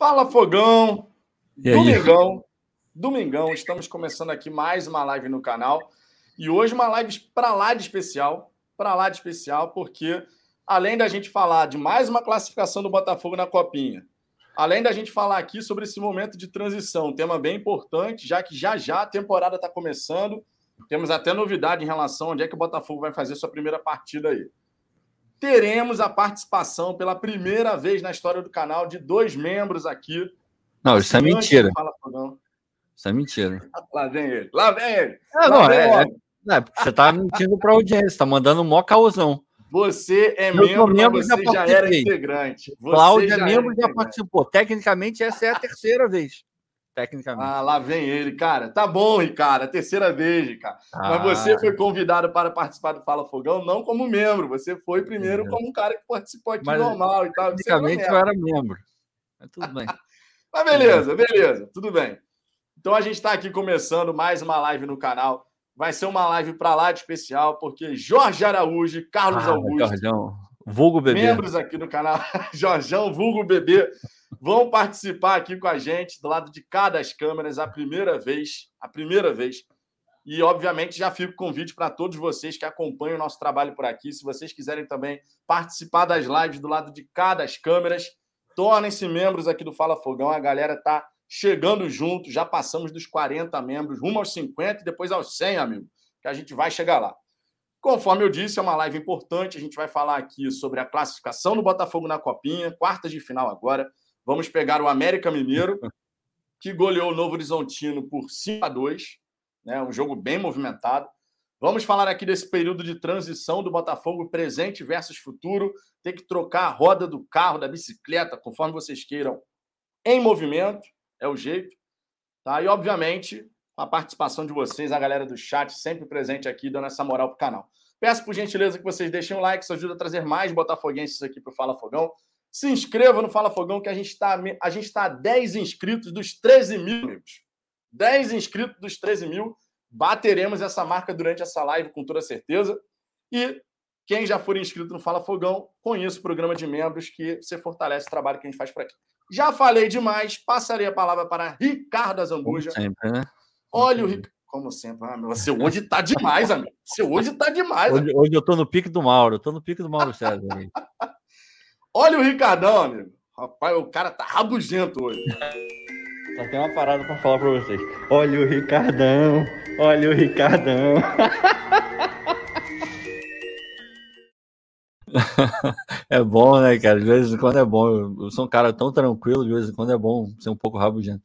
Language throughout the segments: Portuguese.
Fala Fogão, Domingão, Domingão, estamos começando aqui mais uma live no canal. E hoje uma live para lá de especial, para lá de especial, porque além da gente falar de mais uma classificação do Botafogo na Copinha, além da gente falar aqui sobre esse momento de transição, um tema bem importante, já que já já a temporada está começando, temos até novidade em relação a onde é que o Botafogo vai fazer sua primeira partida aí teremos a participação pela primeira vez na história do canal de dois membros aqui. Não, isso é mentira. Fala, isso é mentira. Lá vem ele, lá vem ele. Ah, não, vem é, é, é, você está mentindo para a audiência, está mandando um mó causão. Você é membro, membro você já, já era integrante. Você Cláudia é membro já participou. Tecnicamente, essa é a terceira vez tecnicamente. Ah, lá vem ele, cara. Tá bom, Ricardo, a terceira vez, cara. Ah. Mas você foi convidado para participar do Fala Fogão, não como membro. Você foi primeiro é. como um cara que participou aqui Mas, normal e tal. Tecnicamente eu era membro. Mas tudo bem. Mas beleza, beleza, tudo bem. Então a gente está aqui começando mais uma live no canal. Vai ser uma live para lá de especial, porque Jorge Araújo, Carlos ah, Augusto, Jorgeão. vulgo bebê. membros aqui no canal, Jorjão, vulgo bebê, vão participar aqui com a gente, do lado de cada das câmeras, a primeira vez, a primeira vez. E, obviamente, já fico com convite para todos vocês que acompanham o nosso trabalho por aqui. Se vocês quiserem também participar das lives do lado de cada das câmeras, tornem-se membros aqui do Fala Fogão. A galera tá chegando junto, já passamos dos 40 membros, rumo aos 50 e depois aos 100, amigo, que a gente vai chegar lá. Conforme eu disse, é uma live importante. A gente vai falar aqui sobre a classificação do Botafogo na Copinha, quartas de final agora. Vamos pegar o América Mineiro, que goleou o Novo Horizontino por 5 a 2 né? um jogo bem movimentado. Vamos falar aqui desse período de transição do Botafogo presente versus futuro. Tem que trocar a roda do carro, da bicicleta, conforme vocês queiram, em movimento, é o jeito. Tá? E, obviamente, a participação de vocês, a galera do chat, sempre presente aqui, dando essa moral para o canal. Peço, por gentileza, que vocês deixem um like, isso ajuda a trazer mais botafoguenses aqui para o Fala Fogão. Se inscreva no Fala Fogão, que a gente está a, gente tá a 10 inscritos dos 13 mil, amigos. 10 inscritos dos 13 mil. Bateremos essa marca durante essa live, com toda certeza. E quem já for inscrito no Fala Fogão, conheça o programa de membros que você fortalece o trabalho que a gente faz por aqui. Já falei demais, passarei a palavra para Ricardo Azambuja. Como sempre, né? Olha o Ricardo. Como sempre, ah, você hoje está demais, amigo. Você hoje está demais. Hoje, hoje, eu estou no pique do Mauro, estou no pique do Mauro César. Olha o Ricardão, amigo. Rapaz, o cara tá rabugento hoje. Só tem uma parada pra falar pra vocês. Olha o Ricardão, olha o Ricardão. é bom, né, cara? De vez em quando é bom. Eu sou um cara tão tranquilo, de vez em quando é bom ser um pouco rabugento.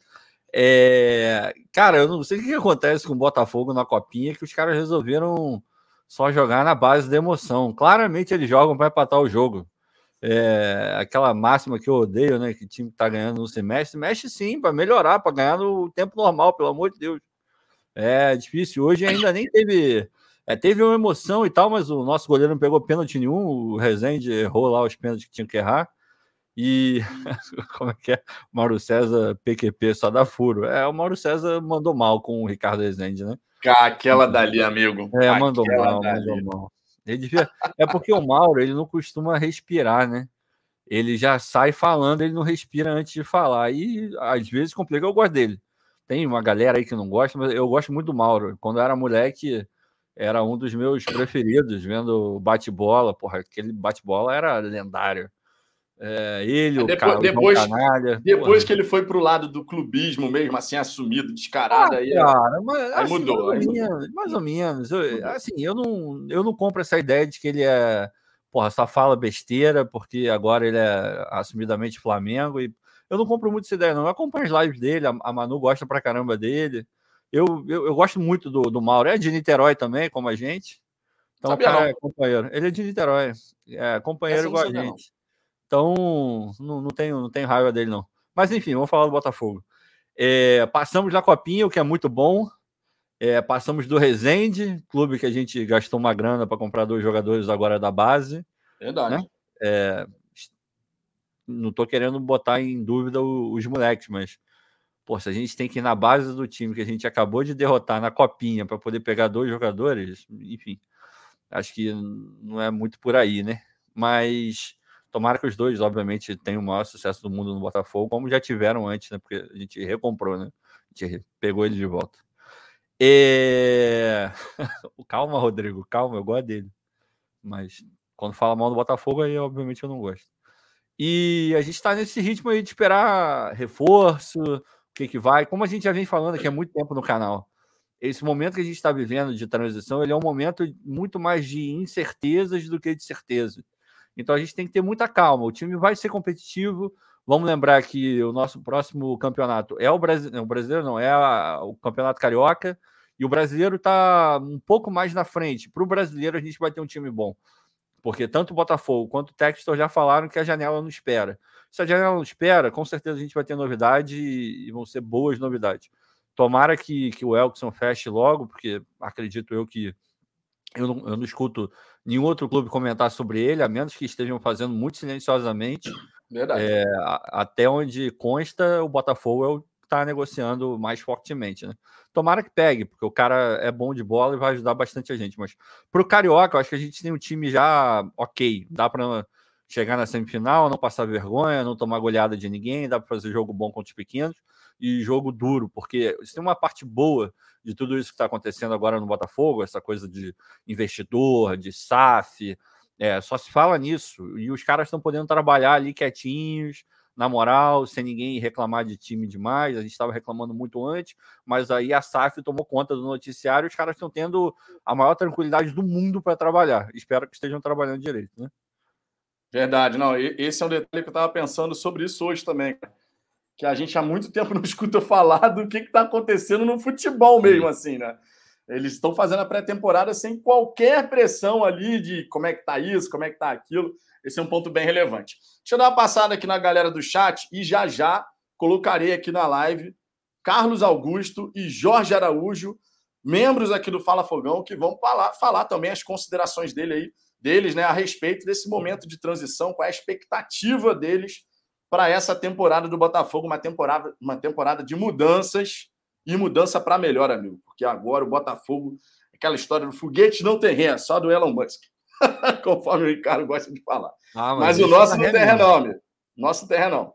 É... Cara, eu não sei o que acontece com o Botafogo na copinha, que os caras resolveram só jogar na base da emoção. Claramente eles jogam para empatar o jogo. É, aquela máxima que eu odeio, né? Que o time está ganhando no semestre, mexe sim para melhorar, para ganhar no tempo normal, pelo amor de Deus. É difícil. Hoje ainda nem teve. É, teve uma emoção e tal, mas o nosso goleiro não pegou pênalti nenhum. O Rezende errou lá os pênaltis que tinha que errar. E como é que é? Mauro César, PQP, só dá furo. É, o Mauro César mandou mal com o Ricardo Rezende, né? Aquela dali, amigo. É, mandou mal, dali. mandou mal. Ele devia... É porque o Mauro, ele não costuma respirar, né? Ele já sai falando, ele não respira antes de falar. E às vezes complica, eu gosto dele. Tem uma galera aí que não gosta, mas eu gosto muito do Mauro. Quando eu era moleque, era um dos meus preferidos, vendo bate-bola. Porra, aquele bate-bola era lendário. É, ele, o depois, depois, canalha, depois que ele foi pro lado do clubismo mesmo, assim, assumido, descarado, ah, aí, cara, mas, aí assim, mudou. Mais, aí ou menos, mais ou menos. Eu, assim, eu não, eu não compro essa ideia de que ele é, porra, só fala besteira, porque agora ele é assumidamente Flamengo. E eu não compro muito essa ideia, não. Eu acompanho as lives dele, a, a Manu gosta pra caramba dele. Eu, eu, eu gosto muito do, do Mauro. É de Niterói também, como a gente. Então, Sabia cara não. é companheiro. Ele é de Niterói. É companheiro é igual a gente. Não. Então, não, não, tenho, não tenho raiva dele, não. Mas enfim, vamos falar do Botafogo. É, passamos na Copinha, o que é muito bom. É, passamos do Resende, clube que a gente gastou uma grana para comprar dois jogadores agora da base. Verdade. Né? É, não estou querendo botar em dúvida os, os moleques, mas pô, se a gente tem que ir na base do time que a gente acabou de derrotar na Copinha para poder pegar dois jogadores, enfim, acho que não é muito por aí, né? Mas Tomara que os dois, obviamente, tenham o maior sucesso do mundo no Botafogo, como já tiveram antes, né? Porque a gente recomprou, né? A gente pegou ele de volta. E... calma, Rodrigo, calma, eu gosto dele. Mas quando fala mal do Botafogo, aí obviamente eu não gosto. E a gente está nesse ritmo aí de esperar reforço, o que, que vai. Como a gente já vem falando aqui há muito tempo no canal, esse momento que a gente está vivendo de transição, ele é um momento muito mais de incertezas do que de certeza. Então a gente tem que ter muita calma. O time vai ser competitivo. Vamos lembrar que o nosso próximo campeonato é o brasileiro, o brasileiro não é a, o campeonato carioca e o brasileiro está um pouco mais na frente. Para o brasileiro a gente vai ter um time bom porque tanto o Botafogo quanto o Textor já falaram que a janela não espera. Se a janela não espera, com certeza a gente vai ter novidade e vão ser boas novidades. Tomara que, que o Elkson feche logo, porque acredito eu que eu não, eu não escuto nenhum outro clube comentar sobre ele, a menos que estejam fazendo muito silenciosamente. Verdade. É, até onde consta, o Botafogo é o está negociando mais fortemente, né? Tomara que pegue, porque o cara é bom de bola e vai ajudar bastante a gente. Mas para o Carioca, eu acho que a gente tem um time já ok. Dá para chegar na semifinal, não passar vergonha, não tomar goleada de ninguém, dá para fazer jogo bom contra os pequenos e jogo duro, porque se tem uma parte boa de tudo isso que está acontecendo agora no Botafogo, essa coisa de investidor, de SAF, é, só se fala nisso. E os caras estão podendo trabalhar ali quietinhos, na moral, sem ninguém reclamar de time demais. A gente estava reclamando muito antes, mas aí a SAF tomou conta do noticiário os caras estão tendo a maior tranquilidade do mundo para trabalhar. Espero que estejam trabalhando direito, né? Verdade, não. Esse é um detalhe que eu estava pensando sobre isso hoje também, que a gente há muito tempo não escuta falar do que está acontecendo no futebol mesmo, assim, né? Eles estão fazendo a pré-temporada sem qualquer pressão ali de como é que tá isso, como é que tá aquilo. Esse é um ponto bem relevante. Deixa eu dar uma passada aqui na galera do chat e já já colocarei aqui na live Carlos Augusto e Jorge Araújo, membros aqui do Fala Fogão, que vão falar, falar também as considerações dele aí, deles né, a respeito desse momento de transição, qual é a expectativa deles para essa temporada do Botafogo, uma temporada, uma temporada de mudanças e mudança para melhor, amigo, porque agora o Botafogo, aquela história do foguete não tem ré, só do Elon Musk. conforme o Ricardo gosta de falar. Ah, mas, mas o nosso não tem renome. Nosso renome.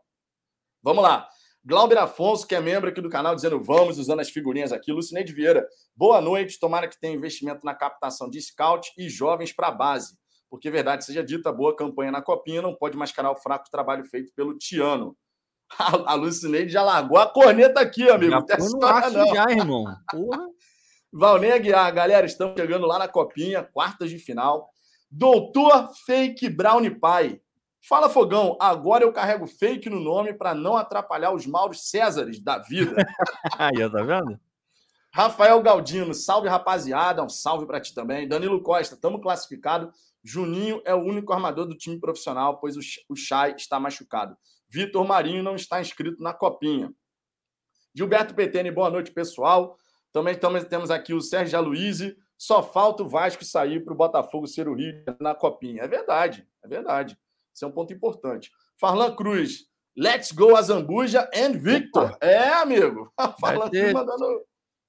Vamos lá. Glauber Afonso, que é membro aqui do canal, dizendo vamos, usando as figurinhas aqui. Lucineide Vieira, boa noite. Tomara que tenha investimento na captação de scout e jovens para a base. Porque, verdade seja dita, boa campanha na Copinha não pode mascarar o fraco trabalho feito pelo Tiano. A, a Lucineide já largou a corneta aqui, amigo. Já, não já irmão. Porra. Valnei Aguiar, galera, estamos chegando lá na Copinha, quartas de final. Doutor Fake Brown Pai. Fala, Fogão, agora eu carrego fake no nome para não atrapalhar os Mauros Césares da vida. Aí, tá vendo? Rafael Galdino, salve rapaziada, um salve para ti também. Danilo Costa, estamos classificado. Juninho é o único armador do time profissional, pois o Chay está machucado. Vitor Marinho não está inscrito na copinha. Gilberto Petene, boa noite, pessoal. Também temos aqui o Sérgio Aloysio. Só falta o Vasco sair para o Botafogo ser o Rio na copinha. É verdade, é verdade. Isso é um ponto importante. Farlan Cruz, let's go Azambuja and Victor. É, amigo. Farlan Cruz mandando,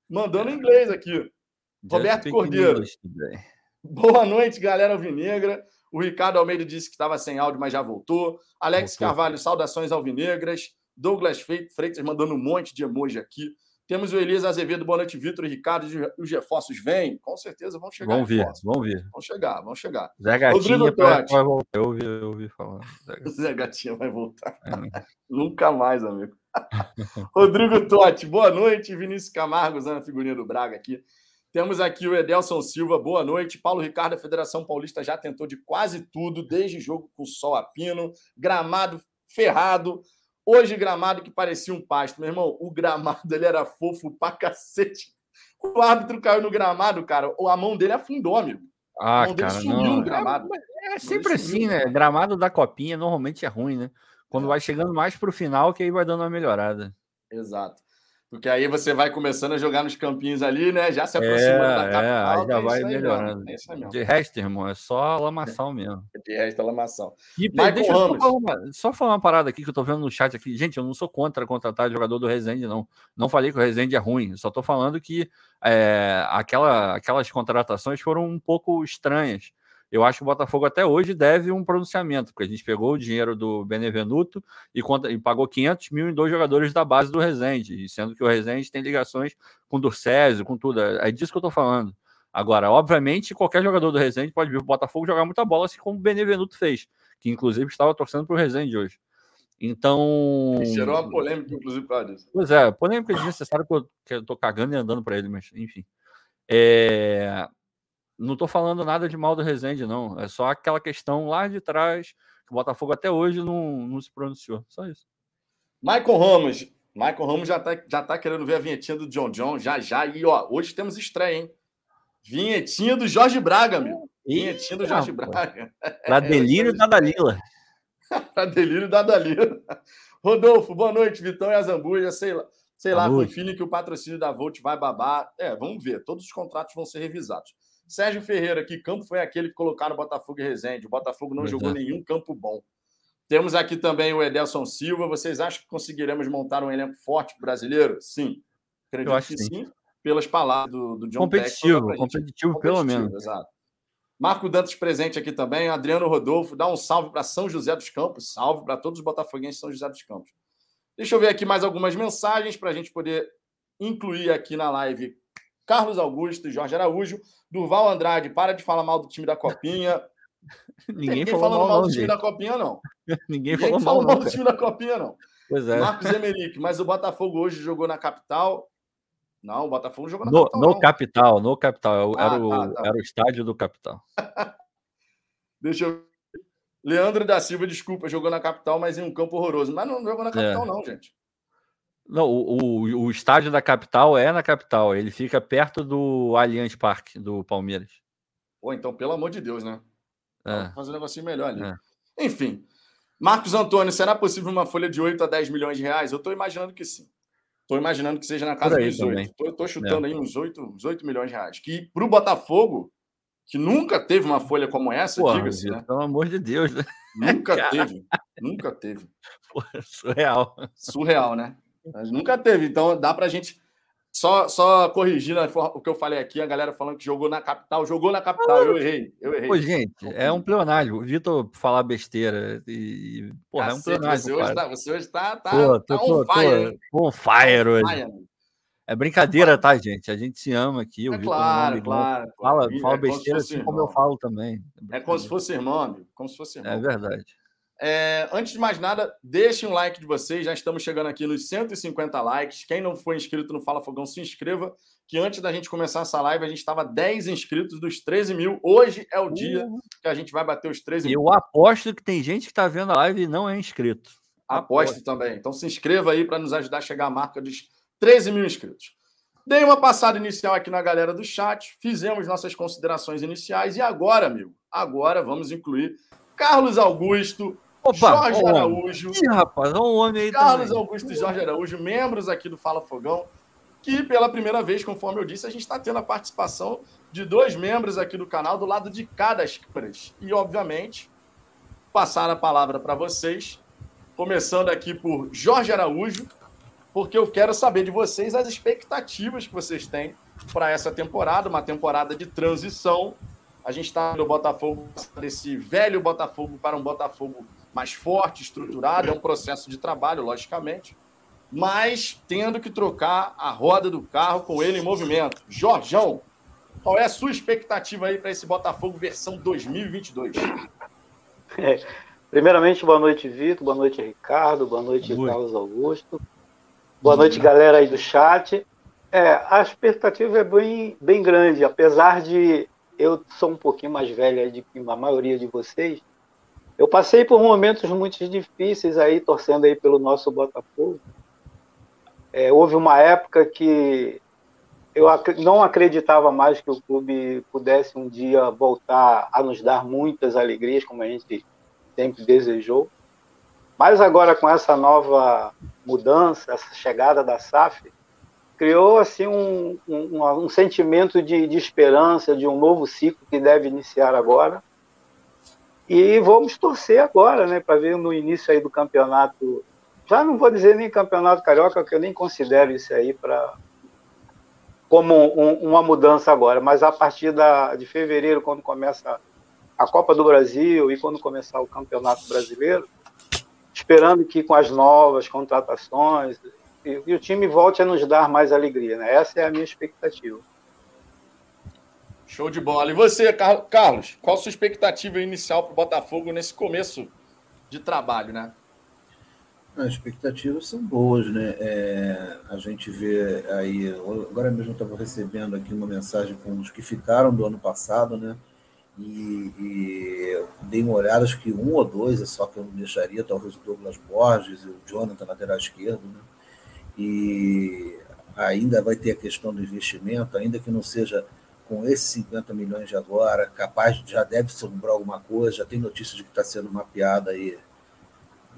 mandando inglês aqui. Roberto Cordeiro. Boa noite, galera alvinegra. O Ricardo Almeida disse que estava sem áudio, mas já voltou. Alex voltou. Carvalho, saudações alvinegras. Douglas Freitas mandando um monte de emoji aqui. Temos o Elias Azevedo, boa noite, Vitor e Ricardo. Os reforços vêm? Com certeza vão chegar. Vão vir, vão vir. Vão chegar, vão chegar. Zé Gatinha vai voltar. Eu ouvi, eu ouvi falar. Zé, Zé Gatinha vai voltar. É. Nunca mais, amigo. Rodrigo Totti, boa noite. Vinícius Camargo, usando a figurinha do Braga aqui. Temos aqui o Edelson Silva, boa noite. Paulo Ricardo, a Federação Paulista já tentou de quase tudo, desde jogo com sol a pino, gramado ferrado, Hoje, gramado que parecia um pasto. Meu irmão, o gramado ele era fofo pra cacete. O árbitro caiu no gramado, cara. A mão dele afundou, amigo. Ah, a mão cara, sumiu não. no gramado. É, é sempre assim, né? Gramado da copinha normalmente é ruim, né? Quando é. vai chegando mais pro final, que aí vai dando uma melhorada. Exato. Porque aí você vai começando a jogar nos campinhos ali, né? Já se aproximando é, da capital. É, já é vai melhorando. É de resto, irmão, é só lamação mesmo. De resto, é lamação. E, deixa eu só falar, uma, só falar uma parada aqui que eu tô vendo no chat aqui. Gente, eu não sou contra contratar jogador do Resende, não. Não falei que o Resende é ruim. Só tô falando que é, aquela, aquelas contratações foram um pouco estranhas. Eu acho que o Botafogo até hoje deve um pronunciamento, porque a gente pegou o dinheiro do Benevenuto e, conta, e pagou 500 mil em dois jogadores da base do Resende, sendo que o Resende tem ligações com o Durcésio, com tudo. É disso que eu estou falando. Agora, obviamente, qualquer jogador do Resende pode vir para o Botafogo jogar muita bola, assim como o Benevenuto fez, que inclusive estava torcendo para o Resende hoje. Então. Gerou uma polêmica, inclusive, por causa disso. Pois é, polêmica desnecessária que eu, estou cagando e andando para ele, mas enfim. É... Não estou falando nada de mal do Resende, não. É só aquela questão lá de trás que o Botafogo até hoje não, não se pronunciou. Só isso. Michael Ramos. Michael Ramos já está já tá querendo ver a vinhetinha do John John, já já. E ó, hoje temos estreia, hein? Vinhetinha do Jorge Braga, meu. Vinhetinha do Jorge Braga. Para delírio da Dalila. Para delírio da Dalila. Rodolfo, boa noite, Vitão e Azambuja. Sei lá, sei lá, com feeling que o patrocínio da Volt vai babar. É, vamos ver. Todos os contratos vão ser revisados. Sérgio Ferreira, que campo foi aquele que colocaram Botafogo e Resende? O Botafogo não jogou nenhum campo bom. Temos aqui também o Edelson Silva. Vocês acham que conseguiremos montar um elenco forte brasileiro? Sim. Acredito Eu acho que sim. sim, pelas palavras do, do John competitivo, Peck, competitivo, competitivo, pelo menos. Exato. Marco Dantas presente aqui também, Adriano Rodolfo, dá um salve para São José dos Campos, salve para todos os botafoguenses de São José dos Campos. Deixa eu ver aqui mais algumas mensagens para a gente poder incluir aqui na live Carlos Augusto, Jorge Araújo, Durval Andrade, para de falar mal do time da Copinha. Ninguém, Ninguém falou falando mal, do time da Copinha, não. Ninguém, Ninguém falou, mal, do time da Copinha, não. Pois é. Marcos Emerick, mas o Botafogo hoje jogou na capital. Não, o Botafogo jogou na no, capital. No não. capital, no capital. Era, ah, o, tá, tá. era o estádio do capital. Deixa eu. Leandro da Silva, desculpa, jogou na capital, mas em um campo horroroso. Mas não jogou na capital, é. não, gente. Não, o, o, o, estádio da capital é na capital. Ele fica perto do Allianz Parque, do Palmeiras. Pô, então, pelo amor de Deus, né? É. fazer um negocinho melhor ali. É. Enfim. Marcos Antônio, será possível uma folha de 8 a 10 milhões de reais? Eu estou imaginando que sim. Estou imaginando que seja na casa dos 8. Estou chutando é. aí uns 8, uns 8 milhões de reais. Que para o Botafogo, que nunca teve uma folha como essa, diga-se, né? Pelo amor de Deus, né? Nunca teve. Nunca teve. Pô, surreal. Surreal, né? Mas nunca teve. Então dá para a gente. Só, só corrigindo o que eu falei aqui, a galera falando que jogou na capital, jogou na capital, eu errei, eu errei. Pô, gente, é um pleonasmo. O Vitor falar besteira e. Porra, é um pleonasmo. Você hoje, tá, você hoje tá, tá, Pô, tá tô, on fire. Tô, on fire hoje. Fire, é brincadeira, tá, gente? A gente se ama aqui. O é claro, Vitor, claro. Fala, fala é besteira assim irmão. como eu falo também. É, é como se fosse irmão, amigo. Como se fosse irmão. É verdade. É, antes de mais nada, deixem um like de vocês. Já estamos chegando aqui nos 150 likes. Quem não for inscrito no Fala Fogão, se inscreva. Que antes da gente começar essa live, a gente estava 10 inscritos dos 13 mil. Hoje é o dia uhum. que a gente vai bater os 13 mil. Eu aposto que tem gente que está vendo a live e não é inscrito. Aposto, aposto. também. Então se inscreva aí para nos ajudar a chegar à marca dos 13 mil inscritos. Dei uma passada inicial aqui na galera do chat, fizemos nossas considerações iniciais e agora, amigo, agora vamos incluir Carlos Augusto, Opa, Jorge Araújo. Ih, rapaz, um homem aí Carlos também. Augusto e Jorge Araújo, membros aqui do Fala Fogão, que pela primeira vez, conforme eu disse, a gente está tendo a participação de dois membros aqui do canal do lado de cada câmeras. E, obviamente, passar a palavra para vocês, começando aqui por Jorge Araújo, porque eu quero saber de vocês as expectativas que vocês têm para essa temporada, uma temporada de transição. A gente está no Botafogo, desse velho Botafogo para um Botafogo mais forte, estruturado, é um processo de trabalho, logicamente, mas tendo que trocar a roda do carro com ele em movimento. Jorjão, qual é a sua expectativa aí para esse Botafogo versão 2022? É, primeiramente, boa noite, Vitor, boa noite, Ricardo, boa noite, boa. Carlos Augusto, boa noite, galera aí do chat. É, a expectativa é bem, bem grande, apesar de eu sou um pouquinho mais velha do que a maioria de vocês, eu passei por momentos muito difíceis aí, torcendo aí pelo nosso Botafogo. É, houve uma época que eu não acreditava mais que o clube pudesse um dia voltar a nos dar muitas alegrias, como a gente sempre desejou. Mas agora com essa nova mudança, essa chegada da SAF, criou assim um, um, um sentimento de, de esperança, de um novo ciclo que deve iniciar agora e vamos torcer agora, né, para ver no início aí do campeonato. Já não vou dizer nem campeonato carioca, que eu nem considero isso aí para como um, uma mudança agora, mas a partir da, de fevereiro, quando começa a Copa do Brasil e quando começar o Campeonato Brasileiro, esperando que com as novas contratações e, e o time volte a nos dar mais alegria. Né? Essa é a minha expectativa. Show de bola. E você, Carlos, qual a sua expectativa inicial para o Botafogo nesse começo de trabalho, né? As expectativas são boas, né? É, a gente vê aí, agora mesmo estava recebendo aqui uma mensagem com os que ficaram do ano passado, né? E, e dei uma olhada, acho que um ou dois é só que eu não deixaria, talvez o Douglas Borges e o Jonathan, lateral esquerdo, né? E ainda vai ter a questão do investimento, ainda que não seja com esses 50 milhões de agora, capaz, já deve sobrar alguma coisa, já tem notícia de que está sendo mapeada aí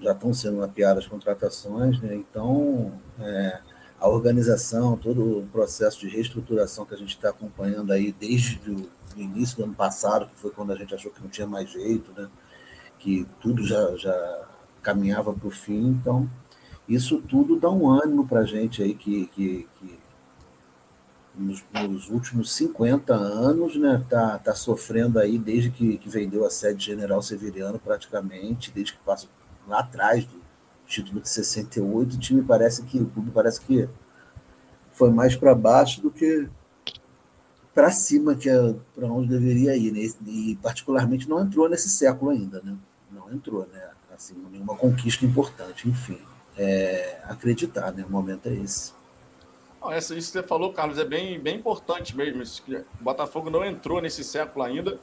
já estão sendo mapeadas as contratações, né? então é, a organização, todo o processo de reestruturação que a gente está acompanhando aí desde o início do ano passado, que foi quando a gente achou que não tinha mais jeito, né? que tudo já, já caminhava para o fim, então isso tudo dá um ânimo para a gente aí que, que, que nos, nos, últimos 50 anos, né, tá, tá sofrendo aí desde que, que vendeu a sede General Severiano praticamente, desde que passa lá atrás do título de 68, o time parece que o clube parece que foi mais para baixo do que para cima, que é para onde deveria ir, né? E particularmente não entrou nesse século ainda, né? Não entrou, né? Assim, nenhuma conquista importante, enfim. É, acreditar, né? O momento é esse. Essa, isso que você falou, Carlos, é bem, bem importante mesmo. O Botafogo não entrou nesse século ainda,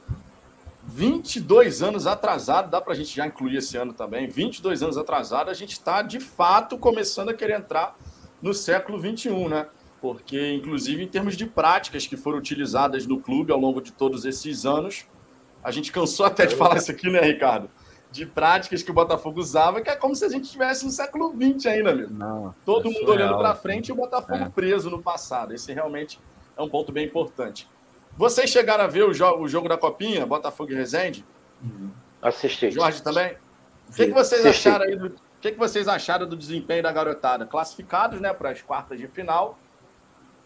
22 anos atrasado, dá para a gente já incluir esse ano também, 22 anos atrasado, a gente está de fato começando a querer entrar no século 21, né? Porque, inclusive, em termos de práticas que foram utilizadas no clube ao longo de todos esses anos, a gente cansou até de falar isso aqui, né, Ricardo? De práticas que o Botafogo usava, que é como se a gente estivesse no século 20 ainda, mesmo. Não, Todo é mundo olhando para frente e o Botafogo é. preso no passado. Esse realmente é um ponto bem importante. Vocês chegaram a ver o, jo o jogo da Copinha, Botafogo e Resende? Assisti. Jorge também? O que, que vocês Assisti. acharam aí do, o que, que vocês acharam do desempenho da garotada? Classificados né, para as quartas de final.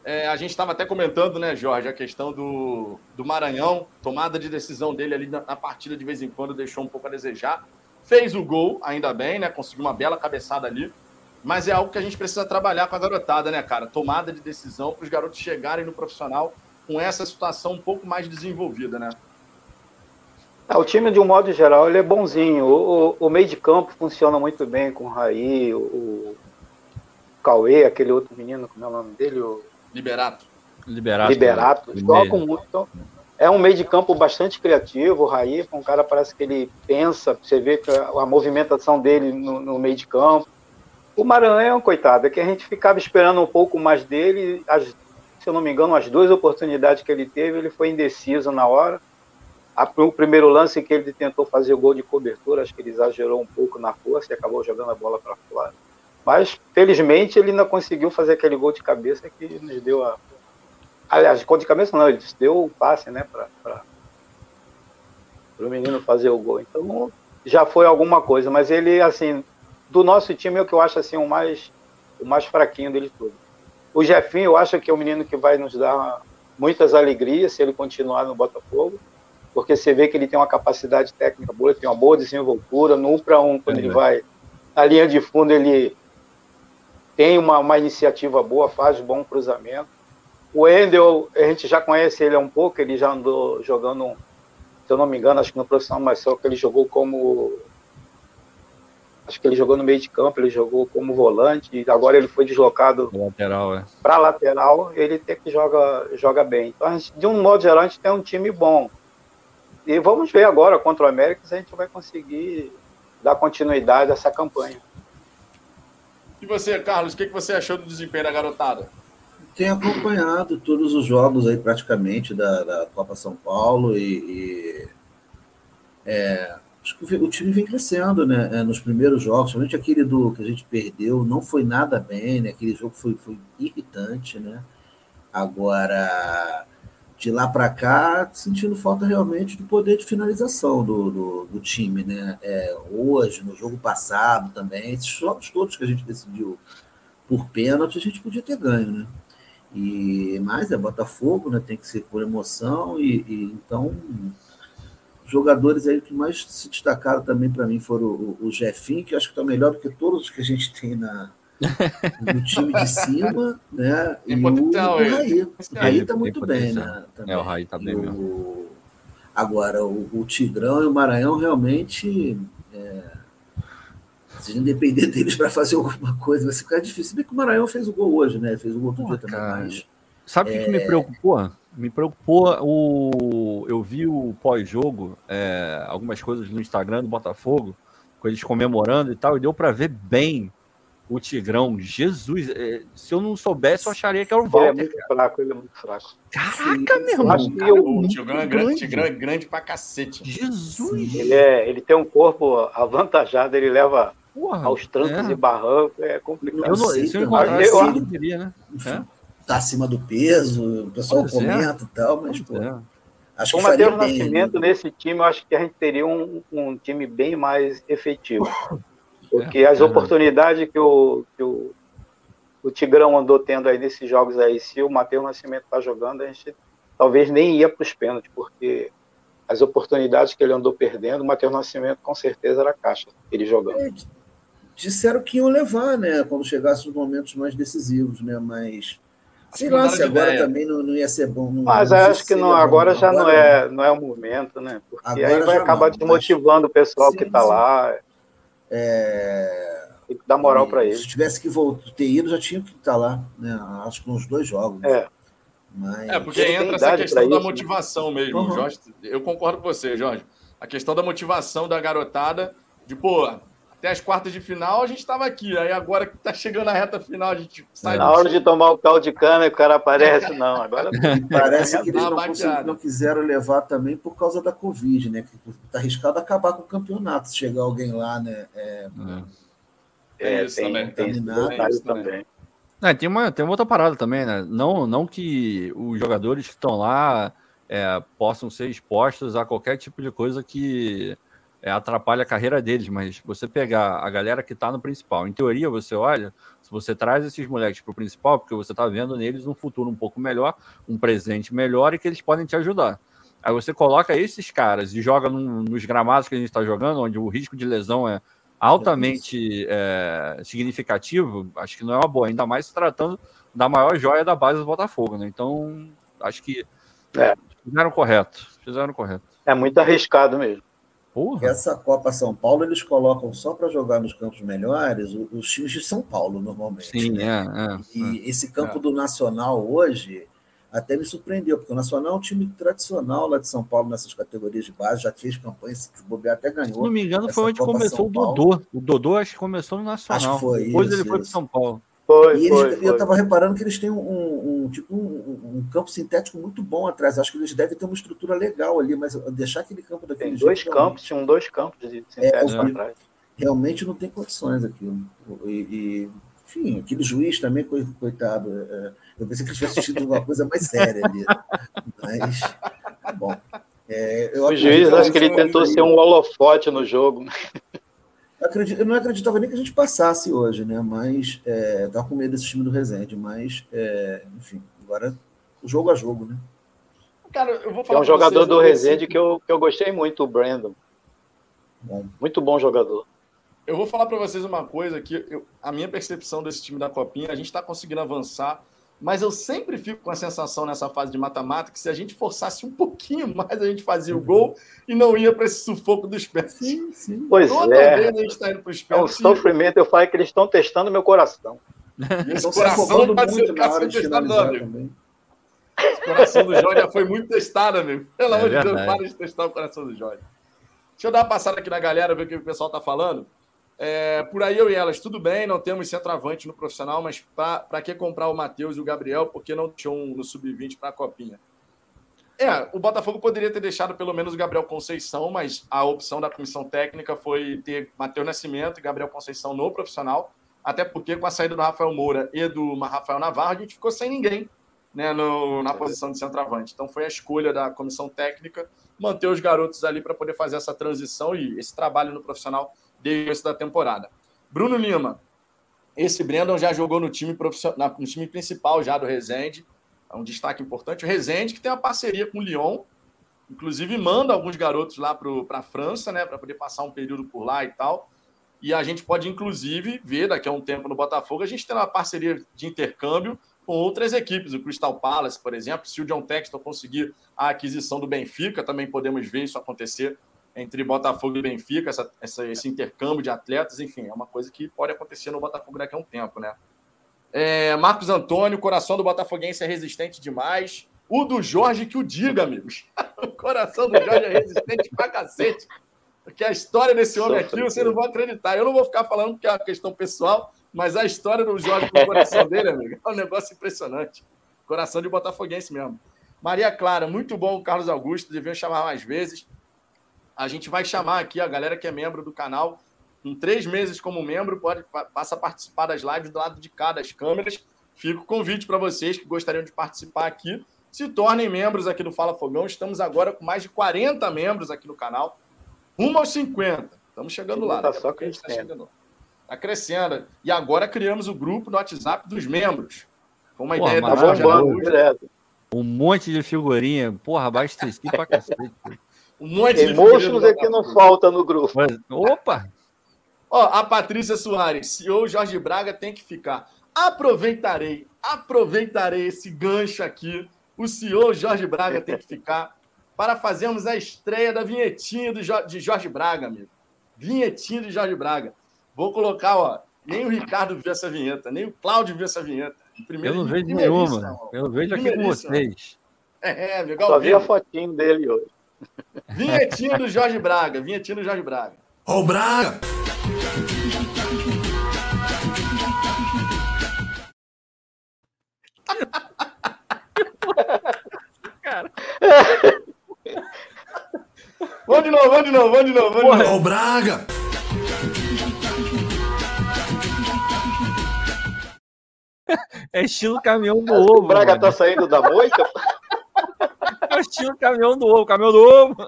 É, a gente estava até comentando, né, Jorge, a questão do, do Maranhão, tomada de decisão dele ali na, na, partida de vez em quando deixou um pouco a desejar. Fez o gol, ainda bem, né? Conseguiu uma bela cabeçada ali. Mas é algo que a gente precisa trabalhar com a garotada, né, cara? Tomada de decisão para os garotos chegarem no profissional com essa situação um pouco mais desenvolvida, né? É, o time, de um modo geral, ele é bonzinho. O, o, o, meio de campo funciona muito bem com o Raí, o, o Cauê, aquele outro menino, como é o nome dele? O... Liberato. Liberato. Liberato. Jogam muito. Então, é um meio de campo bastante criativo. O Raí um cara parece que ele pensa, você vê a, a movimentação dele no, no, meio de campo. O Maranhão, coitado, é que a gente ficava esperando um pouco mais dele. As se eu não me engano, as duas oportunidades que ele teve, ele foi indeciso na hora. O primeiro lance que ele tentou fazer o gol de cobertura, acho que ele exagerou um pouco na força e acabou jogando a bola para fora. Mas, felizmente, ele ainda conseguiu fazer aquele gol de cabeça que nos deu a. Aliás, gol de cabeça não, ele deu o passe, né, para o menino fazer o gol. Então, já foi alguma coisa. Mas ele, assim, do nosso time, é o que eu acho assim, o mais, o mais fraquinho dele todo. O Jefinho, eu acho que é um menino que vai nos dar muitas alegrias se ele continuar no Botafogo, porque você vê que ele tem uma capacidade técnica boa, ele tem uma boa desenvoltura, no um para um, quando é ele vai na linha de fundo, ele tem uma, uma iniciativa boa, faz bom cruzamento. O Endel, a gente já conhece ele há um pouco, ele já andou jogando, se eu não me engano, acho que no profissional, só que ele jogou como acho que ele jogou no meio de campo, ele jogou como volante, e agora ele foi deslocado lateral, é. para lateral, ele tem que joga, joga bem. Então, gente, de um modo geral, a gente tem um time bom. E vamos ver agora contra o América se a gente vai conseguir dar continuidade a essa campanha. E você, Carlos, o que você achou do desempenho da garotada? Tenho acompanhado todos os jogos aí praticamente da, da Copa São Paulo e, e é, acho que o time vem crescendo, né? É, nos primeiros jogos, somente aquele do que a gente perdeu, não foi nada bem, né? Aquele jogo foi, foi irritante, né? Agora, de lá para cá, sentindo falta realmente do poder de finalização do, do, do time, né? É, hoje, no jogo passado também, esses jogos todos que a gente decidiu por pênalti, a gente podia ter ganho, né? E, mas é Botafogo, né? Tem que ser por emoção e, e então jogadores aí que mais se destacaram também para mim foram o, o Jefinho, que eu acho que está melhor do que todos os que a gente tem na, no time de cima, né? E o, o Raí. O Raí está muito bem, né? Também. É, o Raí está bem o, mesmo. Agora, o, o, Tigrão e o Maranhão realmente. É, se a gente depender deles para fazer alguma coisa, vai ficar difícil. Bem que o Maranhão fez o gol hoje, né? Fez o gol do dia também. Mas, Sabe o é... que me preocupou? Me preocupou o. Eu vi o pós-jogo, é, algumas coisas no Instagram do Botafogo, com eles comemorando e tal, e deu para ver bem o Tigrão. Jesus, é, se eu não soubesse, eu acharia que era o Walter. Ele é muito cara. fraco, ele é muito fraco. Caraca, Sim, meu irmão. Cara, o Tigrão é grande, Tigrão é grande pra cacete. Jesus. Ele, é, ele tem um corpo avantajado, ele leva Porra, aos trancos é. e barrancos, é complicado. Eu não, se eu encontrasse, eu, eu, diria, né? É? tá acima do peso, o pessoal pois é. comenta é. e tal, mas, pô, é. acho Com o Matheus Nascimento né? nesse time, eu acho que a gente teria um, um time bem mais efetivo. Porque é, as oportunidades que o, que o, o Tigrão andou tendo aí nesses jogos aí, se o Matheus Nascimento tá jogando, a gente talvez nem ia para os pênaltis, porque as oportunidades que ele andou perdendo, o Matheus Nascimento com certeza era caixa, ele jogando. É, disseram que iam levar, né, quando chegasse os momentos mais decisivos, né, mas Sei lá se agora ideia. também não, não, ia ser bom. Não, Mas não acho que não, agora já agora, não, é, não é o momento, né? Porque aí vai acabar desmotivando o pessoal sim, que está lá. É... Tem que dar moral para eles. Se tivesse que voltar, ter ido, já tinha que estar lá, né? Acho que uns dois jogos. É. Mas... É, porque entra essa questão da isso, né? motivação né? mesmo, uhum. Jorge. Eu concordo com você, Jorge. A questão da motivação da garotada, de, pô, até as quartas de final, a gente estava aqui. Aí agora que está chegando a reta final, a gente sai. Na hora de tomar o caldo de cana, o cara aparece, não. Agora parece que eles não, não, quiseram levar também por causa da Covid, né? Que está arriscado acabar com o campeonato se chegar alguém lá, né? É, é, é isso tem, também. Tem, tem isso também. É, tem, uma, tem uma outra parada também, né? Não, não que os jogadores que estão lá é, possam ser expostos a qualquer tipo de coisa que é, atrapalha a carreira deles, mas você pegar a galera que está no principal, em teoria você olha, se você traz esses moleques para o principal, porque você está vendo neles um futuro um pouco melhor, um presente melhor e que eles podem te ajudar. Aí você coloca esses caras e joga num, nos gramados que a gente está jogando, onde o risco de lesão é altamente é, significativo, acho que não é uma boa, ainda mais se tratando da maior joia da base do Botafogo, né? Então, acho que é. fizeram correto, fizeram correto. É muito arriscado mesmo. Porra. Essa Copa São Paulo eles colocam só para jogar nos campos melhores os times de São Paulo, normalmente. Sim, né? é, é, E é. esse campo é. do Nacional hoje até me surpreendeu, porque o Nacional é um time tradicional lá de São Paulo nessas categorias de base, já fez campanha, se bobear até ganhou. Se não me engano, foi onde Copa começou São o Dodô. O Dodô acho que começou no Nacional. Acho que foi. Depois isso, ele foi para São Paulo. Foi, e eles, foi, eu estava reparando que eles têm um, um, um tipo um, um, campo sintético muito bom atrás. Acho que eles devem ter uma estrutura legal ali, mas deixar aquele campo daquele tem dois campos, tinham dois campos de sintético é, atrás. Realmente não tem condições aquilo. E, e, enfim, aquele juiz também, coitado. É, eu pensei que ele tivesse tido uma coisa mais séria ali. Mas, bom. É, o juiz, acho que ele tentou ser um holofote no jogo. Eu não acreditava nem que a gente passasse hoje, né? Mas é, tava com medo desse time do Resende, mas é, enfim, agora o jogo a jogo, né? Cara, eu vou falar. É um jogador vocês, do Resende que eu, que eu gostei muito, o Brandon. Bom. Muito bom jogador. Eu vou falar para vocês uma coisa que eu, a minha percepção desse time da Copinha, a gente está conseguindo avançar mas eu sempre fico com a sensação nessa fase de mata-mata que se a gente forçasse um pouquinho mais, a gente fazia o gol e não ia para esse sufoco dos pés. Sim, sim. Pois Toda é. vez a gente está indo para os pés. É um sofrimento, eu falei que eles estão testando meu coração. esse coração pode ser testado, amigo. Esse coração do Jorge já foi muito testado, amigo. Pelo é amor de Deus, para de testar o coração do Jorge. Deixa eu dar uma passada aqui na galera, ver o que o pessoal está falando. É, por aí eu e elas, tudo bem, não temos centroavante no profissional, mas para que comprar o Matheus e o Gabriel? Porque não tinham um no sub-20 para a copinha? É, o Botafogo poderia ter deixado pelo menos o Gabriel Conceição, mas a opção da comissão técnica foi ter Matheus Nascimento e Gabriel Conceição no profissional, até porque com a saída do Rafael Moura e do Rafael Navarro, a gente ficou sem ninguém né, no, na posição de centroavante. Então foi a escolha da comissão técnica manter os garotos ali para poder fazer essa transição e esse trabalho no profissional desde da temporada. Bruno Lima, esse Brandon já jogou no time, profissional, no time principal já do Resende, é um destaque importante. O Resende, que tem uma parceria com o Lyon, inclusive manda alguns garotos lá para a França, né, para poder passar um período por lá e tal. E a gente pode, inclusive, ver daqui a um tempo no Botafogo, a gente tem uma parceria de intercâmbio com outras equipes, o Crystal Palace, por exemplo. Se o John Texton conseguir a aquisição do Benfica, também podemos ver isso acontecer entre Botafogo e Benfica, essa, essa, esse intercâmbio de atletas, enfim, é uma coisa que pode acontecer no Botafogo daqui a um tempo, né? É, Marcos Antônio, coração do Botafoguense é resistente demais. O do Jorge que o diga, amigos. o coração do Jorge é resistente pra cacete. Porque a história desse homem aqui, você não vai acreditar. Eu não vou ficar falando porque é uma questão pessoal, mas a história do Jorge com o coração dele, amigo, é um negócio impressionante. Coração de Botafoguense mesmo. Maria Clara, muito bom, Carlos Augusto, deviam chamar mais vezes. A gente vai chamar aqui a galera que é membro do canal. Em três meses como membro, pode passa a participar das lives do lado de cá das câmeras. Fica o convite para vocês que gostariam de participar aqui. Se tornem membros aqui do Fala Fogão. Estamos agora com mais de 40 membros aqui no canal. Rumo aos 50. Estamos chegando lá. Está só crescendo. Tá chegando. Está crescendo. E agora criamos o grupo no WhatsApp dos membros. Com uma Porra, ideia da bombando direto. Um monte de figurinha. Porra, abasteci pra cacete. Um monte de Emotions é que não falta no grupo. Mas, opa! Ó, a Patrícia Soares, CEO Jorge Braga tem que ficar. Aproveitarei, aproveitarei esse gancho aqui. O CEO Jorge Braga tem que ficar para fazermos a estreia da vinhetinha do jo de Jorge Braga, amigo. Vinhetinha de Jorge Braga. Vou colocar, ó. Nem o Ricardo viu essa vinheta, nem o Cláudio viu essa vinheta. Primeiro, eu não vejo nenhuma. Eu vejo aqui com vocês. É, é, legal. Só vi a fotinho dele hoje. Vinhetinha do Jorge Braga, vinhetinha do Jorge Braga. Ô, Braga! Cara. Vamos de novo, vamos de novo, vamos de novo. Vamos de novo. Ô, Braga! É estilo caminhão do ovo. O Braga mano. tá saindo da moita? É estilo caminhão do ovo, caminhão do ovo.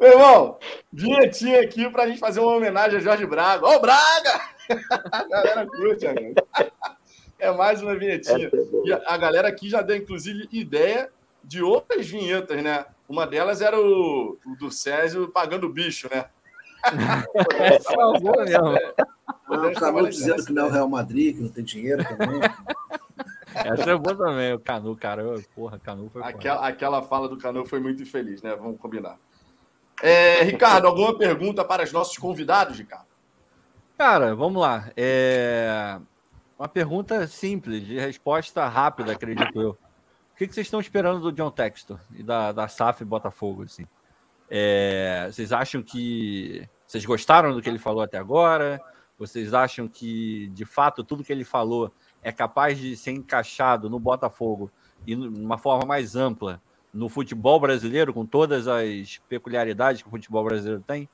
Meu irmão, vinhetinha aqui pra gente fazer uma homenagem a Jorge Braga. Ô, Braga! A galera curte, amigo. É mais uma vinhetinha. E a galera aqui já deu, inclusive, ideia de outras vinhetas, né? Uma delas era o, o do Césio pagando o bicho, né? É salvou mesmo. O Canu dizendo que não é o Real Madrid, que não tem dinheiro também. Essa é boa também, o Canu, cara. eu- Porra, Canu foi. Aquela, aquela fala do Canu foi muito infeliz, né? Vamos combinar. É, Ricardo, alguma pergunta para os nossos convidados, Ricardo? Cara, vamos lá. É... Uma pergunta simples, de resposta rápida, acredito eu. O que que vocês estão esperando do John Textor e da, da SAF Botafogo? Assim? É, Vocês acham que. Vocês gostaram do que ele falou até agora? Vocês acham que, de fato, tudo que ele falou é capaz de ser encaixado no Botafogo e de uma forma mais ampla no futebol brasileiro, com todas as peculiaridades que o futebol brasileiro tem?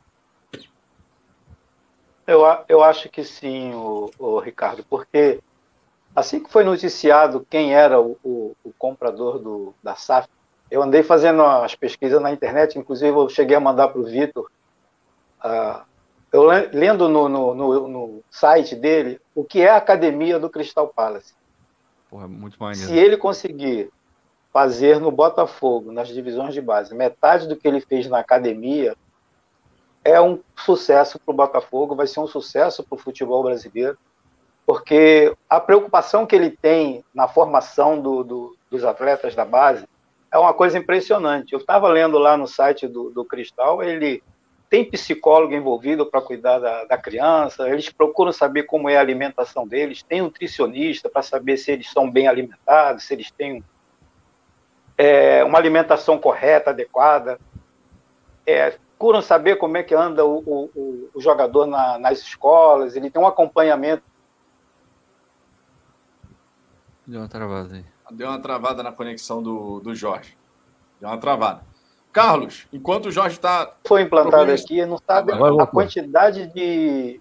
Eu, eu acho que sim, o, o Ricardo, porque assim que foi noticiado quem era o, o- o comprador do, da SAF, eu andei fazendo as pesquisas na internet, inclusive eu cheguei a mandar para o Vitor, ah, eu le- lendo no, no- no- no site dele o que é a academia do Crystal Palace. Porra, muito maneiro. Se ele conseguir fazer no Botafogo, nas divisões de base, metade do que ele fez na academia, é um sucesso para o Botafogo, vai ser um sucesso para o futebol brasileiro, porque a preocupação que ele tem na formação do- do- dos atletas da base é uma coisa impressionante. Eu estava lendo lá no site do, do Cristal, ele tem psicólogo envolvido para cuidar da, da criança, eles procuram saber como é a alimentação deles, tem nutricionista para saber se eles são bem alimentados, se eles têm é, uma alimentação correta, adequada. É, procuram saber como é que anda o, o- o- jogador na- nas escolas, ele tem um acompanhamento. Deu uma travada aí. Deu uma travada na conexão do, do Jorge. Deu uma travada. Carlos, enquanto o Jorge está. Foi implantado aqui, não sabe Agora a quantidade de.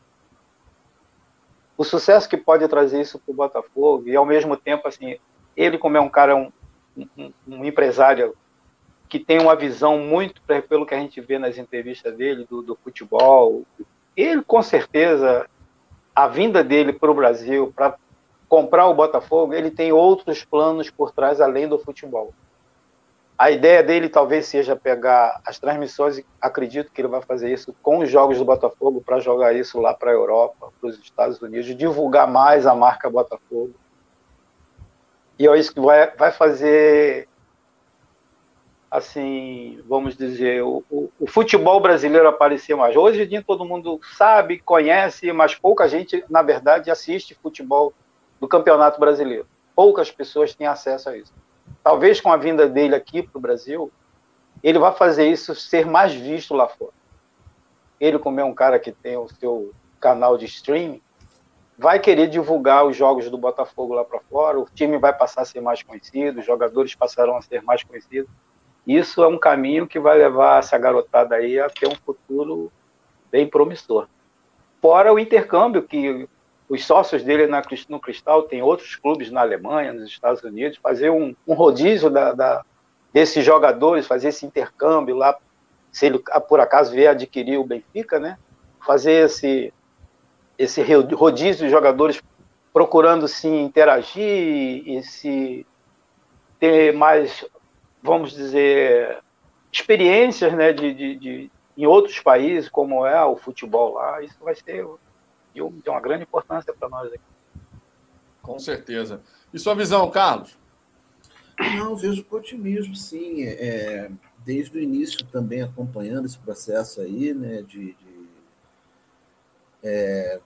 o sucesso que pode trazer isso para o Botafogo, e ao mesmo tempo, assim, ele, como é um cara, um, um- um empresário que tem uma visão muito, pe- pelo que a gente vê nas entrevistas dele, do, do futebol, ele, com certeza, a vinda dele para o Brasil, para comprar o Botafogo, ele tem outros planos por trás além do futebol. A ideia dele talvez seja pegar as transmissões, acredito que ele vai fazer isso com os jogos do Botafogo para jogar isso lá para a Europa, para os Estados Unidos, divulgar mais a marca Botafogo. E é isso que vai, vai fazer, assim, vamos dizer, o, o, o futebol brasileiro aparecer mais. Hoje em dia todo mundo sabe, conhece, mas pouca gente, na verdade, assiste futebol do Campeonato Brasileiro. Poucas pessoas têm acesso a isso talvez com a vinda dele aqui para o Brasil, ele vai fazer isso ser mais visto lá fora. Ele, como é um cara que tem o seu canal de streaming, vai querer divulgar os jogos do Botafogo lá para fora, o time vai passar a ser mais conhecido, os jogadores passarão a ser mais conhecidos. Isso é um caminho que vai levar essa garotada aí a ter um futuro bem promissor. Fora o intercâmbio que os sócios dele na, no Cristal tem outros clubes na Alemanha, nos Estados Unidos, fazer um, um rodízio da, da, desses jogadores, fazer esse intercâmbio lá, se ele por acaso vier adquirir o Benfica, né? Fazer esse, esse rodízio de jogadores procurando se interagir e se ter mais, vamos dizer, experiências né, de, de, de, em outros países, como é o futebol lá, isso vai ser de uma grande importância para nós aqui. Com certeza. E sua visão, Carlos? Não, vejo com otimismo, sim. É, desde o início também acompanhando esse processo aí, né, de, de é,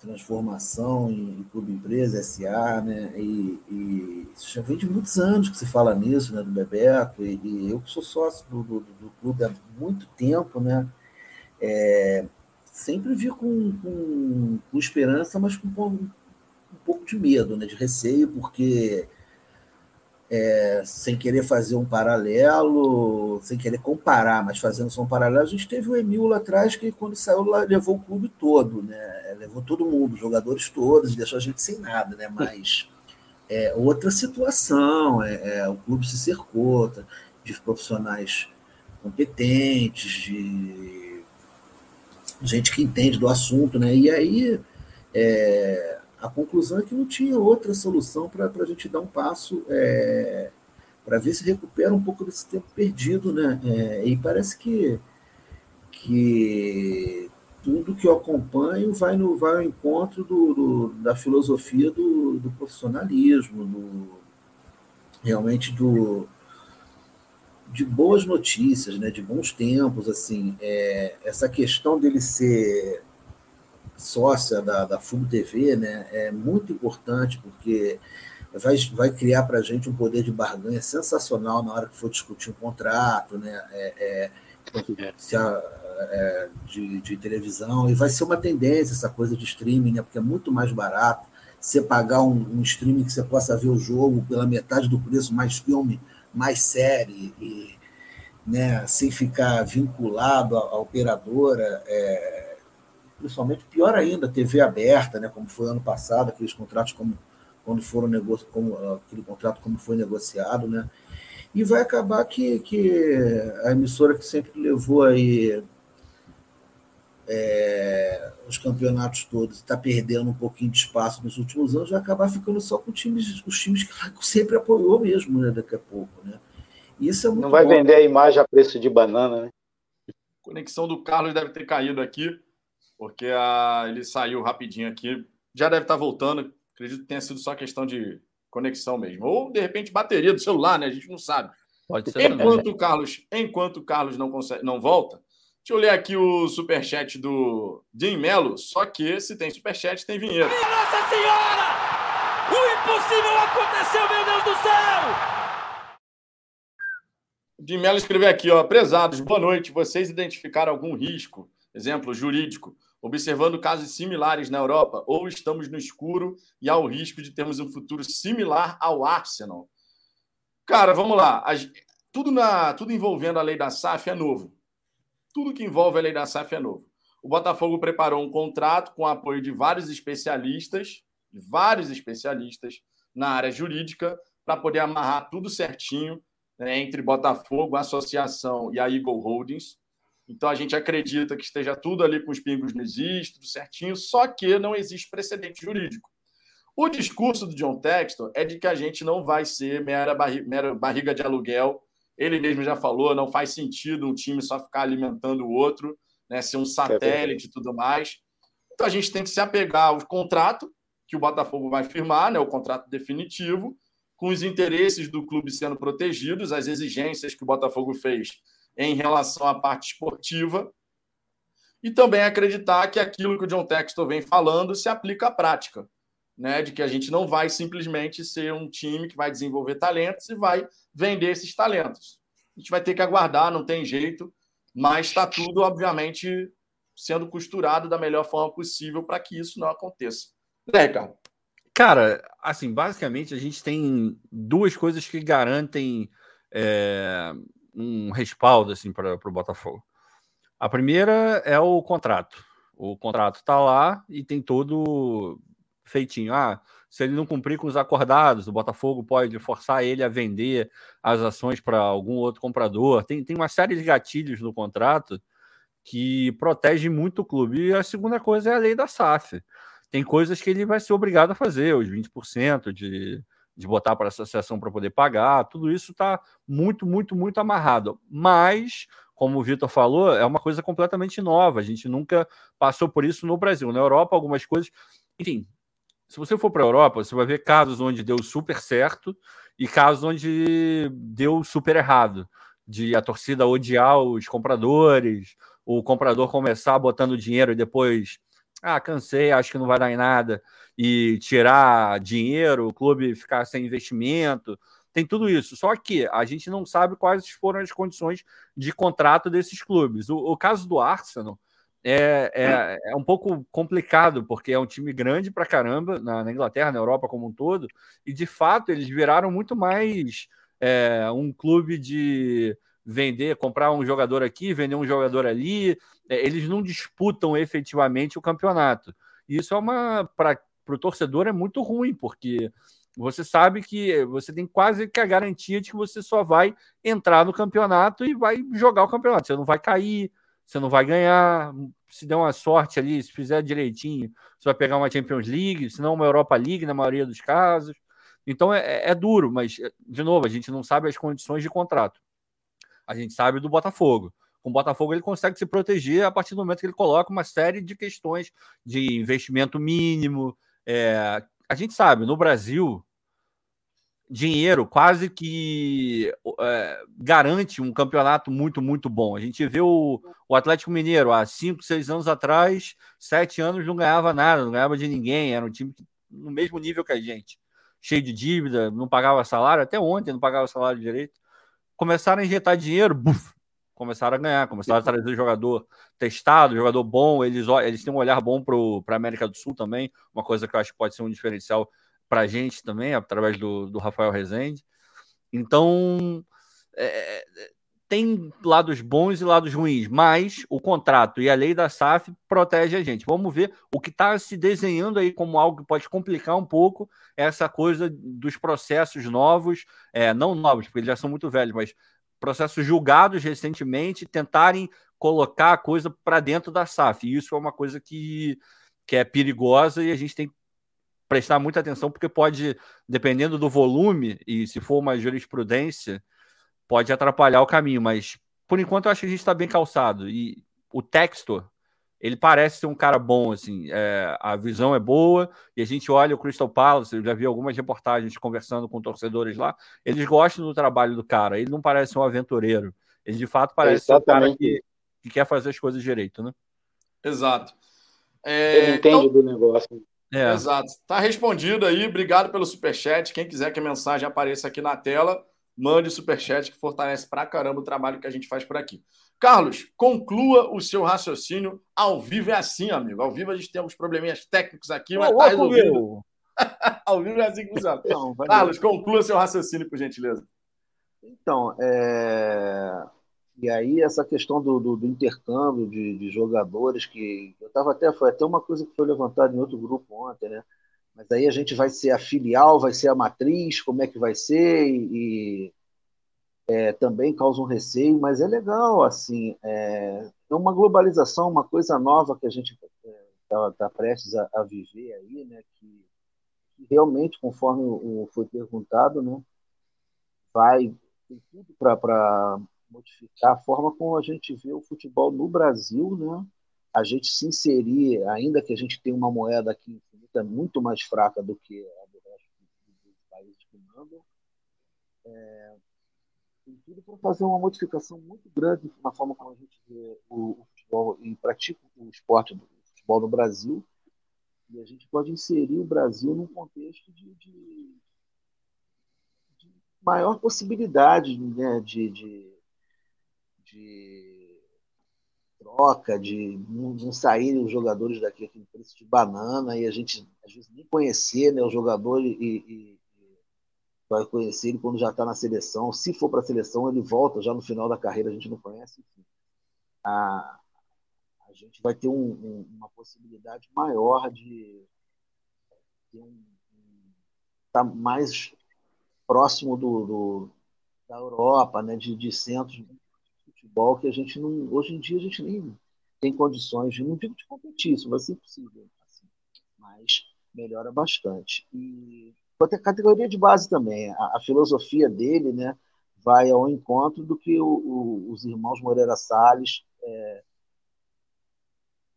transformação em clube empresa, SA, né, e, e, já vem de muitos anos que se fala nisso, né, do Bebeto, e, e eu que sou sócio do, do, do, clube há muito tempo, né, é, sempre vi com, com, com esperança, mas com um, um, pouco de medo, né, de receio, porque é, sem querer fazer um paralelo, sem querer comparar, mas fazendo só um paralelo, a gente teve o Emil lá atrás que quando saiu lá levou o clube todo, né? Levou todo mundo, jogadores todos, deixou a gente sem nada, né? Mas é outra situação, é, é o clube se cercou de profissionais competentes, de gente que entende do assunto, né? E aí é, a conclusão é que não tinha outra solução para a gente dar um passo é, para ver se recupera um pouco desse tempo perdido, né? É, e parece que, que tudo que eu acompanho vai, no, vai ao encontro do, do da filosofia do, do profissionalismo, do, realmente do, de boas notícias, né, de bons tempos, assim, é, essa questão dele ser sócia da, da Fundo TV, né, é muito importante porque vai, vai criar para a gente um poder de barganha sensacional na hora que for discutir um contrato, né, é, é, se a, é, de, de, televisão, e vai ser uma tendência essa coisa de streaming, né, porque é muito mais barato você pagar um, um streaming que você possa ver o jogo pela metade do preço, mais filme, mais série e né, sem ficar vinculado à, operadora, é, principalmente pior ainda, TV aberta, né, como foi ano passado, aqueles contratos como quando foram como, aquele contrato como foi negociado, né? E vai acabar que, que a emissora que sempre levou aí é, os campeonatos todos está perdendo um pouquinho de espaço nos últimos anos, vai acabar ficando só com times, os times que sempre apoiou mesmo, né, daqui a pouco, né? Isso é muito Não vai bom. vender a imagem a preço de banana, né? A conexão do Carlos deve ter caído aqui, porque a... ele saiu rapidinho aqui. Já deve estar voltando. Acredito que tenha sido só questão de conexão mesmo. Ou, de repente, bateria do celular, né? A gente não sabe. Pode ser. Enquanto o Carlos, enquanto o Carlos não, consegue, não volta, Deixa eu ler aqui o superchat do Jim Melo. Só que se tem superchat, tem vinheiro. Nossa Senhora! O impossível aconteceu, meu Deus do céu! Jim Melo escreveu aqui, ó. Prezados, boa noite. Vocês identificaram algum risco, exemplo jurídico, observando casos similares na Europa? Ou estamos no escuro e há o risco de termos um futuro similar ao Arsenal? Cara, vamos lá. As, tudo, na, tudo envolvendo a lei da SAF é novo. Tudo que envolve a lei da SAF é novo. O Botafogo preparou um contrato com apoio de vários especialistas, de vários especialistas na área jurídica, para poder amarrar tudo certinho né, entre Botafogo, Associação e a Eagle Holdings. Então a gente acredita que esteja tudo ali com os pingos nos is, tudo certinho, só que não existe precedente jurídico. O discurso do John Texton é de que a gente não vai ser mera, barri mera barriga de aluguel. Ele mesmo já falou, não faz sentido um time só ficar alimentando o outro, né, ser um satélite e tudo mais. Então a gente tem que se apegar ao contrato que o Botafogo vai firmar, né, o contrato definitivo, com os interesses do clube sendo protegidos, as exigências que o Botafogo fez em relação à parte esportiva, e também acreditar que aquilo que o John Textor vem falando se aplica à prática né, de que a gente não vai simplesmente ser um time que vai desenvolver talentos e vai vender esses talentos. A gente vai ter que aguardar, não tem jeito, mas está tudo, obviamente, sendo costurado da melhor forma possível para que isso não aconteça. Né, Ricardo? Cara, assim, basicamente a gente tem duas coisas que garantem é, um respaldo assim, para o Botafogo. A primeira é o contrato. O contrato está lá e tem todo feitinho. Ah, se ele não cumprir com os acordados, o Botafogo pode forçar ele a vender as ações para algum outro comprador. Tem, tem uma série de gatilhos no contrato que protege muito o clube. E a segunda coisa é a lei da SAF. Tem coisas que ele vai ser obrigado a fazer, os 20% de, de botar para a associação para poder pagar, tudo isso está muito, muito, muito amarrado. Mas, como o Vitor falou, é uma coisa completamente nova. A gente nunca passou por isso no Brasil. Na Europa, algumas coisas. Enfim, se você for para a Europa, você vai ver casos onde deu super certo e casos onde deu super errado. De a torcida odiar os compradores, o comprador começar botando dinheiro e depois, ah, cansei, acho que não vai dar em nada, e tirar dinheiro, o clube ficar sem investimento. Tem tudo isso. Só que a gente não sabe quais foram as condições de contrato desses clubes. O, o caso do Arsenal é, é, é, um pouco complicado, porque é um time grande pra caramba na, na, Inglaterra, na Europa como um todo, e de fato eles viraram muito mais é, um clube de vender, comprar um jogador aqui, vender um jogador ali. É, eles não disputam efetivamente o campeonato. Isso é uma. Para o torcedor é muito ruim, porque você sabe que você tem quase que a garantia de que você só vai entrar no campeonato e vai jogar o campeonato. Você não vai cair você não vai ganhar. Se der uma sorte ali, se fizer direitinho, você vai pegar uma Champions League, se não uma Europa League, na maioria dos casos. Então é, é duro, mas, de novo, a gente não sabe as condições de contrato. A gente sabe do Botafogo. Com o Botafogo, ele consegue se proteger a partir do momento que ele coloca uma série de questões de investimento mínimo. É, a gente sabe, no Brasil, dinheiro quase que é, garante um campeonato muito, muito bom. A gente vê o, o Atlético Mineiro há cinco, seis anos atrás, sete anos não ganhava nada, não ganhava de ninguém, era um time no mesmo nível que a gente, cheio de dívida, não pagava salário, até ontem não pagava salário direito. Começaram a injetar dinheiro, buf, começaram a ganhar, começaram a trazer jogador testado, jogador bom, eles, eles têm um olhar bom para a América do Sul também, uma coisa que eu acho que pode ser um diferencial para a gente também, através do, do Rafael Rezende. Então, é, tem lados bons e lados ruins, mas o contrato e a lei da SAF protege a gente. Vamos ver o que está se desenhando aí como algo que pode complicar um pouco essa coisa dos processos novos, é, não novos, porque eles já são muito velhos, mas processos julgados recentemente, tentarem colocar a coisa para dentro da SAF. E isso é uma coisa que, que é perigosa e a gente tem que prestar muita atenção, porque pode, dependendo do volume, e se for uma jurisprudência, pode atrapalhar o caminho, mas por enquanto eu acho que a gente está bem calçado. E o texto, ele parece ser um cara bom, assim, é, a visão é boa, e a gente olha o Crystal Palace, eu já vi algumas reportagens conversando com torcedores lá, eles gostam do trabalho do cara, ele não parece um aventureiro, ele de fato parece ser um cara que, que, quer fazer as coisas direito, né? Exato. É, ele entende então... do negócio. É. Exato. Tá respondido aí. Obrigado pelo superchat. Quem quiser que a mensagem apareça aqui na tela, mande o superchat que fortalece pra caramba o trabalho que a gente faz por aqui. Carlos, conclua o seu raciocínio. Ao vivo é assim, amigo. Ao vivo a gente tem alguns probleminhas técnicos aqui, mas tá resolvido. Ao vivo é assim que funciona. Então, Carlos, conclua seu raciocínio, por gentileza. Então, é... E aí essa questão do, do, do intercâmbio de, de, jogadores que eu estava até foi até uma coisa que foi levantada em outro grupo ontem, né? Mas aí a gente vai ser a filial, vai ser a matriz, como é que vai ser e, é, também causa um receio, mas é legal assim, é, é uma globalização, uma coisa nova que a gente está é, tá prestes a, a, viver aí, né? Que, realmente, conforme o, foi perguntado, né, vai tem tudo para modificar a forma como a gente vê o futebol no Brasil, né? A gente se inserir, ainda que a gente tenha uma moeda aqui infinita muito mais fraca do que a do resto dos países que mandam, é, tem tudo para fazer uma modificação muito grande na forma como a gente vê o, o futebol e pratica o esporte do futebol no Brasil. E a gente pode inserir o Brasil num contexto de, de, maior possibilidade né, de, de, de troca, de não, saírem os jogadores daqui aquele preço de banana e a gente às vezes nem conhecer né, o jogador e, e, vai conhecer ele quando já está na seleção. Se for para a seleção, ele volta já no final da carreira, a gente não conhece. Enfim. A, a gente vai ter um, um, uma possibilidade maior de ter um, estar tá mais próximo do, do, da Europa, né, de, de centros futebol que a gente não. Hoje em dia a gente nem tem condições de, não digo de competir, isso vai ser impossível, assim, mas melhora bastante. E à categoria de base também. A, a, filosofia dele né, vai ao encontro do que o, o, os irmãos Moreira Salles é,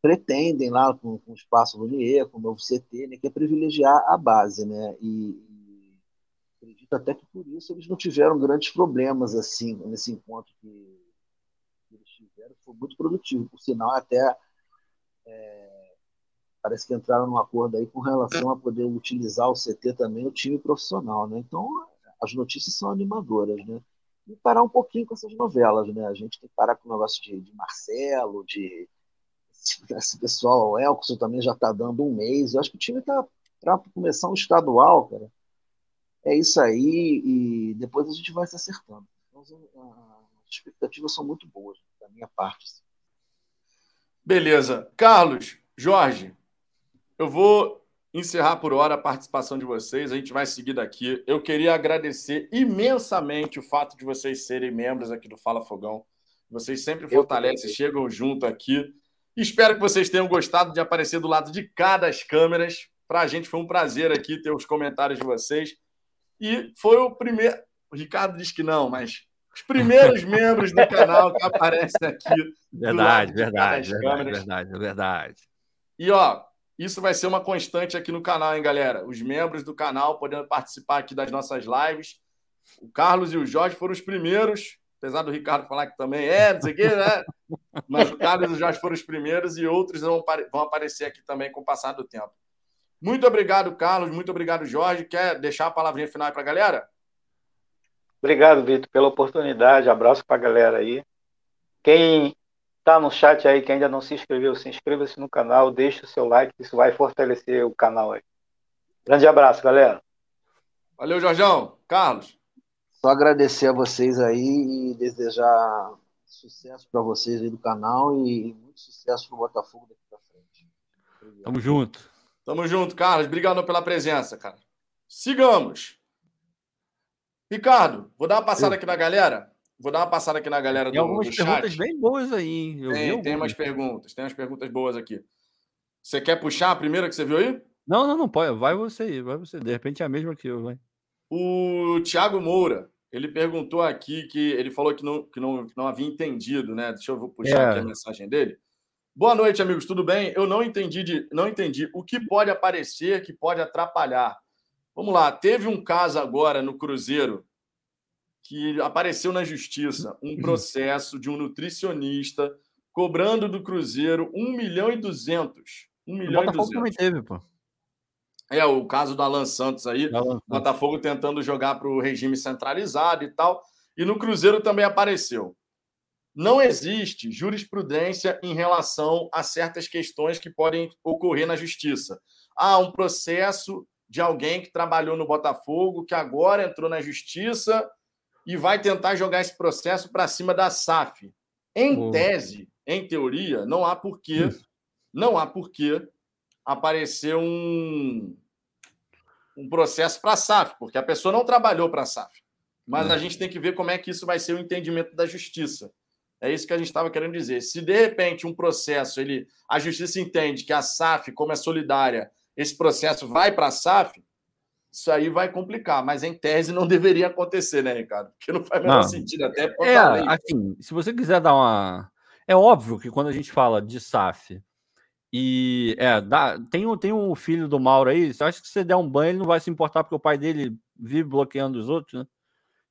pretendem lá com, com o Espaço Lunier, com o novo CT, né, que é privilegiar a base. Né, e acredito até que por isso eles não tiveram grandes problemas assim nesse encontro que, que eles tiveram. Foi muito produtivo, por sinal, até. É, parece que entraram num acordo aí com relação a poder utilizar o CT também, o time profissional, né? Então, as notícias são animadoras, né? E parar um pouquinho com essas novelas, né? A gente tem que parar com o negócio de, de Marcelo, de esse pessoal, o Elkson também já está dando um mês. Eu acho que o time está para começar um estadual, cara. É isso aí, e depois a gente vai se acertando. Então, as expectativas são muito boas, da minha parte. Beleza. Carlos, Jorge, eu vou encerrar por hora a participação de vocês. A gente vai seguir daqui. Eu queria agradecer imensamente o fato de vocês serem membros aqui do Fala Fogão. Vocês sempre fortalecem, chegam junto aqui. Espero que vocês tenham gostado de aparecer do lado de cada das câmeras. Para a gente foi um prazer aqui ter os comentários de vocês. E foi o primeiro. O Ricardo diz que não, mas os primeiros membros do canal que aparecem aqui. Verdade, verdade, verdade, verdade, verdade. E ó, isso vai ser uma constante aqui no canal, hein, galera? Os membros do canal podendo participar aqui das nossas lives. O Carlos e o Jorge foram os primeiros, apesar do Ricardo falar que também é, não sei o quê, né? Mas o Carlos e o Jorge foram os primeiros e outros vão, vão aparecer aqui também com o passar do tempo. Muito obrigado, Carlos. Muito obrigado, Jorge. Quer deixar a palavrinha final para a galera? Obrigado, Vitor, pela oportunidade. Abraço para a galera aí. Quem tá no chat aí que ainda não se inscreveu, se inscreva-se no canal, deixe o seu like, isso vai fortalecer o canal aí. Grande abraço, galera. Valeu, Jorjão. Carlos. Só agradecer a vocês aí e desejar sucesso para vocês aí do canal e muito sucesso para o Botafogo daqui para frente. Obrigado. Tamo junto. Tamo junto, Carlos. Obrigado pela presença, cara. Sigamos. Ricardo, vou dar uma passada Eu... aqui na galera. Vou dar uma passada aqui na galera tem do, algumas do perguntas chat. bem boas aí. Tem, tem umas perguntas, tem umas perguntas boas aqui. Você quer puxar a primeira que você viu aí? Não, não, não pode. Vai você aí, vai você. De repente é a mesma que eu, vai. O Thiago Moura, ele perguntou aqui que ele falou que não, que não, não havia entendido, né? Deixa eu puxar é. aqui a mensagem dele. Boa noite, amigos. Tudo bem? Eu não entendi de, não entendi o que pode aparecer que pode atrapalhar. Vamos lá. Teve um caso agora no Cruzeiro que apareceu na justiça um processo de um nutricionista cobrando do Cruzeiro 1 milhão e 200. 1 milhão o Botafogo e 200. também teve, pô. É, o caso do Alan Santos aí, Alan Botafogo tentando jogar para o regime centralizado e tal. E no Cruzeiro também apareceu. Não existe jurisprudência em relação a certas questões que podem ocorrer na justiça. Há um processo de alguém que trabalhou no Botafogo, que agora entrou na justiça e vai tentar jogar esse processo para cima da SAF. Em tese, em teoria, não há porquê, não há porquê aparecer um, um processo para a SAF, porque a pessoa não trabalhou para a SAF. Mas a gente tem que ver como é que isso vai ser o entendimento da justiça. É isso que a gente estava querendo dizer. Se de repente um processo, ele, a justiça entende que a SAF, como é solidária, esse processo vai para a SAF, isso aí vai complicar, mas em tese não deveria acontecer, né, Ricardo? Porque não faz menor sentido, até É, assim, se você quiser dar uma. É óbvio que quando a gente fala de SAF e é, dá, tem, um, tem um filho do Mauro aí, você acha que se você der um banho, ele não vai se importar porque o pai dele vive bloqueando os outros, né?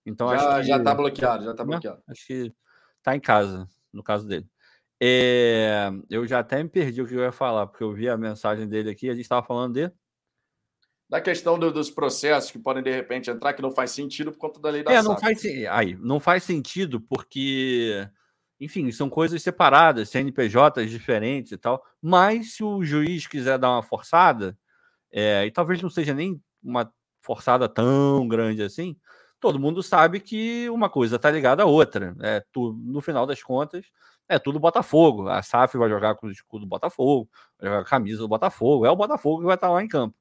Então já, acho que, já tá bloqueado, já tá né? bloqueado. Acho que tá em casa, no caso dele. É, eu já até me perdi o que eu ia falar, porque eu vi a mensagem dele aqui, a gente estava falando de. Da questão do, dos processos que podem, de repente, entrar, que não faz sentido por conta da lei da É, não faz, aí, não faz sentido, porque, enfim, são coisas separadas, CNPJs diferentes e tal. Mas se o juiz quiser dar uma forçada, é, e talvez não seja nem uma forçada tão grande assim, todo mundo sabe que uma coisa está ligada à outra. É, tu, no final das contas, é tudo Botafogo. A SAF vai jogar com o escudo do Botafogo, vai jogar com a camisa do Botafogo. É o Botafogo que vai estar lá em campo.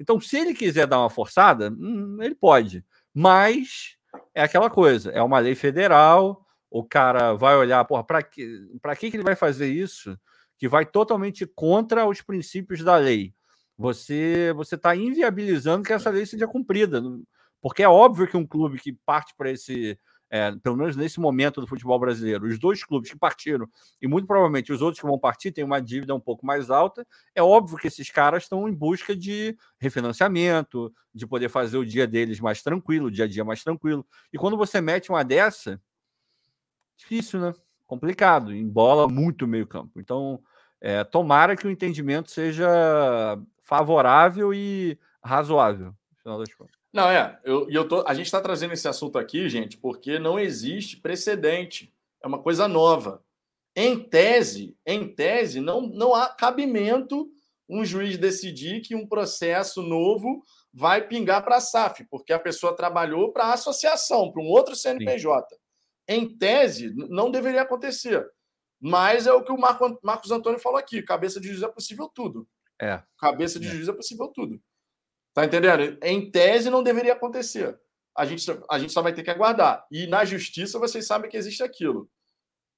Então, se ele quiser dar uma forçada, hum, ele pode. Mas é aquela coisa: é uma lei federal. O cara vai olhar, porra, para que, que, ele vai fazer isso? Que vai totalmente contra os princípios da lei. Você você está inviabilizando que essa lei seja cumprida. Porque é óbvio que um clube que parte para esse é, pelo menos nesse momento do futebol brasileiro, os dois clubes que partiram, e muito provavelmente os outros que vão partir, têm uma dívida um pouco mais alta, é óbvio que esses caras estão em busca de refinanciamento, de poder fazer o dia deles mais tranquilo, o dia a dia mais tranquilo. E quando você mete uma dessa, difícil, né? Complicado, embola muito o meio campo. Então, é, tomara que o entendimento seja favorável e razoável, no final das contas. Não, é. Eu, eu tô, a gente está trazendo esse assunto aqui, gente, porque não existe precedente. É uma coisa nova. Em tese, em tese, não, não há cabimento um juiz decidir que um processo novo vai pingar para a SAF, porque a pessoa trabalhou para a associação, para um outro CNPJ. Sim. Em tese, não deveria acontecer. Mas é o que o Marco, Marcos Antônio falou aqui: cabeça de juiz é possível tudo. É. Cabeça de é. juiz é possível tudo. Tá entendendo? Em tese não deveria acontecer. A gente, a gente só vai ter que aguardar. E na justiça vocês sabem que existe aquilo.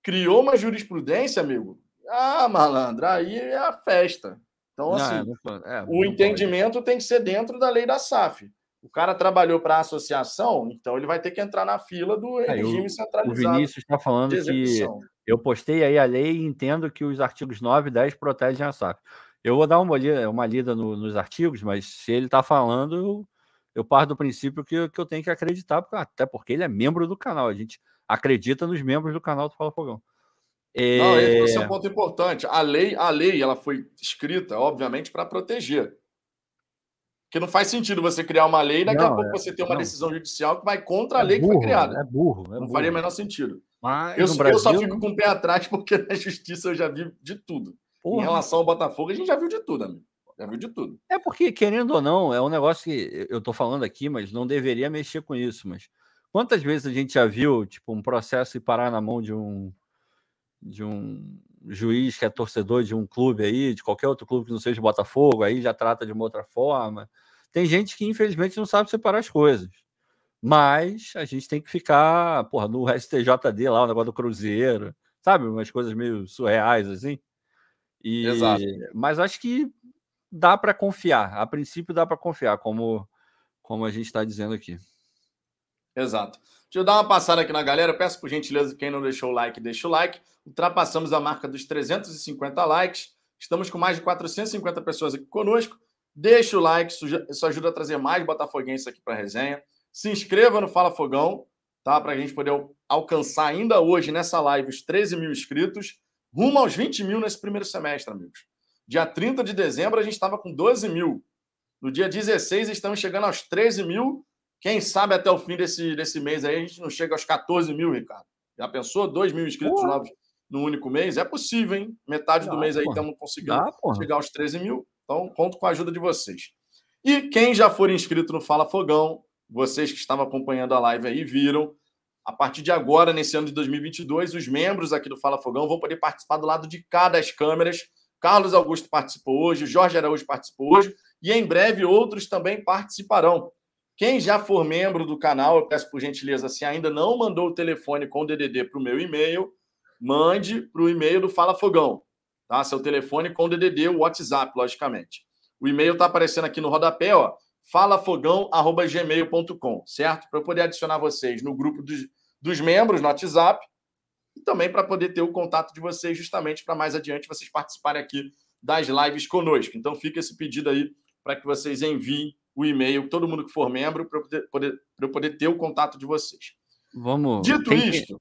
Criou uma jurisprudência, amigo. Ah, malandro, aí é a festa. Então, assim, não, é, o entendimento pode. tem que ser dentro da lei da SAF. O cara trabalhou para a associação, então ele vai ter que entrar na fila do é, regime o, centralizado. O Vinícius está falando que eu postei aí a lei e entendo que os artigos 9 e 10 protegem a SAF. Eu vou dar uma lida, uma lida no, nos artigos, mas se ele está falando, eu, eu parto do princípio que, que eu tenho que acreditar, até porque ele é membro do canal. A gente acredita nos membros do canal do Fala Fogão. É... Não, esse é um ponto importante. A lei, a lei ela foi escrita, obviamente, para proteger. Porque não faz sentido você criar uma lei e daqui não, a pouco é... você ter uma não. decisão judicial que vai contra a é lei burro, que foi criada. É burro. É não burro. faria o menor sentido. Mas eu, Brasil... eu só fico com o pé atrás porque na justiça eu já vi de tudo. Porra. Em relação ao Botafogo, a gente já viu de tudo, amigo. Já viu de tudo. É porque, querendo ou não, é um negócio que eu tô falando aqui, mas não deveria mexer com isso. Mas quantas vezes a gente já viu, tipo, um processo e parar na mão de um de um juiz que é torcedor de um clube aí, de qualquer outro clube que não seja Botafogo, aí já trata de uma outra forma. Tem gente que, infelizmente, não sabe separar as coisas. Mas a gente tem que ficar, porra, no STJD lá, o negócio do Cruzeiro, sabe? Umas coisas meio surreais, assim. E, Exato. Mas acho que dá para confiar. A princípio dá para confiar, como, como a gente está dizendo aqui. Exato. Deixa eu dar uma passada aqui na galera. Eu peço por gentileza, quem não deixou o like, deixa o like. Ultrapassamos a marca dos 350 likes. Estamos com mais de 450 pessoas aqui conosco. Deixa o like, isso ajuda a trazer mais botafoguenses aqui para a resenha. Se inscreva no Fala Fogão, tá? Para a gente poder alcançar ainda hoje nessa live os 13 mil inscritos rumo aos 20 mil nesse primeiro semestre, amigos. Dia 30 de dezembro, a gente estava com 12 mil. No dia 16, estamos chegando aos 13 mil. Quem sabe até o fim desse, desse mês aí a gente não chega aos 14 mil, Ricardo. Já pensou? 2 mil inscritos novos no único mês? É possível, hein? Metade Dá, do mês aí estamos conseguindo Dá, chegar aos 13 mil. Então, conto com a ajuda de vocês. E quem já for inscrito no Fala Fogão, vocês que estavam acompanhando a live aí viram, a partir de agora, nesse ano de 2022, os membros aqui do Fala Fogão vão poder participar do lado de cada das câmeras. Carlos Augusto participou hoje, Jorge Araújo participou hoje e em breve outros também participarão. Quem já for membro do canal, eu peço por gentileza, se ainda não mandou o telefone com o DDD para o meu e-mail, mande para o e-mail do Fala Fogão. Tá? Seu telefone com o DDD, o WhatsApp, logicamente. O e-mail está aparecendo aqui no rodapé, ó. falafogão.gmail.com, certo? Para eu poder adicionar vocês no grupo dos, dos membros no WhatsApp e também para poder ter o contato de vocês, justamente para mais adiante vocês participarem aqui das lives conosco. Então fica esse pedido aí para que vocês enviem o e-mail, todo mundo que for membro, para eu poder, poder, eu poder ter o contato de vocês. Vamos. Dito tem, isto.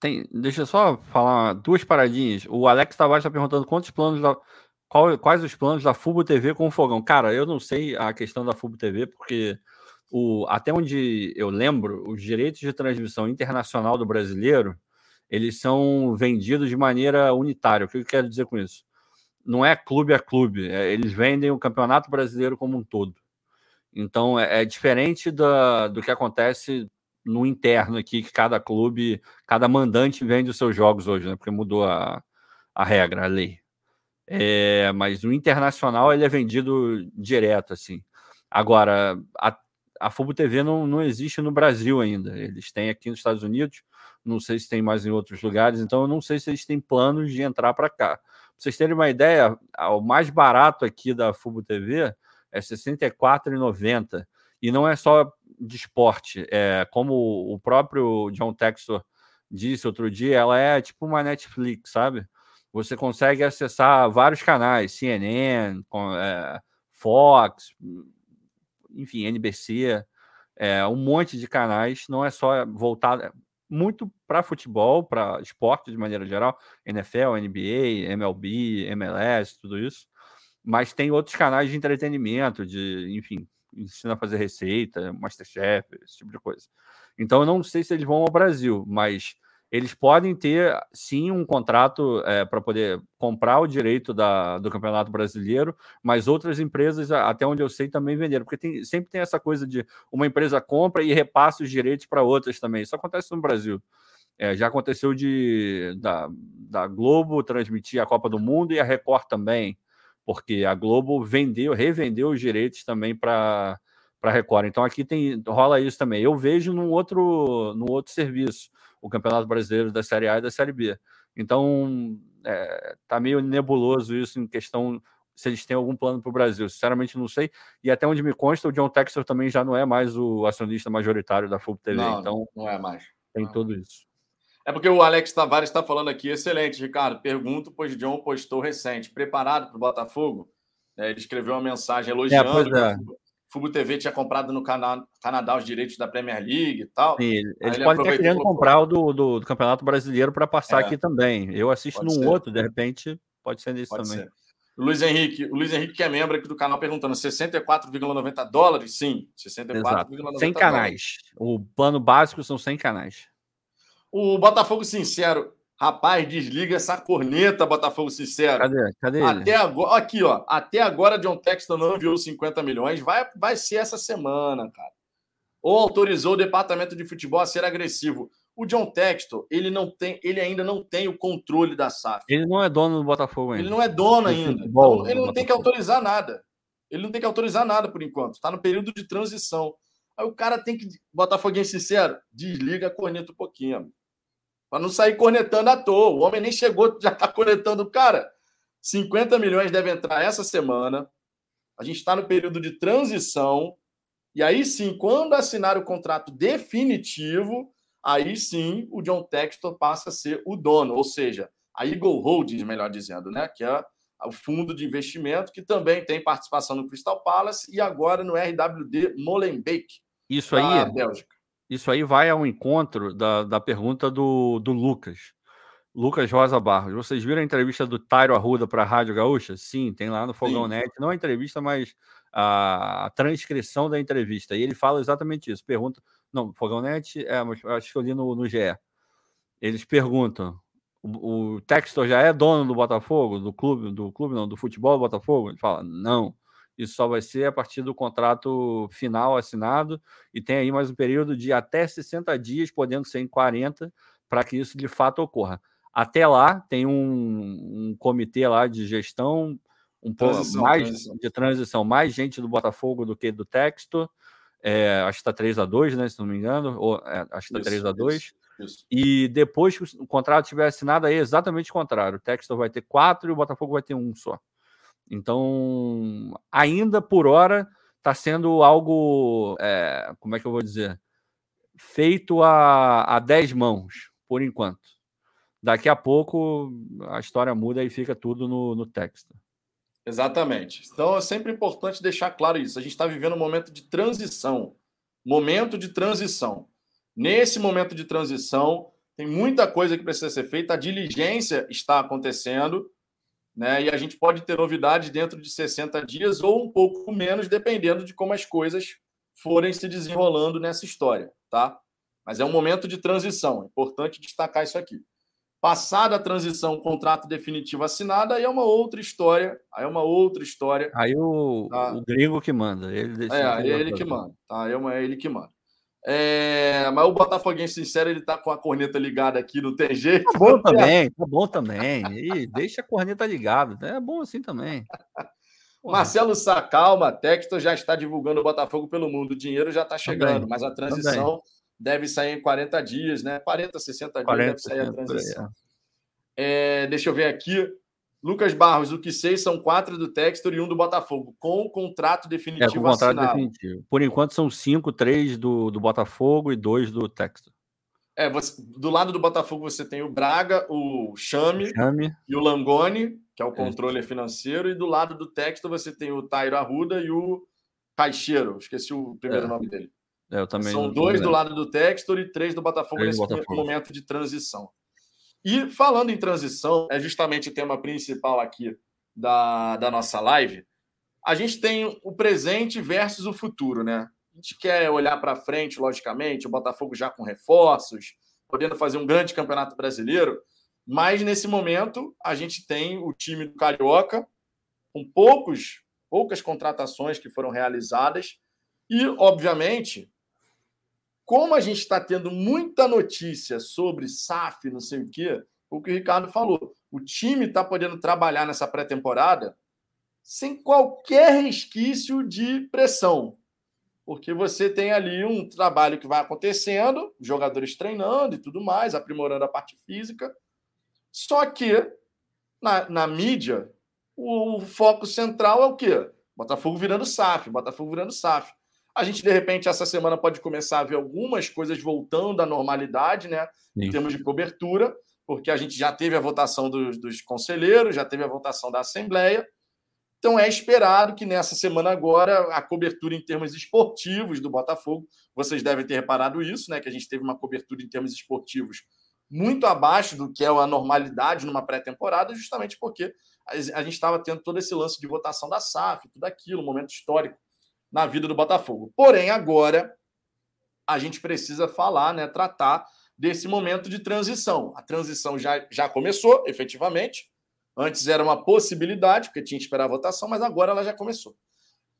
Tem, deixa eu só falar duas paradinhas. O Alex Tavares está perguntando quantos planos. Qual, quais os planos da Fubo TV com o fogão? Cara, eu não sei a questão da Fubo TV, porque o, até onde eu lembro, os direitos de transmissão internacional do brasileiro eles são vendidos de maneira unitária. O que eu quero dizer com isso? Não é clube a clube, é, eles vendem o Campeonato Brasileiro como um todo. Então é, é diferente da, do que acontece no interno aqui, que cada clube, cada mandante vende os seus jogos hoje, né? Porque mudou a, a regra, a lei. É, mas no internacional ele é vendido direto, assim. Agora, a, a Fubo TV não, não existe no Brasil ainda. Eles têm aqui nos Estados Unidos, não sei se tem mais em outros lugares, então eu não sei se eles têm planos de entrar para cá. Para vocês terem uma ideia, o mais barato aqui da Fubo TV é R$ 64,90. E não é só de esporte, é como o próprio John Textor disse outro dia, ela é tipo uma Netflix, sabe? Você consegue acessar vários canais, CNN, é, Fox, enfim, NBC, é, um monte de canais, não é só voltado muito para futebol, para esporte de maneira geral, NFL, NBA, MLB, MLS, tudo isso, mas tem outros canais de entretenimento, de, enfim, ensina a fazer receita, Masterchef, esse tipo de coisa. Então eu não sei se eles vão ao Brasil, mas eles podem ter sim um contrato é, para poder comprar o direito da, do Campeonato Brasileiro, mas outras empresas, até onde eu sei, também venderam, porque tem, sempre tem essa coisa de uma empresa compra e repassa os direitos para outras também. Isso acontece no Brasil. É, já aconteceu de da, da Globo transmitir a Copa do Mundo e a Record também, porque a Globo vendeu, revendeu os direitos também para para Record. Então aqui tem rola isso também. Eu vejo num outro no outro serviço o Campeonato Brasileiro da Série A e da Série B. Então, é, tá meio nebuloso isso em questão se eles têm algum plano para o Brasil. Sinceramente, não sei. E até onde me consta, o John Textor também já não é mais o acionista majoritário da FUB TV. Não, então, não é mais. Tem não. tudo isso. É porque o Alex Tavares está falando aqui, excelente, Ricardo. Pergunto, pois John postou recente. Preparado para o Botafogo? É, ele escreveu uma mensagem elogiando. É, Fubo TV tinha comprado no Cana Canadá os direitos da Premier League e tal. Sim, eles podem estar querendo comprar o do, do, do, Campeonato Brasileiro para passar é, aqui também. Eu assisto num ser. outro, de repente, pode ser pode também. Ser. Luiz Henrique, o Luiz Henrique, que é membro aqui do canal, perguntando: 64,90 dólares? Sim, 64,90 100 canais. O plano básico são 100 canais. O Botafogo Sincero Rapaz, desliga essa corneta, Botafogo Sincero. Cadê? Cadê Até agora, aqui, ó. Até agora, John Texton não enviou 50 milhões. Vai, vai ser essa semana, cara. Ou autorizou o departamento de futebol a ser agressivo. O John Texton, ele não tem, ele ainda não tem o controle da SAF. Ele não é dono do Botafogo ainda. Ele não é dono ainda. Futebol, então, ele não tem que autorizar nada. Ele não tem que autorizar nada por enquanto. Está no período de transição. Aí o cara tem que. Botafoguense sincero, desliga a corneta um pouquinho. Amigo. Para não sair cornetando à toa. O homem nem chegou, já está cornetando o cara. 50 milhões deve entrar essa semana. A gente está no período de transição. E aí sim, quando assinar o contrato definitivo, aí sim o John Textor passa a ser o dono, ou seja, a Eagle Holdings, melhor dizendo, né? Que é o fundo de investimento que também tem participação no Crystal Palace e agora no RWD Molenbeek. Isso aí, Bélgica. Isso aí vai ao encontro da, da pergunta do, do Lucas. Lucas Rosa Barros. Vocês viram a entrevista do Tairo Arruda para a Rádio Gaúcha? Sim, tem lá no Fogão Sim. Net. Não a entrevista, mas a, a, transcrição da entrevista. E ele fala exatamente isso. Pergunta. Não, Fogão Net, é, mas acho que eu li no, no GE. Eles perguntam: o, o Textor já é dono do Botafogo, do clube, do clube, não, do futebol do Botafogo? Ele fala: não. Isso só vai ser a partir do contrato final assinado e tem aí mais um período de até 60 dias, podendo ser em 40, para que isso de fato ocorra. Até lá, tem um, um comitê lá de gestão, um pouco mais transição. de transição, mais gente do Botafogo do que do Texto. É, acho que está 3 a 2 né? Se não me engano, ou, é, acho que está 3 a 2 isso, isso. E depois que o contrato estiver assinado, aí é exatamente o contrário. O Textor vai ter quatro e o Botafogo vai ter um só. Então, ainda por hora, está sendo algo, é, como é que eu vou dizer, feito a, a dez mãos, por enquanto. Daqui a pouco a história muda e fica tudo no, no texto. Exatamente. Então é sempre importante deixar claro isso. A gente está vivendo um momento de transição. Momento de transição. Nesse momento de transição, tem muita coisa que precisa ser feita, a diligência está acontecendo, né? E a gente pode ter novidades dentro de 60 dias ou um pouco menos, dependendo de como as coisas forem se desenrolando nessa história, tá? Mas é um momento de transição, é importante destacar isso aqui. Passada a transição, contrato definitivo assinado, aí é uma outra história, aí é uma outra história. Aí o, tá? o gringo que manda, ele É, é ele que manda, tá? É, é ele que manda. É, mas o Botafoguense sincero, ele tá com a corneta ligada aqui, não tem jeito. Tá bom também, tá bom também. E deixa a corneta ligada, é bom assim também. Marcelo Sá, calma, Texto já está divulgando o Botafogo pelo mundo. O dinheiro já está chegando, também, mas a transição também. deve sair em 40 dias, né? 40, 60 dias 40, deve sair a transição. É. é, deixa eu ver aqui. Lucas Barros, o que sei são quatro do Textor e um do Botafogo, com contrato definitivo é, com contrato assinado. definitivo. Por enquanto são cinco, três do, do Botafogo e dois do Textor. É, você, do lado do Botafogo você tem o Braga, o Chame, Chame. e o Langoni, que é o controle é. financeiro, e do lado do Textor você tem o Tairo Arruda e o Caixeiro, esqueci o primeiro é. nome dele. É, eu também São dois do lado do Textor e três do Botafogo três nesse Botafogo. momento de transição. E falando em transição, é justamente o tema principal aqui da, da nossa live. A gente tem o presente versus o futuro, né? A gente quer olhar para frente, logicamente, o Botafogo já com reforços, podendo fazer um grande campeonato brasileiro, mas nesse momento a gente tem o time do Carioca com poucos, poucas contratações que foram realizadas e, obviamente, como a gente está tendo muita notícia sobre SAF, não sei o quê, o que o Ricardo falou, o time está podendo trabalhar nessa pré-temporada sem qualquer resquício de pressão. Porque você tem ali um trabalho que vai acontecendo, jogadores treinando e tudo mais, aprimorando a parte física. Só que na, na mídia, o, o foco central é o quê? Botafogo virando SAF, Botafogo virando SAF. A gente, de repente, essa semana pode começar a ver algumas coisas voltando à normalidade, né? Sim. Em termos de cobertura, porque a gente já teve a votação dos, dos conselheiros, já teve a votação da Assembleia. Então é esperado que nessa semana agora a cobertura em termos esportivos do Botafogo, vocês devem ter reparado isso, né? Que a gente teve uma cobertura em termos esportivos muito abaixo do que é a normalidade numa pré-temporada, justamente porque a gente estava tendo todo esse lance de votação da SAF, tudo aquilo, momento histórico na vida do Botafogo. Porém, agora a gente precisa falar, né, tratar desse momento de transição. A transição já, já começou, efetivamente. Antes era uma possibilidade, porque tinha que esperar a votação, mas agora ela já começou.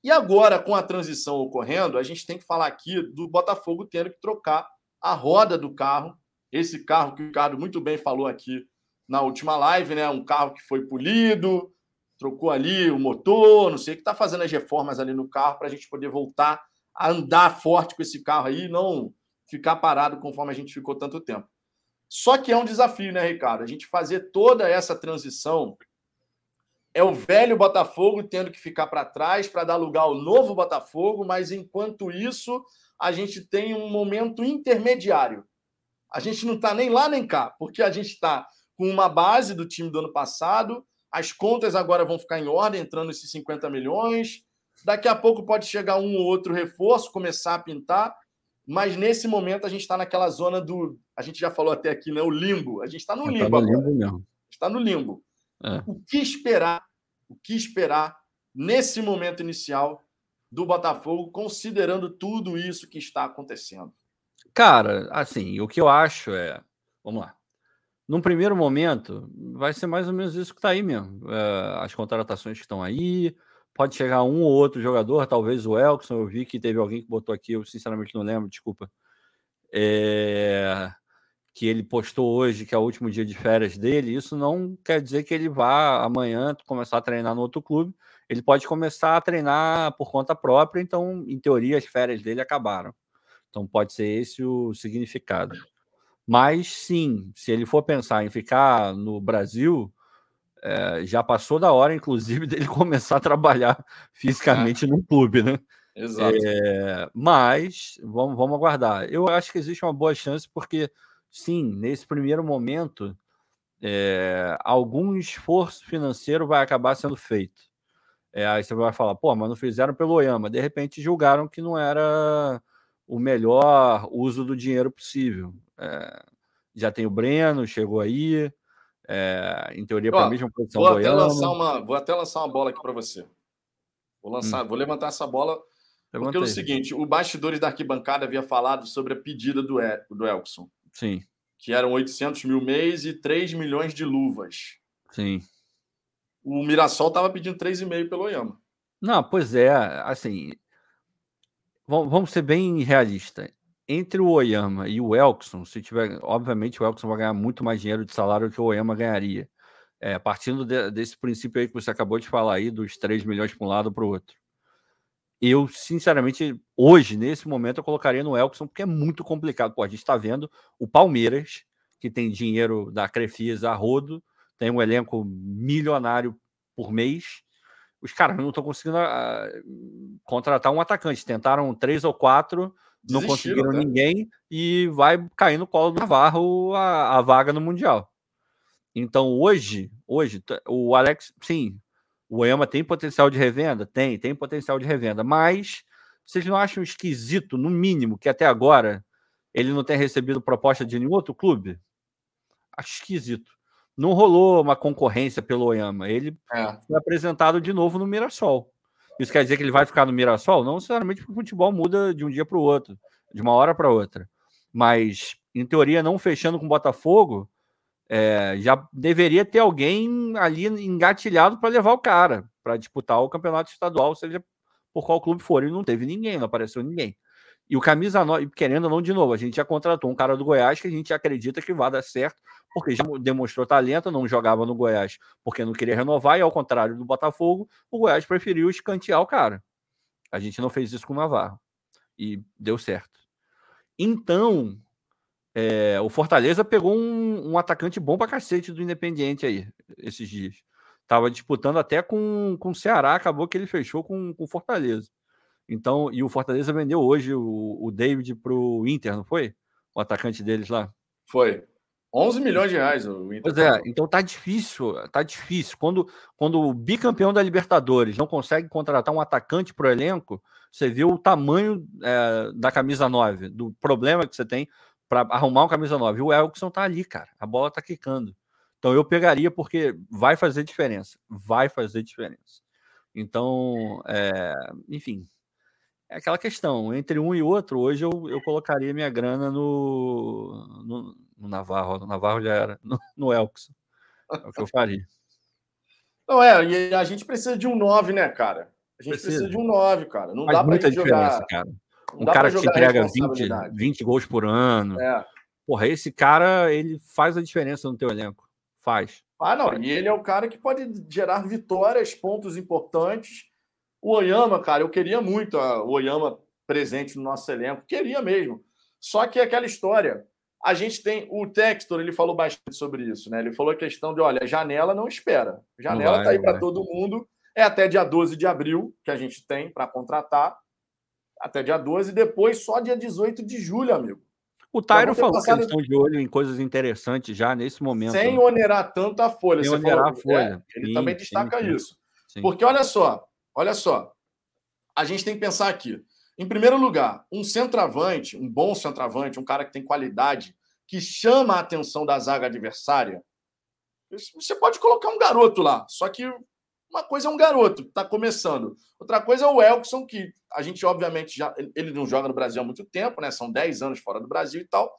E agora, com a transição ocorrendo, a gente tem que falar aqui do Botafogo tendo que trocar a roda do carro. Esse carro que o Ricardo muito bem falou aqui na última live, né? Um carro que foi polido, trocou ali o motor, não sei o que, está fazendo as reformas ali no carro para a gente poder voltar a andar forte com esse carro aí e não ficar parado conforme a gente ficou tanto tempo. Só que é um desafio, né, Ricardo? A gente fazer toda essa transição é o velho Botafogo tendo que ficar para trás para dar lugar ao novo Botafogo, mas enquanto isso, a gente tem um momento intermediário. A gente não está nem lá nem cá, porque a gente está com uma base do time do ano passado, as contas agora vão ficar em ordem, entrando esses 50 milhões. Daqui a pouco pode chegar um ou outro reforço, começar a pintar. Mas nesse momento a gente está naquela zona do. A gente já falou até aqui, né? O limbo. A gente está no tá limbo. Tá no limbo mesmo. Está no limbo. É. O que esperar? O que esperar nesse momento inicial do Botafogo, considerando tudo isso que está acontecendo? Cara, assim, o que eu acho é. Vamos lá. Num primeiro momento, vai ser mais ou menos isso que está aí mesmo. É, as contratações que estão aí, pode chegar um ou outro jogador, talvez o Elkson, eu vi que teve alguém que botou aqui, eu sinceramente não lembro, desculpa. É, que ele postou hoje que é o último dia de férias dele, isso não quer dizer que ele vá amanhã começar a treinar no outro clube. Ele pode começar a treinar por conta própria, então, em teoria, as férias dele acabaram. Então, pode ser esse o significado. Mas sim, se ele for pensar em ficar no Brasil, é, já passou da hora, inclusive, dele começar a trabalhar fisicamente é. no clube, né? Exato. É, mas vamos, vamos aguardar. Eu acho que existe uma boa chance, porque sim, nesse primeiro momento, é, algum esforço financeiro vai acabar sendo feito. É, aí você vai falar, pô, mas não fizeram pelo Oyama. De repente julgaram que não era o melhor uso do dinheiro possível. É, já tem o Breno, chegou aí. É, em teoria, para a mesma posição vou até. Lançar uma, vou até lançar uma bola aqui para você. Vou, lançar, hum. vou levantar essa bola. Porque é o seguinte: o bastidores da arquibancada havia falado sobre a pedida do, El, do Elkson. Sim que eram 800 mil mês e 3 milhões de luvas. Sim. O Mirassol estava pedindo 3,5 pelo Oyama. Não, pois é, assim, vamos ser bem realistas. Entre o Oyama e o Elkson, se tiver, obviamente o Elkson vai ganhar muito mais dinheiro de salário que o Oyama ganharia. É, partindo de, desse princípio aí que você acabou de falar aí, dos 3 milhões para um lado para o outro eu, sinceramente, hoje, nesse momento, eu colocaria no Elkson, porque é muito complicado. Pô, a gente está vendo o Palmeiras, que tem dinheiro da Crefisa a rodo, tem um elenco milionário por mês. Os caras não estão conseguindo uh, contratar um atacante. Tentaram três ou quatro, não conseguiram ninguém e vai cair no colo do Navarro a, a vaga no Mundial. Então, hoje, hoje, o Alex, sim, o Oyama tem potencial de revenda? Tem, tem potencial de revenda. Mas vocês não acham esquisito, no mínimo, que até agora ele não tenha recebido proposta de nenhum outro clube? Acho esquisito. Não rolou uma concorrência pelo Oyama. Ele é. foi apresentado de novo no Mirassol. Isso quer dizer que ele vai ficar no Mirassol? Não necessariamente porque o futebol muda de um dia para o outro, de uma hora para outra. Mas, em teoria, não fechando com o Botafogo, é, já deveria ter alguém ali engatilhado para levar o cara para disputar o campeonato estadual, seja por qual clube for. E não teve ninguém, não apareceu ninguém. E o camisa 9, querendo ou não, de novo, a gente já contratou um cara do Goiás que a gente acredita que vai dar certo, porque já demonstrou talento, não jogava no Goiás porque não queria renovar, e ao contrário do Botafogo, o Goiás preferiu escantear o cara. A gente não fez isso com o Navarro. E deu certo. Então, é, o Fortaleza pegou um, um, atacante bom pra cacete do Independiente aí, esses dias. Tava disputando até com, com o Ceará, acabou que ele fechou com o Fortaleza. Então, e o Fortaleza vendeu hoje o, o David pro Inter, não foi? O atacante deles lá. Foi. 11 milhões de reais o Inter. Pois é, então tá difícil, tá difícil. Quando, quando o bicampeão da Libertadores não consegue contratar um atacante pro elenco, você vê o tamanho é, da camisa 9, do problema que você tem para arrumar um camisa 9. O Elkson tá ali, cara. A bola tá quicando. Então eu pegaria porque vai fazer diferença. Vai fazer diferença. Então, é, enfim, é aquela questão. Entre um e outro, hoje eu, eu colocaria minha grana no, no, no Navarro. No Navarro já era. No, no Elkson. É o que eu faria. Não, é, e a gente precisa de um 9, né, cara? A gente precisa, precisa de um 9, cara. Não Faz dá pra gente jogar. Cara um cara que te entrega 20, 20 gols por ano. É. Porra, esse cara, ele faz a diferença no teu elenco. Faz. Ah, não. E ele é o cara que pode gerar vitórias, pontos importantes. O Oyama, cara, eu queria muito o Oyama presente no nosso elenco. Queria mesmo. Só que é aquela história. A gente tem. O Textor, ele falou bastante sobre isso, né? Ele falou a questão de: olha, janela não espera. Janela não vai, tá aí para todo mundo. É até dia 12 de abril que a gente tem para contratar até dia 12 e depois só dia 18 de julho, amigo. O Tairo falou passado... que eles estão de olho em coisas interessantes já nesse momento. Sem onerar tanto a folha. Sem onerar falou, a folha. É, ele sim, também destaca sim, isso. Sim. Porque olha só, olha só. A gente tem que pensar aqui. Em primeiro lugar, um centroavante, um bom centroavante, um cara que tem qualidade, que chama a atenção da zaga adversária. Você pode colocar um garoto lá, só que uma coisa é um garoto que está começando. Outra coisa é o Elkson, que a gente, obviamente, já ele não joga no Brasil há muito tempo, né? São 10 anos fora do Brasil e tal.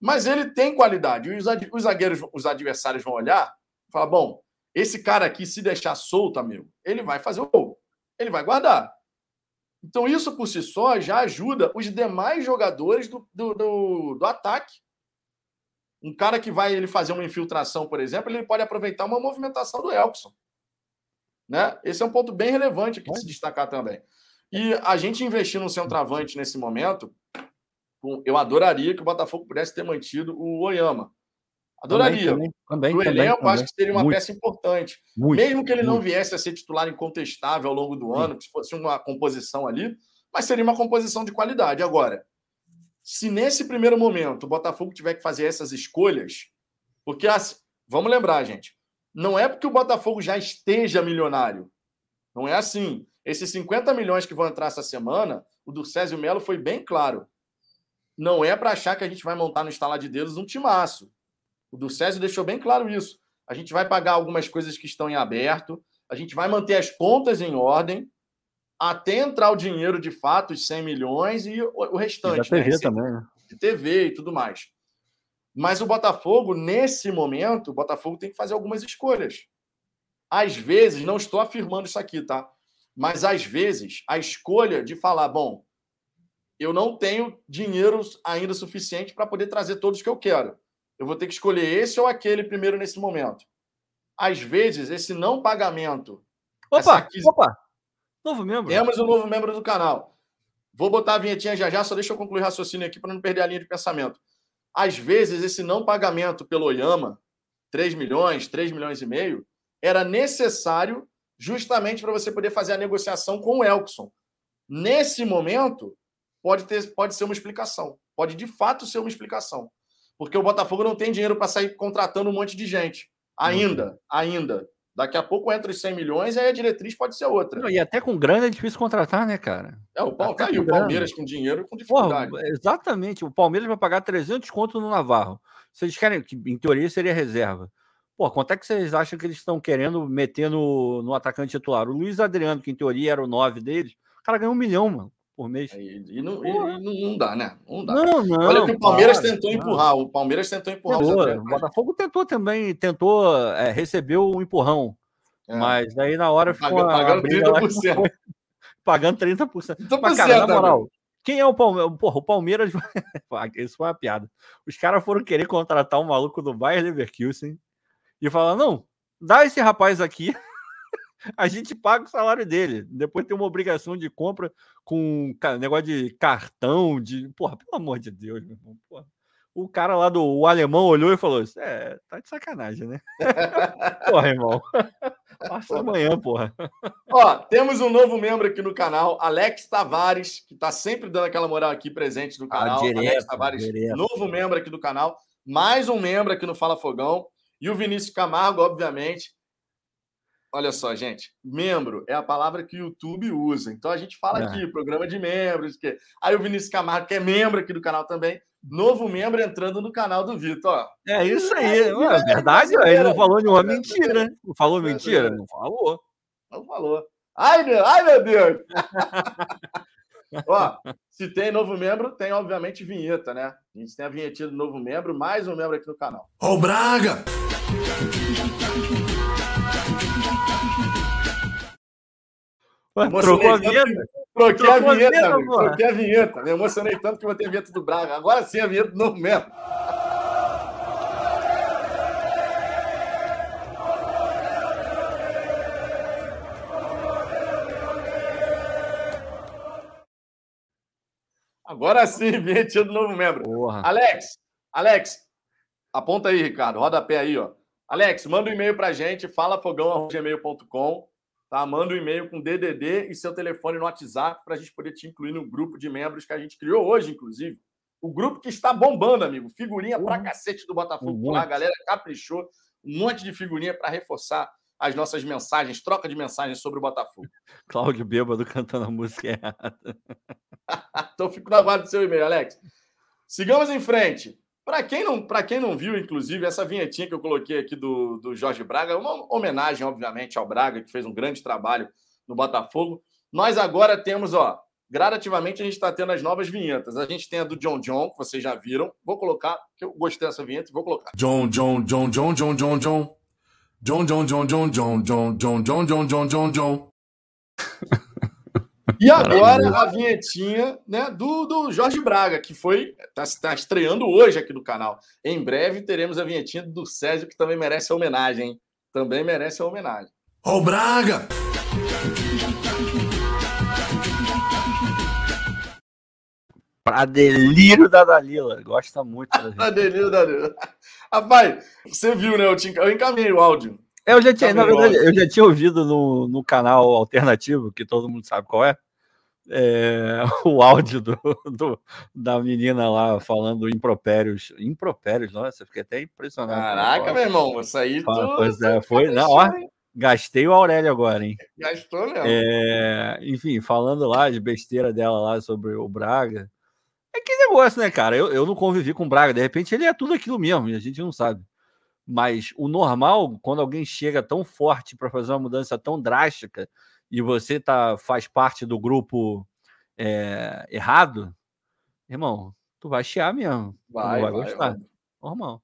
Mas ele tem qualidade. E os, os zagueiros, os adversários vão olhar e falar: bom, esse cara aqui, se deixar solto, amigo, ele vai fazer o gol. Ele vai guardar. Então, isso por si só já ajuda os demais jogadores do, do, do, do ataque. Um cara que vai ele fazer uma infiltração, por exemplo, ele pode aproveitar uma movimentação do Elkson. Né? Esse é um ponto bem relevante aqui de se destacar também. E a gente investir no centroavante nesse momento, eu adoraria que o Botafogo pudesse ter mantido o Oyama. Adoraria. Também, também, o elenco, também, acho que seria uma muito, peça importante. Muito, Mesmo que ele muito. não viesse a ser titular incontestável ao longo do ano, que fosse uma composição ali, mas seria uma composição de qualidade. Agora, se nesse primeiro momento o Botafogo tiver que fazer essas escolhas, porque assim, vamos lembrar, gente, não é porque o Botafogo já esteja milionário. Não é assim. Esses 50 milhões que vão entrar essa semana, o do Césio Melo foi bem claro. Não é para achar que a gente vai montar no instalar de dedos um timaço. O do Césio deixou bem claro isso. A gente vai pagar algumas coisas que estão em aberto, a gente vai manter as contas em ordem, até entrar o dinheiro de fato, os 100 milhões e o restante. E da TV né? também, né? De TV e tudo mais. Mas o Botafogo, nesse momento, o Botafogo tem que fazer algumas escolhas. Às vezes, não estou afirmando isso aqui, tá? Mas às vezes, a escolha de falar, bom, eu não tenho dinheiro ainda suficiente para poder trazer todos que eu quero. Eu vou ter que escolher esse ou aquele primeiro nesse momento. Às vezes, esse não pagamento. Opa, aquis... opa! Novo membro. Temos um novo membro do canal. Vou botar a vinhetinha já já, só deixa eu concluir o raciocínio aqui para não perder a linha de pensamento. Às vezes, esse não pagamento pelo Oyama, 3 milhões, 3 milhões e meio, era necessário justamente para você poder fazer a negociação com o Elkson. Nesse momento, pode, ter, pode ser uma explicação. Pode de fato ser uma explicação. Porque o Botafogo não tem dinheiro para sair contratando um monte de gente. Ainda, uhum. ainda. Daqui a pouco entra os 100 milhões, aí a diretriz pode ser outra. Não, e até com grana é difícil contratar, né, cara? É, o, Paulo, tá o Palmeiras com dinheiro com dificuldade. Porra, exatamente. O Palmeiras vai pagar 300 conto no Navarro. Vocês querem, que em teoria seria reserva. Pô, quanto é que vocês acham que eles estão querendo meter no, no atacante titular? O Luiz Adriano, que em teoria era o 9 deles, o cara ganhou um milhão, mano, por mês. E, e, não, e, não, dá, né? Não dá. Não, não, Olha que o Palmeiras claro, tentou empurrar. O Palmeiras tentou empurrar tentou, o Botafogo tentou também, tentou, é, recebeu um empurrão. É. Mas daí na hora ficou. Pagando, pagando 30%. Lá, pagando 30%. 30% mas, cara, na moral, quem é o Palmeiras? Porra, o Palmeiras. Isso foi uma piada. Os caras foram querer contratar um maluco do Bayern Leverkusen e falar: não, dá esse rapaz aqui, a gente paga o salário dele. Depois tem uma obrigação de compra com negócio de cartão, de. Porra, pelo amor de Deus, meu irmão. Porra. O cara lá do o alemão olhou e falou: É, tá de sacanagem, né? porra, irmão. Passa amanhã, porra. Ó, temos um novo membro aqui no canal, Alex Tavares, que tá sempre dando aquela moral aqui presente no ah, canal. Ah, direto, Alex Tavares, direto. novo membro aqui do canal. Mais um membro aqui no Fala Fogão. E o Vinícius Camargo, obviamente. Olha só, gente, membro é a palavra que o YouTube usa. Então a gente fala é. aqui, programa de membros. Que... Aí o Vinícius Camargo, que é membro aqui do canal também, novo membro entrando no canal do Vitor. Ó. É isso aí. É, é verdade, ele não falou nenhuma mentira. Não falou mentira? Não falou. Não falou. Ai, meu, ai, meu Deus! Ó, se tem novo membro, tem obviamente vinheta, né? A gente tem a vinhetinha do novo membro, mais um membro aqui no canal. Ô, Braga! Trocou a vinheta? Troquei a vinheta, a vinheta troquei a vinheta. Me emocionei tanto que vou ter a vinheta do Braga. Agora sim a vinheta do novo membro. Agora sim, vinhetinha do novo membro. Porra. Alex, Alex, aponta aí, Ricardo, roda pé aí, ó. Alex, manda um e-mail pra gente, falafogão.gmail.com, tá? Manda um e-mail com DDD e seu telefone no WhatsApp pra gente poder te incluir no grupo de membros que a gente criou hoje, inclusive. O grupo que está bombando, amigo. Figurinha uhum. pra cacete do Botafogo lá, a galera caprichou. Um monte de figurinha para reforçar as nossas mensagens, troca de mensagens sobre o Botafogo. Cláudio Bêbado cantando a música errada. então fico na guarda do seu e-mail, Alex. Sigamos em frente. Para quem, não, quem não viu, inclusive, essa vinhetinha que eu coloquei aqui do, do Jorge Braga, uma homenagem, obviamente, ao Braga, que fez um grande trabalho no Botafogo. Nós agora temos, ó, gradativamente a gente está tendo as novas vinhetas. A gente tem a do John John, que vocês já viram. Vou colocar, que eu gostei dessa vinheta, vou colocar. John, John, John, John, John, John, John. John, John, John, John, John, John, John, John, John, John, John, John. E agora a vinhetinha né, do, do Jorge Braga, que foi está tá estreando hoje aqui no canal. Em breve teremos a vinhetinha do Césio, que também merece a homenagem. Hein? Também merece a homenagem. Ô, Braga! Pra delírio da Dalila. Gosta muito. Pra delírio da Dalila. Rapaz, você viu, né? Eu, te, eu encaminhei o áudio. É, eu já tinha, na verdade, eu já tinha ouvido no, no canal alternativo, que todo mundo sabe qual é. é, o áudio do, do, da menina lá falando impropérios. Impropérios, nossa, fiquei até impressionado. Caraca, meu irmão, isso aí tu... Pois é, foi. Não, ó, gastei o Aurélio agora, hein? Gastou mesmo. É, enfim, falando lá de besteira dela lá sobre o Braga. É que negócio, né, cara? Eu, eu não convivi com o Braga. De repente ele é tudo aquilo mesmo e a gente não sabe. Mas o normal, quando alguém chega tão forte para fazer uma mudança tão drástica e você tá, faz parte do grupo é, errado, irmão, tu vai chiar mesmo. Vai, vai, vai gostar. Vai. Normal.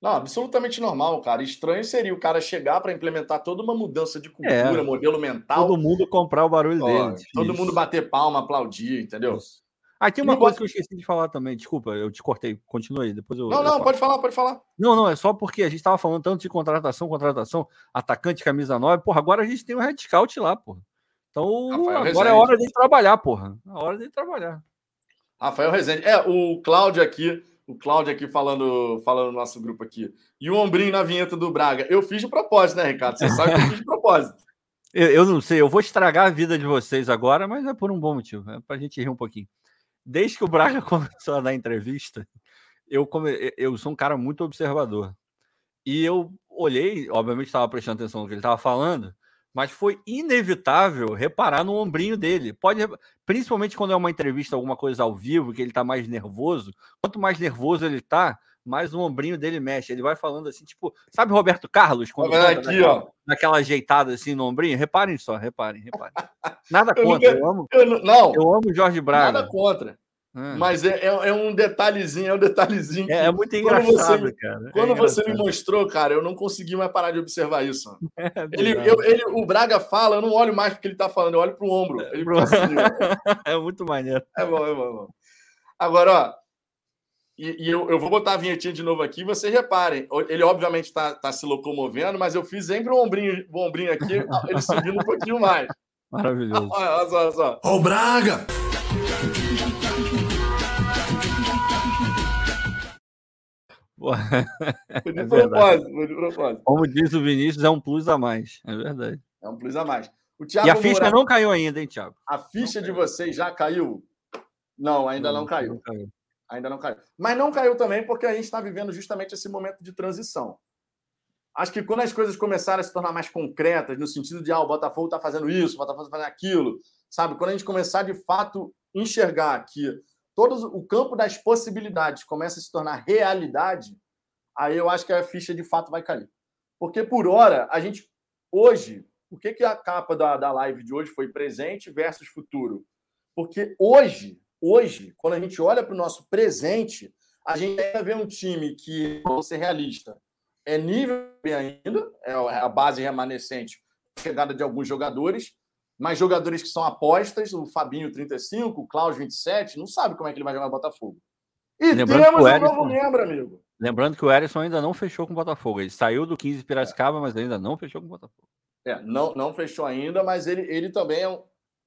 Não, absolutamente normal, cara. Estranho seria o cara chegar para implementar toda uma mudança de cultura, é, modelo mental. Todo mundo comprar o barulho dele. Todo isso. mundo bater palma, aplaudir, entendeu? Isso. Ah, tem uma coisa que eu esqueci de falar também. Desculpa, eu te cortei. Continua aí. Depois eu, não, eu não, pode falar, pode falar. Não, não, é só porque a gente estava falando tanto de contratação, contratação, atacante, camisa 9. Porra, agora a gente tem um Red Scout lá, porra. Então, Rafael agora Rezende. é hora de trabalhar, porra. É hora de trabalhar. Rafael Rezende. É, o Cláudio aqui, o Cláudio aqui falando, falando no nosso grupo aqui. E o ombrinho na vinheta do Braga. Eu fiz de propósito, né, Ricardo? Você sabe que eu fiz de propósito. Eu, eu, não sei, eu vou estragar a vida de vocês agora, mas é por um bom motivo. É pra gente rir um pouquinho desde que o Braga começou a dar entrevista, eu, come... eu sou um cara muito observador. E eu olhei, obviamente estava prestando atenção no que ele estava falando, mas foi inevitável reparar no ombrinho dele. Pode, principalmente quando é uma entrevista, alguma coisa ao vivo, que ele está mais nervoso. Quanto mais nervoso ele está, mais o ombrinho dele mexe. Ele vai falando assim, tipo, sabe Roberto Carlos? Quando aqui, naquela, ó. naquela ajeitada assim no ombrinho? Reparem só, reparem, reparem. Nada contra, eu, nunca, eu amo. Eu, não, eu amo Jorge Braga. Nada contra. Hum. Mas é, é, é, um detalhezinho, é um detalhezinho. É, é muito engraçado, você, cara. É quando você me mostrou, cara, eu não consegui mais parar de observar isso. É ele, eu, ele, o Braga fala, eu não olho mais porque ele tá falando, eu olho pro ombro. Ele assim, é muito maneiro. É bom, é bom, é bom. Agora, ó, e, e eu, eu, vou botar a vinhetinha de novo aqui, vocês reparem, ele obviamente está tá se locomovendo, mas eu fiz sempre um ombrinho, um ombrinho aqui, ele subindo um pouquinho mais. Maravilhoso. Olha, olha só, olha só. Ô, Braga! Foi de é propósito, foi de propósito. Como diz o Vinícius, é um plus a mais. É verdade. É um plus a mais. O Thiago e a ficha Moura... não caiu ainda, hein, Thiago? A ficha de vocês já caiu? Não, ainda não, não caiu. Não caiu. Ainda não caiu. Mas não caiu também porque a gente está vivendo justamente esse momento de transição. Acho que quando as coisas começarem a se tornar mais concretas, no sentido de, ah, o Botafogo está fazendo isso, o Botafogo está fazendo aquilo, sabe? Quando a gente começar de fato enxergar que todo o campo das possibilidades começa a se tornar realidade, aí eu acho que a ficha de fato vai cair. Porque por hora, a gente, hoje, o que, que a capa da, da live de hoje foi presente versus futuro? Porque hoje, hoje, quando a gente olha para o nosso presente, a gente ainda vê um time que, vou ser realista, é nível ainda, é a base remanescente, chegada de alguns jogadores, mas jogadores que são apostas, o Fabinho 35, o Klaus 27, não sabe como é que ele vai jogar no Botafogo. E lembrando temos um novo membro, amigo. Lembrando que o Erisson ainda não fechou com o Botafogo. Ele saiu do 15 Piracicaba, é. mas ainda não fechou com o Botafogo. É, não, não fechou ainda, mas ele, ele também é um,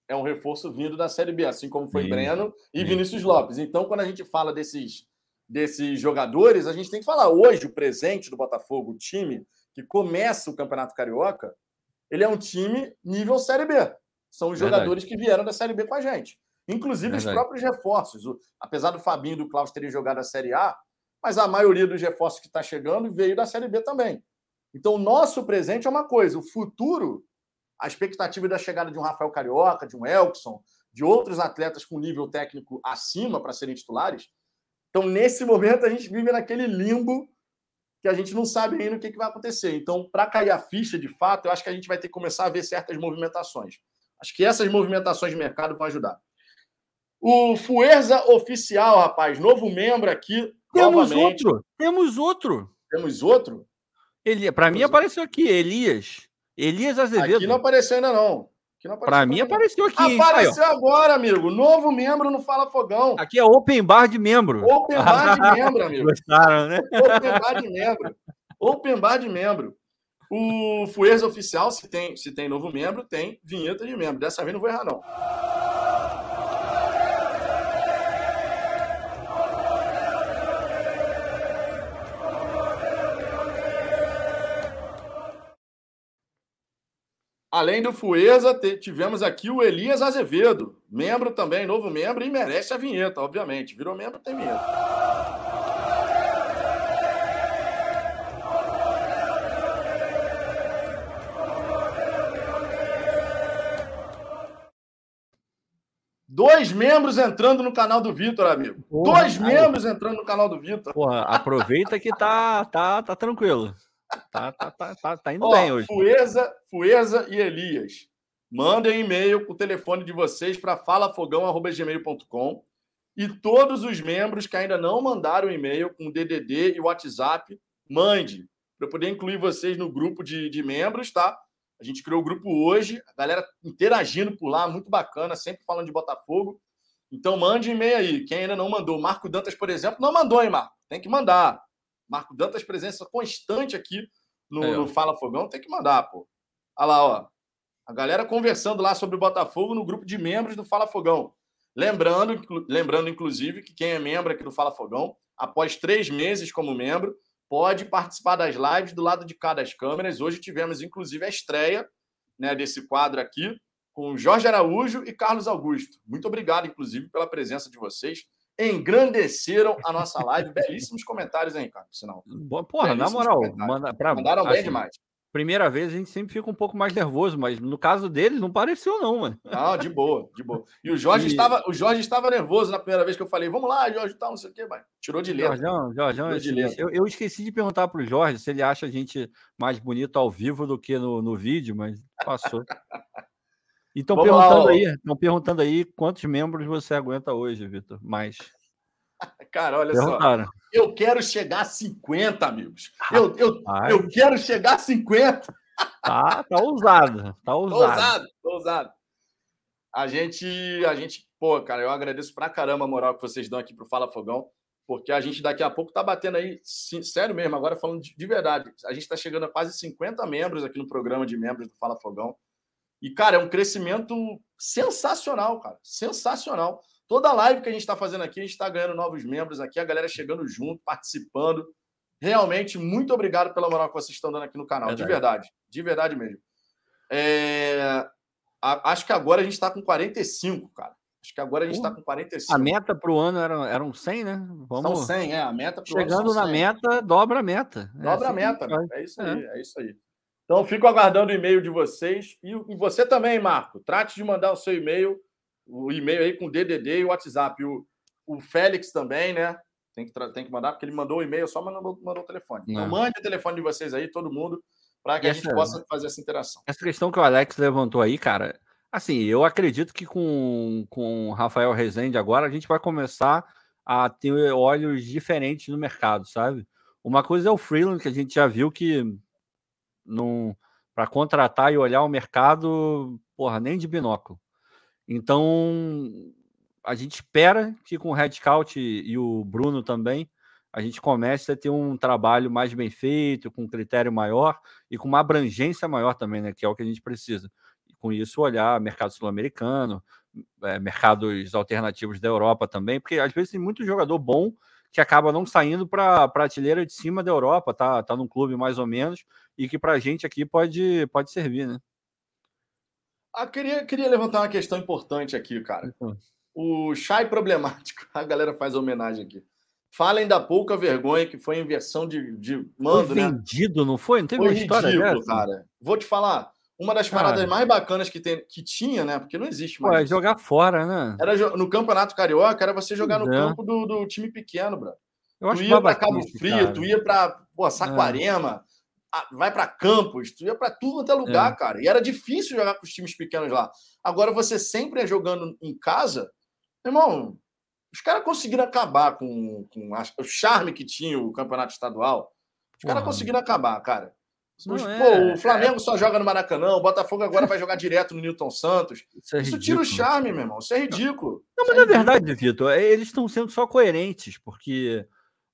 é um reforço vindo da Série B, assim como foi sim, Breno e sim. Vinícius Lopes. Então, quando a gente fala desses, desses jogadores, a gente tem que falar hoje o presente do Botafogo, o time que começa o Campeonato Carioca, ele é um time nível Série B. São os Verdade. jogadores que vieram da Série B com a gente. Inclusive Verdade. os próprios reforços. O, apesar do Fabinho e do Klaus terem jogado a Série A, mas a maioria dos reforços que está chegando veio da Série B também. Então, o nosso presente é uma coisa, o futuro, a expectativa da chegada de um Rafael Carioca, de um Elkson, de outros atletas com nível técnico acima para serem titulares. Então, nesse momento, a gente vive naquele limbo que a gente não sabe ainda o que, que vai acontecer. Então, para cair a ficha de fato, eu acho que a gente vai ter que começar a ver certas movimentações. Acho que essas movimentações de mercado vão ajudar. O Fuerza Oficial, rapaz, novo membro aqui. Temos novamente. outro. Temos outro. Temos outro? Eli... Para mim apareceu aqui, Elias. Elias Azevedo. Aqui não apareceu ainda, não. Para mim apareceu aqui. Apareceu aí, agora, amigo. Novo membro no Fala Fogão. Aqui é Open Bar de membro. Open Bar de membro, amigo. Gostaram, né? Open Bar de membro. Open Bar de membro. O Fuerza Oficial, se tem, se tem novo membro, tem vinheta de membro. Dessa vez não vou errar, não. Além do Fueza, tivemos aqui o Elias Azevedo, membro também, novo membro, e merece a vinheta, obviamente. Virou membro, tem vinheta. Dois membros entrando no canal do Vitor, amigo. Porra, Dois cara. membros entrando no canal do Vitor. Porra, aproveita que tá, tá, tá tranquilo. Tá, tá, tá, tá, tá indo Ó, bem hoje. Fueza, Fueza e Elias. Mandem e-mail com o telefone de vocês para falafogão.gmail.com e todos os membros que ainda não mandaram e-mail com DDD e WhatsApp, mande para eu poder incluir vocês no grupo de, de membros, tá? A gente criou o grupo hoje, a galera interagindo por lá, muito bacana, sempre falando de Botafogo. Então mande e-mail aí. Quem ainda não mandou, Marco Dantas, por exemplo, não mandou, hein, Marco? Tem que mandar. Marco Dantas, presença constante aqui no, é. no Fala Fogão, tem que mandar, pô. Olha lá, ó. A galera conversando lá sobre o Botafogo no grupo de membros do Fala Fogão. Lembrando, lembrando, inclusive, que quem é membro aqui do Fala Fogão, após três meses como membro, pode participar das lives do lado de cada das câmeras. Hoje tivemos, inclusive, a estreia né, desse quadro aqui com Jorge Araújo e Carlos Augusto. Muito obrigado, inclusive, pela presença de vocês. Engrandeceram a nossa live. Belíssimos comentários, hein, Ricardo? Sinal. Porra, na moral, manda, pra, mandaram assim, bem demais primeira vez a gente sempre fica um pouco mais nervoso, mas no caso deles não pareceu não, mano. Não, de boa, de boa. E o Jorge e... estava, o Jorge estava nervoso na primeira vez que eu falei, vamos lá, Jorge, tal, não sei o quê, mas tirou de letra. Jorgeão, Jorgeão, de letra. Eu, eu, esqueci de perguntar para o Jorge se ele acha a gente mais bonito ao vivo do que no, no vídeo, mas passou. E estão perguntando lá, aí, estão perguntando aí quantos membros você aguenta hoje, Vitor? Mais. Cara, olha Perguntaram. só. Eu quero chegar a 50, amigos. Eu, eu, eu quero chegar a 50. Tá, tá ousado. Tá ousado. Tô ousado, tô ousado. A gente, a gente, pô, cara, eu agradeço pra caramba a moral que vocês dão aqui pro Fala Fogão, porque a gente daqui a pouco tá batendo aí, sim, sério mesmo, agora falando de, de, verdade, a gente tá chegando a quase 50 membros aqui no programa de membros do Fala Fogão. E, cara, é um crescimento sensacional, cara, sensacional. Toda live que a gente está fazendo aqui, a gente está ganhando novos membros aqui, a galera chegando junto, participando. Realmente, muito obrigado pela moral que vocês estão dando aqui no canal. Verdade. De verdade. De verdade mesmo. É... Acho que agora a gente está com 45, cara. Acho que agora a gente está com 45. A meta para o ano eram, eram 100, né? Vamos... São 100, é. A meta pro Chegando ano na meta, dobra a meta. É dobra é assim a meta. É isso aí, é. é isso aí. Então, fico aguardando o e-mail de vocês. E você também, Marco. Trate de mandar o seu e-mail o e-mail aí com DDD e o WhatsApp. O, o Félix também, né? Tem que, tem que mandar, porque ele mandou o e-mail só, mas não mandou, mandou o telefone. Então, mande o telefone de vocês aí, todo mundo, para que essa, a gente possa fazer essa interação. Essa questão que o Alex levantou aí, cara, assim, eu acredito que com, com o Rafael Rezende agora a gente vai começar a ter olhos diferentes no mercado, sabe? Uma coisa é o freelance, que a gente já viu que não para contratar e olhar o mercado, porra, nem de binóculo. Então, a gente espera que com o Red Scout e o Bruno também, a gente comece a ter um trabalho mais bem feito, com critério maior e com uma abrangência maior também, né? Que é o que a gente precisa. E com isso, olhar mercado sul-americano, é, mercados alternativos da Europa também, porque às vezes tem muito jogador bom que acaba não saindo para a prateleira de cima da Europa, tá, tá num clube mais ou menos, e que para a gente aqui pode, pode servir, né? Ah, queria, queria levantar uma questão importante aqui, cara. Uhum. O chai problemático, a galera faz homenagem aqui. Falem da pouca vergonha que foi a inversão de, de mando, foi né? vendido, né? não foi? Não teve foi uma história ridículo, dessa? cara. Vou te falar, uma das paradas cara. mais bacanas que, tem, que tinha, né? Porque não existe mais. Pô, é jogar fora, né? Era no Campeonato Carioca, era você jogar no é. campo do, do, time pequeno, bro. Eu tu ia para Cabo Frio, cara. tu ia para Saquarema, é vai para campos, tu ia para tudo até lugar, é. cara. E era difícil jogar com os times pequenos lá. Agora você sempre é jogando em casa, irmão. Os caras conseguiram acabar com, com a, o charme que tinha o campeonato estadual. Os caras conseguiram acabar, cara. Os, é, pô, o Flamengo é... só joga no Maracanã, o Botafogo agora vai jogar direto no Newton Santos. Isso, é Isso tira o charme, meu irmão. Isso é ridículo. Não, mas é na verdade, Vitor, é, eles estão sendo só coerentes, porque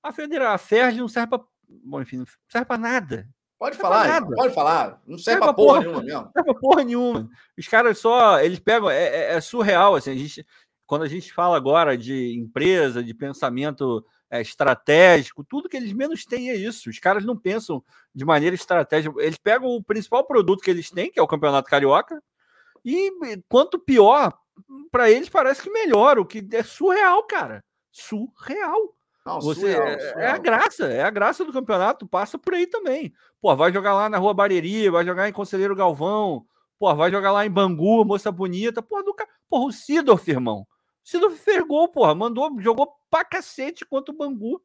a Federação, a FERJ não serve para. Bom, enfim, não serve para nada. Pode falar, pode falar. Não serve, pra porra, porra nenhuma mesmo. Não serve pra porra nenhuma. Os caras só, eles pegam, é, é, é, surreal, assim, a gente, quando a gente fala agora de empresa, de pensamento é, estratégico, tudo que eles menos têm é isso. Os caras não pensam de maneira estratégica. Eles pegam o principal produto que eles têm, que é o Campeonato Carioca, e quanto pior, para eles parece que melhor, o que é surreal, cara. Surreal. Não, Você, surreal, surreal. É, é a graça, é a graça do campeonato, passa por aí também. Pô, vai jogar lá na Rua Bareri, vai jogar em Conselheiro Galvão, pô, vai jogar lá em Bangu, moça bonita, porra, do Porra, o Sidorf, irmão. Sidorf fez gol, porra. Mandou, jogou pra cacete contra o Bangu.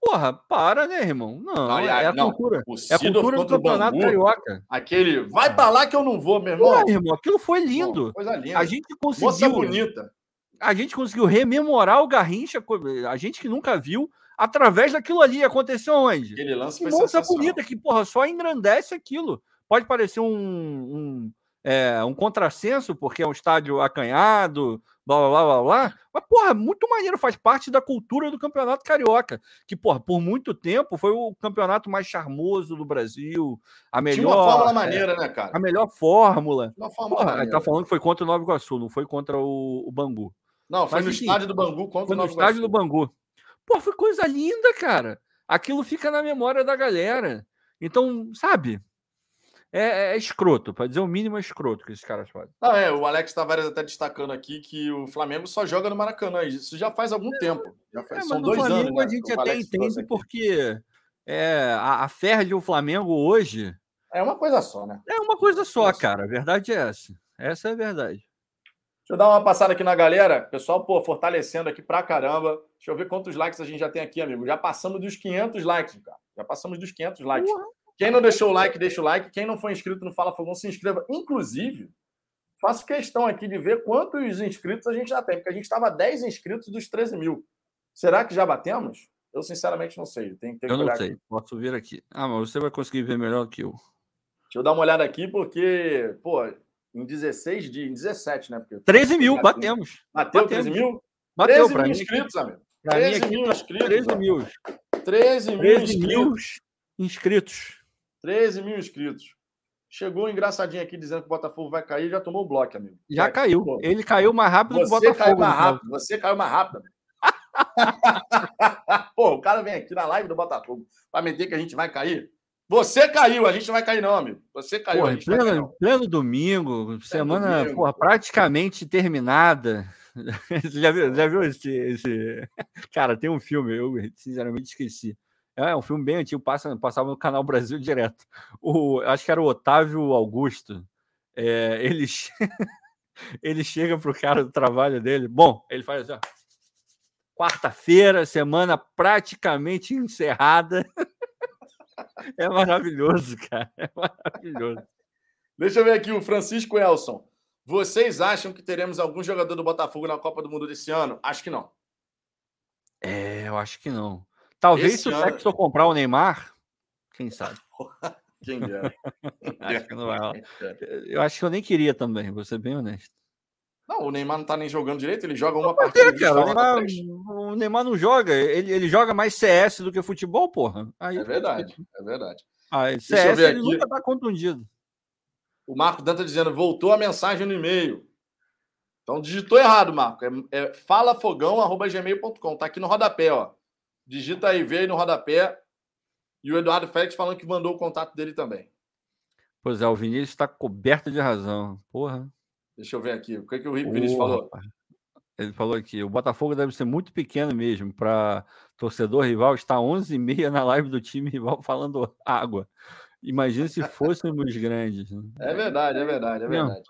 Porra, para, né, irmão? Não, não é, a não, cultura. É a cultura do campeonato Bangu, carioca. Aquele, vai pra lá que eu não vou, meu irmão. Porra, irmão, aquilo foi lindo. coisa linda. A gente conseguiu. Moça bonita. A gente conseguiu rememorar o Garrincha, a gente que nunca viu, através daquilo ali. Aconteceu onde? Aquele lance foi Moça bonita que, porra, só engrandece aquilo. Pode parecer um, um é, um contrassenso, porque é um estádio acanhado, blá blá blá blá blá. Mas, porra, muito maneiro, faz parte da cultura do Campeonato Carioca. Que, porra, por muito tempo foi o campeonato mais charmoso do Brasil. A melhor. Tinha uma fórmula é, maneira, né, cara? A melhor fórmula. Uma fórmula porra, maneira. tá falando que foi contra o Nova Iguaçu, não foi contra o, o Bangu. Não, foi Mas, no enfim, estádio do Bangu contra foi o Nova no estádio do Bangu. Pô, foi coisa linda, cara. Aquilo fica na memória da galera. Então, sabe? É, é, é escroto, para dizer o mínimo é escroto que esses caras fazem. Não, é, o Alex Tavares até destacando aqui que o Flamengo só joga no Maracanã. Isso já faz algum é, tempo. Já faz, é, são dois Flamengo, anos. Né, a gente até entende porque é, a, a fé de o Flamengo hoje. É uma coisa só, né? É uma coisa só, cara. A verdade é essa. Essa é a verdade. Deixa eu dar uma passada aqui na galera. Pessoal, pô, fortalecendo aqui pra caramba. Deixa eu ver quantos likes a gente já tem aqui, amigo. Já passamos dos 500 likes, cara. Já passamos dos 500 likes. Uhum. Quem não deixou o like, deixa o like. Quem não for inscrito no Fala Fogão, se inscreva. Inclusive, faço questão aqui de ver quantos inscritos a gente já tem, porque a gente estava 10 inscritos dos 13 mil. Será que já batemos? Eu, sinceramente, não sei. Tem que ter eu não sei. Aqui. Posso vir aqui. Ah, mas você vai conseguir ver melhor que eu. Deixa eu dar uma olhada aqui, porque, pô, em 16 dias, em 17, né? Porque 13 mil, batemos. Bateu batemos. 13 mil? Bateu 13 mil inscritos, amigo. 13 mil inscritos. 13 mil. 13 mil 13 mil inscritos. 13 mil inscritos. Chegou um engraçadinho aqui dizendo que o Botafogo vai cair, já tomou o bloco, amigo. Já vai, caiu. Pô. Ele caiu mais rápido Você que o Botafogo. Caiu mais rápido. Você caiu mais rápido. Pô, o cara vem aqui na live do Botafogo para meter que a gente vai cair. Você caiu, a gente não vai cair, não, amigo. Você caiu. Porra, pleno, cair, pleno domingo, semana domingo, porra, praticamente terminada. já viu, já viu esse, esse. Cara, tem um filme, eu sinceramente esqueci é, é um filme bem antigo, passa, passava no Canal Brasil direto. O, acho que era o Otávio Augusto. É, ele, ele chega pro cara do trabalho dele. Bom, ele faz assim: quarta-feira, semana praticamente encerrada. É maravilhoso, cara. É maravilhoso. Deixa eu ver aqui o Francisco Elson. Vocês acham que teremos algum jogador do Botafogo na Copa do Mundo desse ano? Acho que não. É, eu acho que não. Talvez Esse se o ano... Comprar o Neymar, quem sabe? Quem é? acho Eu acho que eu nem queria também, vou ser bem honesto. Não, o Neymar não tá nem jogando direito, ele joga uma partida. Cara, o, Neymar, o Neymar não joga, ele, ele joga mais CS do que futebol, porra. Aí, é verdade, é verdade. Ah, CS ele aqui. nunca tá contundido. O Marco Danta dizendo, voltou a mensagem no e-mail. Então digitou errado, Marco. É, é falafogão.gmail.com. Tá aqui no rodapé, ó. Digita aí, vê aí no rodapé. E o Eduardo Félix falando que mandou o contato dele também. Pois é, o Vinícius está coberto de razão. Porra. Deixa eu ver aqui. O que, é que o Vinícius Porra, falou? Ele falou aqui: o Botafogo deve ser muito pequeno mesmo para torcedor rival estar 11h30 na live do time rival falando água. Imagina se fôssemos grandes. Né? É verdade, é verdade, é verdade.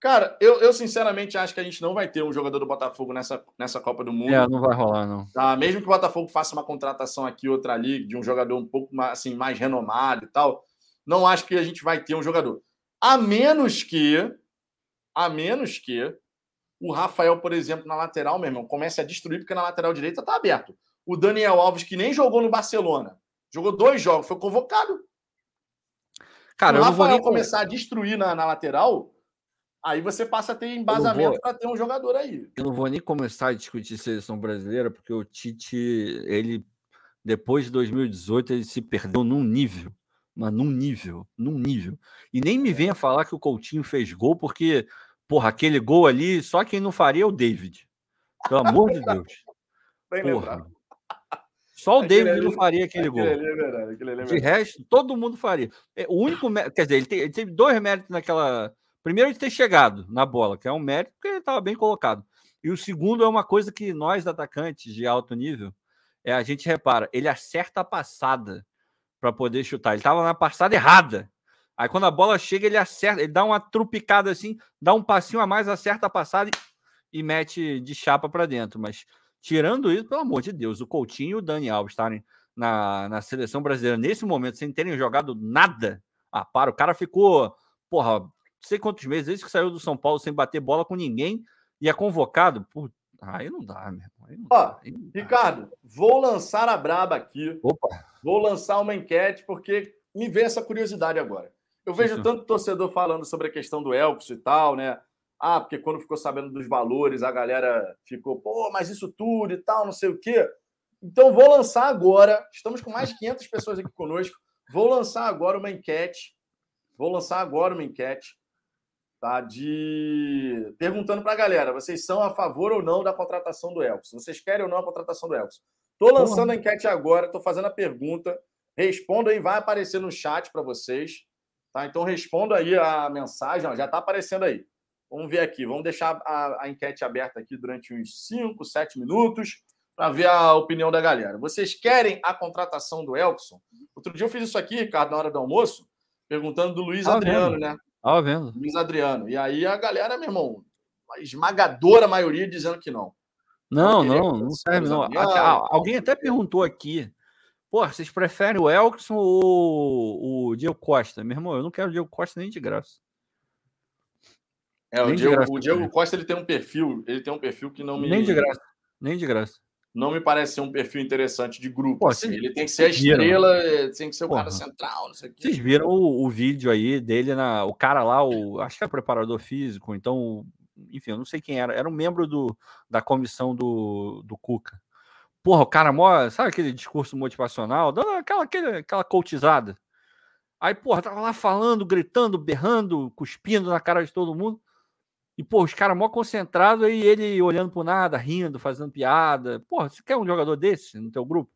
Cara, eu, eu sinceramente acho que a gente não vai ter um jogador do Botafogo nessa, nessa Copa do Mundo. É, não vai rolar, não. Tá? Mesmo que o Botafogo faça uma contratação aqui, outra ali, de um jogador um pouco mais, assim, mais renomado e tal, não acho que a gente vai ter um jogador. A menos que, a menos que o Rafael, por exemplo, na lateral, meu irmão, comece a destruir, porque na lateral direita tá aberto. O Daniel Alves, que nem jogou no Barcelona, jogou dois jogos, foi convocado. Cara, o Rafael nem... começar a destruir na, na lateral, Aí você passa a ter embasamento para ter um jogador aí. Eu não vou nem começar a discutir seleção brasileira, porque o Tite, ele, depois de 2018, ele se perdeu num nível. Mas num nível, num nível. E nem me venha falar que o Coutinho fez gol, porque, Porra, aquele gol ali, só quem não faria é o David. Pelo amor de Deus. Porra. Só o aquele David ali, não faria aquele, aquele gol. Ali é verdade, aquele ali é. De resto, todo mundo faria. É, o único quer dizer, ele, tem, ele teve dois méritos naquela. Primeiro, de ter chegado na bola, que é um mérito, porque ele estava bem colocado. E o segundo é uma coisa que nós, atacantes de alto nível, é a gente repara, ele acerta a passada para poder chutar. Ele estava na passada errada. Aí quando a bola chega, ele acerta, ele dá uma trupicada assim, dá um passinho a mais, acerta a passada e, e mete de chapa para dentro. Mas tirando isso, pelo amor de Deus, o Coutinho e o Dani Alves estarem na, na seleção brasileira nesse momento, sem terem jogado nada. Ah, para, o cara ficou, porra, sei quantos meses, desde que saiu do São Paulo sem bater bola com ninguém e é convocado. Por... Aí não dá, meu irmão. Ó, dá, Ricardo, vou lançar a braba aqui. Opa. Vou lançar uma enquete, porque me vem essa curiosidade agora. Eu vejo Isso. tanto torcedor falando sobre a questão do Elkson e tal, né? Ah, porque quando ficou sabendo dos valores, a galera ficou, pô, mas isso tudo e tal, não sei o quê. Então, vou lançar agora. Estamos com mais de 500 pessoas aqui conosco. Vou lançar agora uma enquete. Vou lançar agora uma enquete, tá? De perguntando para a galera: vocês são a favor ou não da contratação do Elkson? Vocês querem ou não a contratação do Elkson? Estou lançando Porra. a enquete agora, estou fazendo a pergunta. Responda aí, vai aparecer no chat para vocês. Tá? Então responda aí a mensagem, ó, já está aparecendo aí. Vamos ver aqui, vamos deixar a, a enquete aberta aqui durante uns 5, 7 minutos para ver a opinião da galera. Vocês querem a contratação do Elkson? Outro dia eu fiz isso aqui, Ricardo, na hora do almoço, perguntando do Luiz Adriano, vendo. né? Tava vendo. Luiz Adriano. E aí a galera, meu irmão, a esmagadora maioria dizendo que não. Não, não, não serve, não. Alguém até perguntou aqui Pô, vocês preferem o Elkson ou o Diego Costa? Meu irmão, eu não quero o Diego Costa nem de graça. É, o Diego, graça, o Diego Costa ele tem um perfil, ele tem um perfil que não me. Nem de graça. Nem de graça. Não me parece ser um perfil interessante de grupo. Pô, assim. Ele tem que ser a estrela, viram? tem que ser o Porra. cara central, não sei o quê. Vocês viram o, o, vídeo aí dele na. O cara lá, o, acho que é preparador físico, então, enfim, eu não sei quem era. Era um membro do, da comissão do, do Cuca. Porra, o cara mó, sabe aquele discurso motivacional, dando aquela, aquela, aquela coachizada. Aí, porra, tava lá falando, gritando, berrando, cuspindo na cara de todo mundo. E, pô, os caras mó concentrados e ele olhando pro nada, rindo, fazendo piada. Porra, você quer um jogador desse no teu grupo?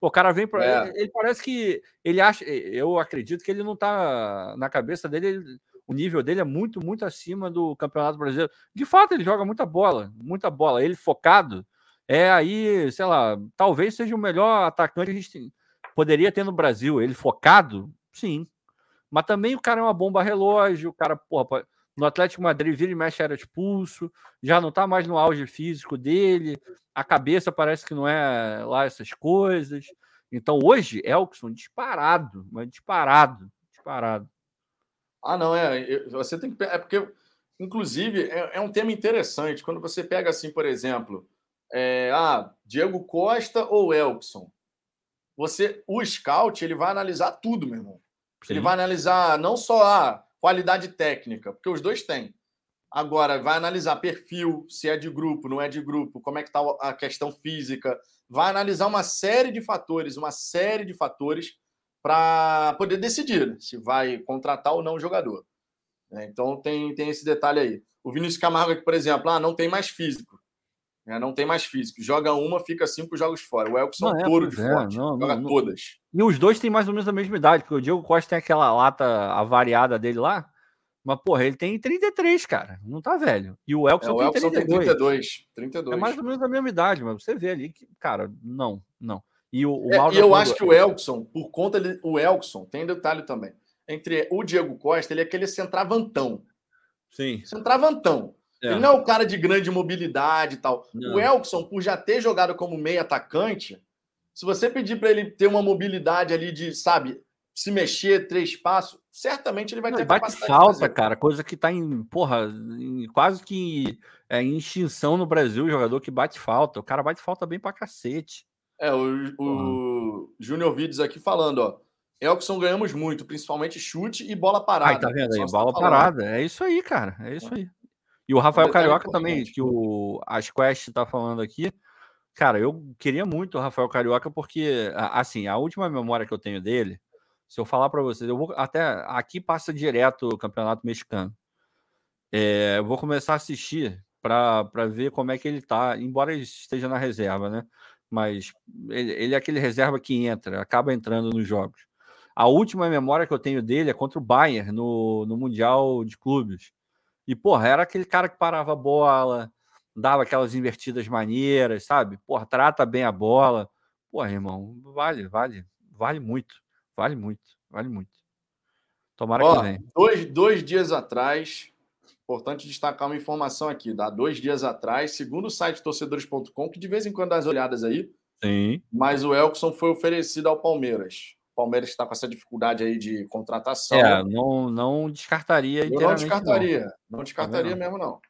Pô, o cara vem para é. ele, ele, parece que ele acha, eu acredito que ele não tá na cabeça dele, ele, o nível dele é muito, muito acima do Campeonato Brasileiro. De fato, ele joga muita bola, muita bola. Ele focado, é aí, sei lá, talvez seja o melhor atacante que a gente poderia ter no Brasil. Ele focado, sim. Mas também o cara é uma bomba relógio, o cara, porra, no Atlético Madrid vira e mexe era expulso, já não tá mais no auge físico dele, a cabeça parece que não é lá essas coisas. Então hoje, Elkson, disparado, mas disparado, disparado. Ah, não, é. Você tem que. É porque, inclusive, é, é um tema interessante. Quando você pega assim, por exemplo é, ah, Diego Costa ou Elkson. Você, o scout, ele vai analisar tudo, meu irmão. Sim. Ele vai analisar não só a qualidade técnica, porque os dois têm. Agora, vai analisar perfil, se é de grupo, não é de grupo, como é que está a questão física. Vai analisar uma série de fatores, uma série de fatores para poder decidir se vai contratar ou não o jogador. É, então, tem, tem esse detalhe aí. O Vinícius Camargo por exemplo, ah, não tem mais físico. Né? Não tem mais físico. Joga uma, fica cinco jogos fora. O Elkson é um touro de é, forte. Não, joga não, todas. E os dois têm mais ou menos a mesma idade, porque o Diego Costa tem aquela lata avariada dele lá. Mas, porra, ele tem 33, cara. Não tá velho. E o Elkson, é, o Elkson tem 32. tem 32. 32. É mais ou menos a mesma idade, mas você vê ali que, cara, não, não. E, o, o é, e eu acho que o Elkson, por conta de, o Elkson, tem detalhe também. Entre o Diego Costa, ele é aquele centravantão. Sim. Centravantão. É. Ele não é o cara de grande mobilidade e tal. Não. O Elkson, por já ter jogado como meio atacante, se você pedir para ele ter uma mobilidade ali de, sabe, se mexer, três passos, certamente ele vai ter bate falta, cara, coisa que tá em, porra, em, quase que é, em extinção no Brasil, o jogador que bate falta. O cara bate falta bem pra cacete. É, o, o Júnior Vides aqui falando, ó. Elkson ganhamos muito, principalmente chute e bola parada. Ai, tá vendo aí? Bola tá parada. É isso aí, cara. É isso aí. E o Rafael Carioca também, que o Asquest está falando aqui. Cara, eu queria muito o Rafael Carioca, porque, assim, a última memória que eu tenho dele, se eu falar para vocês, eu vou até aqui passa direto o Campeonato Mexicano. É, eu vou começar a assistir para ver como é que ele tá, embora ele esteja na reserva, né? Mas ele, ele, é aquele reserva que entra, acaba entrando nos jogos. A última memória que eu tenho dele é contra o Bayern no, no Mundial de Clubes. E, porra, era aquele cara que parava a bola, dava aquelas invertidas maneiras, sabe? Porra, trata bem a bola. Porra, irmão, vale, vale, vale muito. Vale muito, vale muito. Tomara Ó, que venha. Dois, dois dias atrás, importante destacar uma informação aqui, dá dois dias atrás, segundo o site torcedores.com, que de vez em quando dá as olhadas aí, Sim. mas o Elkson foi oferecido ao Palmeiras. O Palmeiras está com essa dificuldade aí de contratação. É, não, não descartaria Eu não descartaria, não, não descartaria não. mesmo não.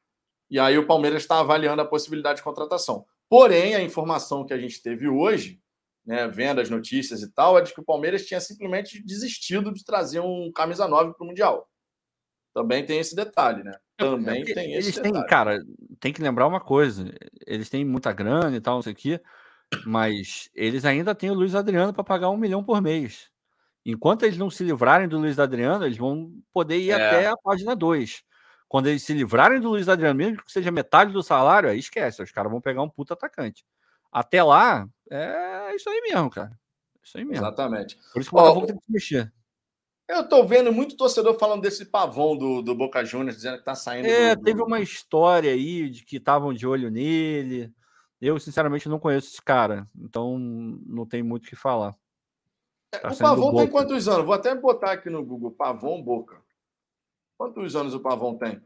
E aí o Palmeiras está avaliando a possibilidade de contratação. Porém, a informação que a gente teve hoje, né, vendo as notícias e tal, é de que o Palmeiras tinha simplesmente desistido de trazer um camisa 9 para o Mundial. Também tem esse detalhe, né? É, Também é tem esse eles detalhe. Têm, cara, tem que lembrar uma coisa: eles têm muita grana e tal, não sei o quê, mas eles ainda têm o Luiz Adriano para pagar um milhão por mês. Enquanto eles não se livrarem do Luiz Adriano, eles vão poder ir é. até a página 2. Quando eles se livrarem do Luiz Adriano, mesmo que seja metade do salário, aí esquece, os caras vão pegar um puta atacante. Até lá, é isso aí mesmo, cara. Isso aí mesmo. Exatamente. Por isso que o Botafogo tem que se mexer. Eu tô vendo muito torcedor falando desse pavão do, do Boca Juniors, dizendo que tá saindo. É, do, teve uma história aí de que estavam de olho nele. Eu, sinceramente, não conheço esse cara, então não tem muito o que falar. É, tá o Pavão tem quantos anos? Vou até botar aqui no Google, Pavão Boca. Quantos anos o Pavão tem?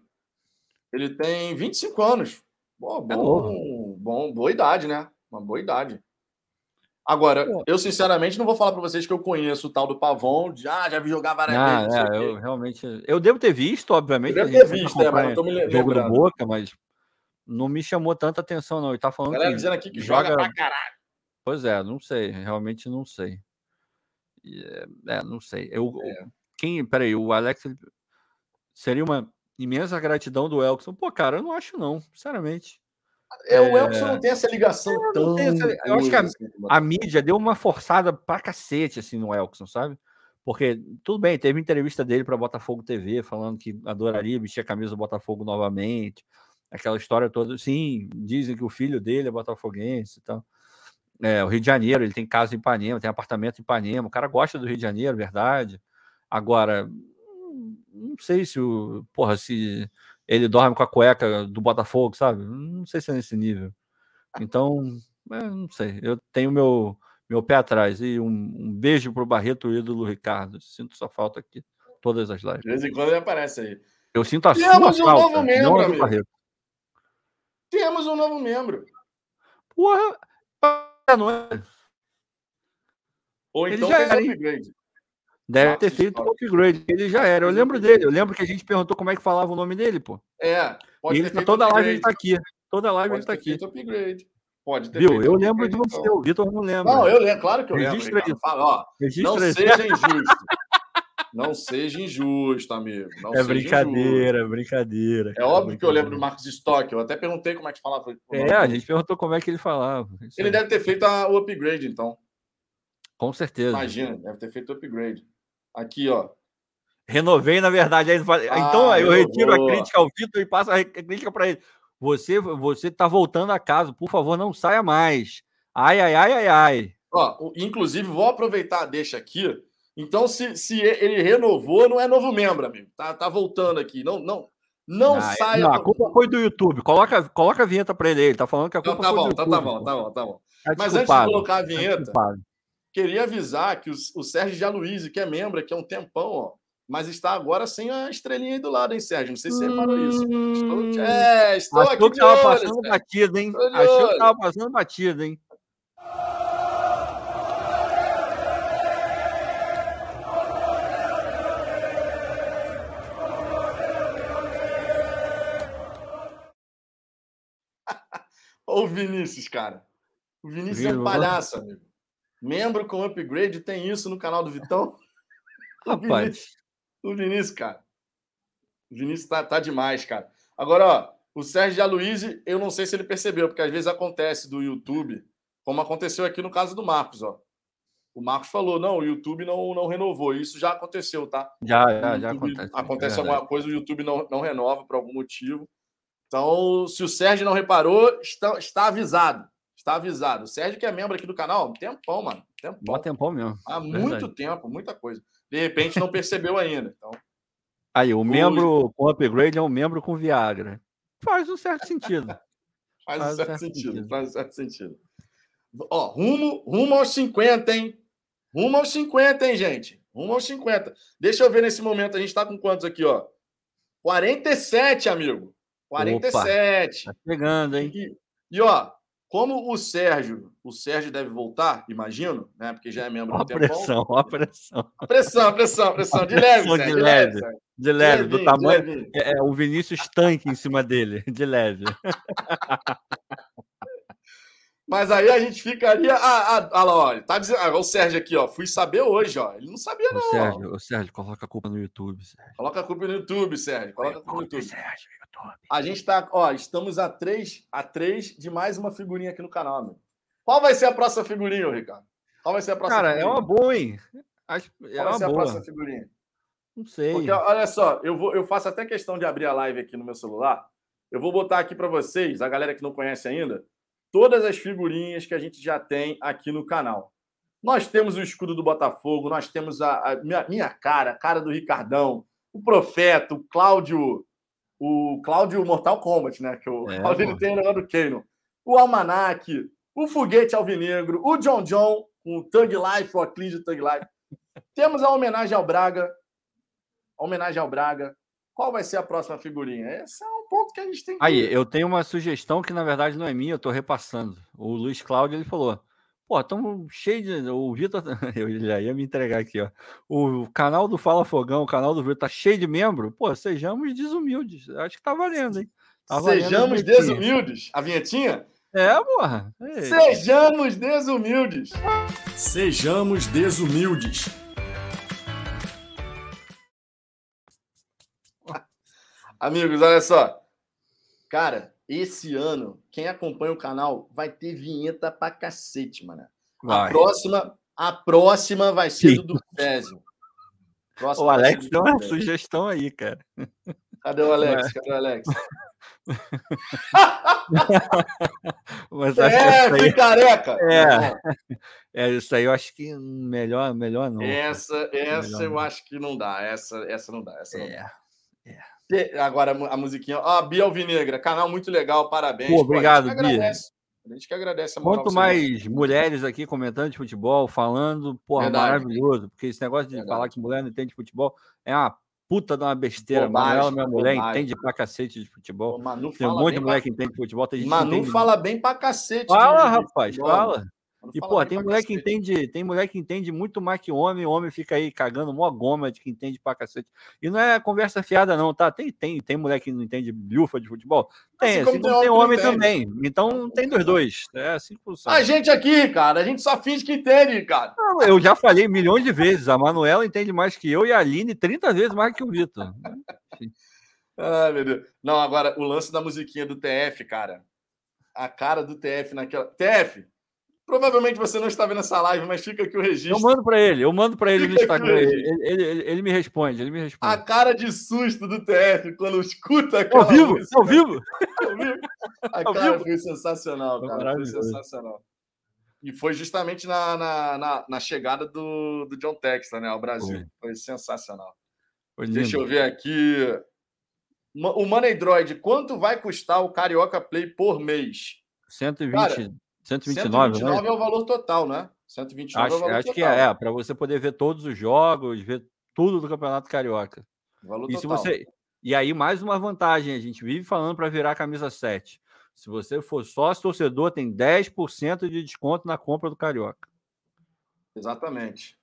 Ele tem 25 anos. Bom, é bom, bom, boa idade, né? Uma boa idade. Agora, eu sinceramente não vou falar para vocês que eu conheço o tal do Pavão, já, ah, já vi jogar várias ah, vezes. É, eu realmente. Eu devo ter visto, obviamente. Eu devo ter visto, é, mas não tô me lembrando. Jogo do Boca, mas não me chamou tanta atenção, não. Ele tá falando. Galera que dizendo aqui que joga, joga pra caralho. Pois é, não sei, realmente não sei. É, não sei. Eu, é. Quem, peraí, o Alex seria uma imensa gratidão do Elkson. Pô, cara, eu não acho, não, sinceramente. É, o Elkson não tem essa ligação é, tão. Essa, eu acho que a, assim, a, mídia deu uma forçada pra cacete assim, no Elkson, sabe? Porque, tudo bem, teve entrevista dele para Botafogo TV falando que adoraria vestir a camisa do Botafogo novamente. Aquela história toda. Sim, dizem que o filho dele é botafoguense e tal. É, o Rio de Janeiro, ele tem casa em Ipanema, tem apartamento em Ipanema. O cara gosta do Rio de Janeiro, verdade. Agora, não sei se o. Porra, se ele dorme com a cueca do Botafogo, sabe? Não sei se é nesse nível. Então, é, não sei. Eu tenho meu, meu pé atrás. E um, um beijo pro Barreto ídolo Ricardo. Sinto sua falta aqui. Todas as lives. De vez em quando ele aparece aí. Eu sinto a Temos sua um falta. Novo membro, não Barreto. Temos um novo membro. Porra, não é? Ou então ele já fez upgrade. Deve Nossa, ter feito um upgrade. Ele já era. Eu lembro dele. Eu lembro que a gente perguntou como é que falava o nome dele, pô. É. Pode ele, tá toda live ele tá aqui. Toda live ele tá aqui. Upgrade. Pode ter Viu? Eu lembro de você. Então. O Vitor não lembra. Não, eu lembro. Claro que eu Registra lembro. Fala, ó, não seja injusto. Não seja injusto, amigo. Não é brincadeira, injusto. brincadeira. É óbvio que eu lembro do Marcos Stock. Eu até perguntei como é que falava. É, a gente perguntou como é que ele falava. Ele deve ter feito a, o upgrade, então. Com certeza. Imagina, deve ter feito o upgrade. Aqui, ó. Renovei, na verdade. Ah, então eu retiro a crítica ao Vitor e passo a crítica para ele. Você você está voltando a casa, por favor, não saia mais. Ai, ai, ai, ai, ai. Ó, inclusive, vou aproveitar, deixa aqui. Então, se, se ele renovou, não é novo membro, amigo. Tá, tá voltando aqui. Não, não, não ah, saia. Não, a culpa foi do YouTube. Coloca, coloca a vinheta para ele. Ele tá falando que a culpa não, tá foi bom, do tá, YouTube. Tá bom, tá bom, tá bom. Tá Mas antes de colocar a vinheta, tá queria avisar que o, o Sérgio Jaluísio, que é membro aqui há um tempão, ó, mas está agora sem a estrelinha aí do lado, hein, Sérgio? Não sei se você reparou isso. Estou, hum. é, estou Achou aqui que estava passando Sérgio. batida, hein? Achou que estava passando batida, hein? Ô, Vinícius, cara. O Vinícius Viu? é palhaço, amigo. Membro com upgrade tem isso no canal do Vitão? Rapaz. O Vinícius, o Vinícius cara. O Vinícius tá, tá demais, cara. Agora, ó, o Sérgio Aloysio, eu não sei se ele percebeu, porque às vezes acontece do YouTube, como aconteceu aqui no caso do Marcos, ó. o Marcos falou, não, o YouTube não, não renovou. Isso já aconteceu, tá? Já, já, já acontece. Acontece é alguma coisa, o YouTube não, não renova por algum motivo. Então, se o Sérgio não reparou, está, está avisado. Está avisado. O Sérgio, que é membro aqui do canal, tempão, mano. Tempão. Bom tempão mesmo. Há Verdade. muito tempo, muita coisa. De repente não percebeu ainda. Então... Aí, o membro com upgrade é um membro com Viagra. Faz um certo sentido. faz, faz, um certo, certo sentido, sentido. Faz um certo sentido. Ó, rumo, rumo aos 50, hein? Rumo aos 50, hein, gente? Rumo aos 50. Deixa eu ver nesse momento, a gente tá com quantos aqui, ó? 47, amigo. 47. Opa, tá chegando, hein? E, e, ó, como o Sérgio, o Sérgio deve voltar, imagino, né? Porque já é membro do tempo. Pressão, ó, pressão. A pressão, a pressão, a pressão. De leve, Sérgio, de, leve. De leve, de leve do tamanho. É, é, o Vinícius tanque em cima dele, de leve. Mas aí a gente ficaria. Ah, ah, ah lá, olha, tá dizendo. Ah, o Sérgio aqui, ó. Fui saber hoje, ó. Ele não sabia, não. O Sérgio, o Sérgio, coloca a culpa no YouTube, Sérgio. Coloca a culpa no YouTube, Sérgio. Coloca a culpa no YouTube. Sérgio, YouTube. A gente tá, ó, estamos a três, a três de mais uma figurinha aqui no canal, meu. Qual vai ser a próxima figurinha, Ricardo? Qual vai ser a próxima Cara, figurinha? é uma boa, hein? Acho, é Qual vai ser boa. a próxima figurinha? Não sei. Porque, olha só, eu, vou, eu faço até questão de abrir a live aqui no meu celular. Eu vou botar aqui para vocês, a galera que não conhece ainda, todas as figurinhas que a gente já tem aqui no canal. Nós temos o escudo do Botafogo, nós temos a, a minha, minha, cara, a cara do Ricardão, o Profeta, o Cláudio, o Cláudio Mortal Kombat, né? Que o é, Cláudio ele tem o negócio do Kano. O Almanac, o Foguete Alvinegro, o John John, com o Thug Life, o Aclin de Thug Life. temos a homenagem ao Braga, a homenagem ao Braga. Qual vai ser a próxima figurinha? Esse é um ponto que a gente tem que. Aí, eu tenho uma sugestão que na verdade não é minha, eu estou repassando. O Luiz Cláudio ele falou: pô, estão cheio de. O Vitor. Eu já ia me entregar aqui, ó. O canal do Fala Fogão, o canal do Vitor tá cheio de membro. Pô, sejamos desumildes. Acho que tá valendo, hein? Tá sejamos desumildes. A vinhetinha? É, porra. Sejamos desumildes. Sejamos desumildes. Amigos, olha só. Cara, esse ano, quem acompanha o canal vai ter vinheta pra cacete, mano. A próxima, a próxima vai ser Sim. do Dufésio. O Alex deu uma sugestão aí, cara. Cadê o Alex? Cadê o Alex? Mas é, aí... careca! É. é, isso aí eu acho que melhor, melhor não. Essa, essa melhor eu não. acho que não dá. Essa, essa não dá. Essa não é. Dá. É. Agora a musiquinha. Ó, oh, Bia Alvinegra, canal muito legal, parabéns. Pô, obrigado, Pô, a Bia. A gente que agradece a Quanto mais mulheres aqui comentando de futebol, falando, porra, Verdade. maravilhoso. Porque esse negócio de Verdade. falar que mulher não entende de futebol é uma puta de uma besteira. Bobagem, Manuela, minha mulher, bobagem. entende pra cacete de futebol. Pô, tem um monte de mulher pra... que entende de futebol. Tem gente Manu fala bem pra cacete. Fala, rapaz, fala. E, pô, tem mulher que entende, tem mulher que entende muito mais que homem, o homem fica aí cagando mó goma de que entende pra cacete. E não é conversa fiada, não, tá? Tem, tem, tem mulher que não entende biufa de futebol? Tem, assim, assim como tem, homem também. Então tem dos dois. É assim que funciona. A gente aqui, cara, a gente só finge que entende, cara. Não, eu já falei milhões de vezes. A Manuela entende mais que eu e a Aline 30 vezes mais que o Vitor. Ai, meu Deus. Não, agora, o lance da musiquinha do TF, cara. A cara do TF naquela. TF, Provavelmente você não está vendo essa live, mas fica aqui o registro. Eu mando para ele, eu mando para ele no Instagram. Ele, ele, ele, ele, me responde, ele me responde. A cara de susto do TF quando escuta aquela. Ao vivo? Ao vivo? Ao vivo? A Ao cara vivo? foi sensacional, cara. Foi sensacional. E foi justamente na, na, na, na chegada do, do John Textor, né, ao Brasil. Foi, foi sensacional. Foi Deixa eu ver aqui. O Money Droid, quanto vai custar o Carioca Play por mês? 120, cara, 129, 129 né? é o valor total, né? 129 acho, é o valor acho total. que é, é para você poder ver todos os jogos, ver tudo do Campeonato Carioca. Valor e total. se você e aí mais uma vantagem, a gente vive falando para virar camisa 7. Se você for sócio torcedor, tem 10% de desconto na compra do Carioca. Exatamente.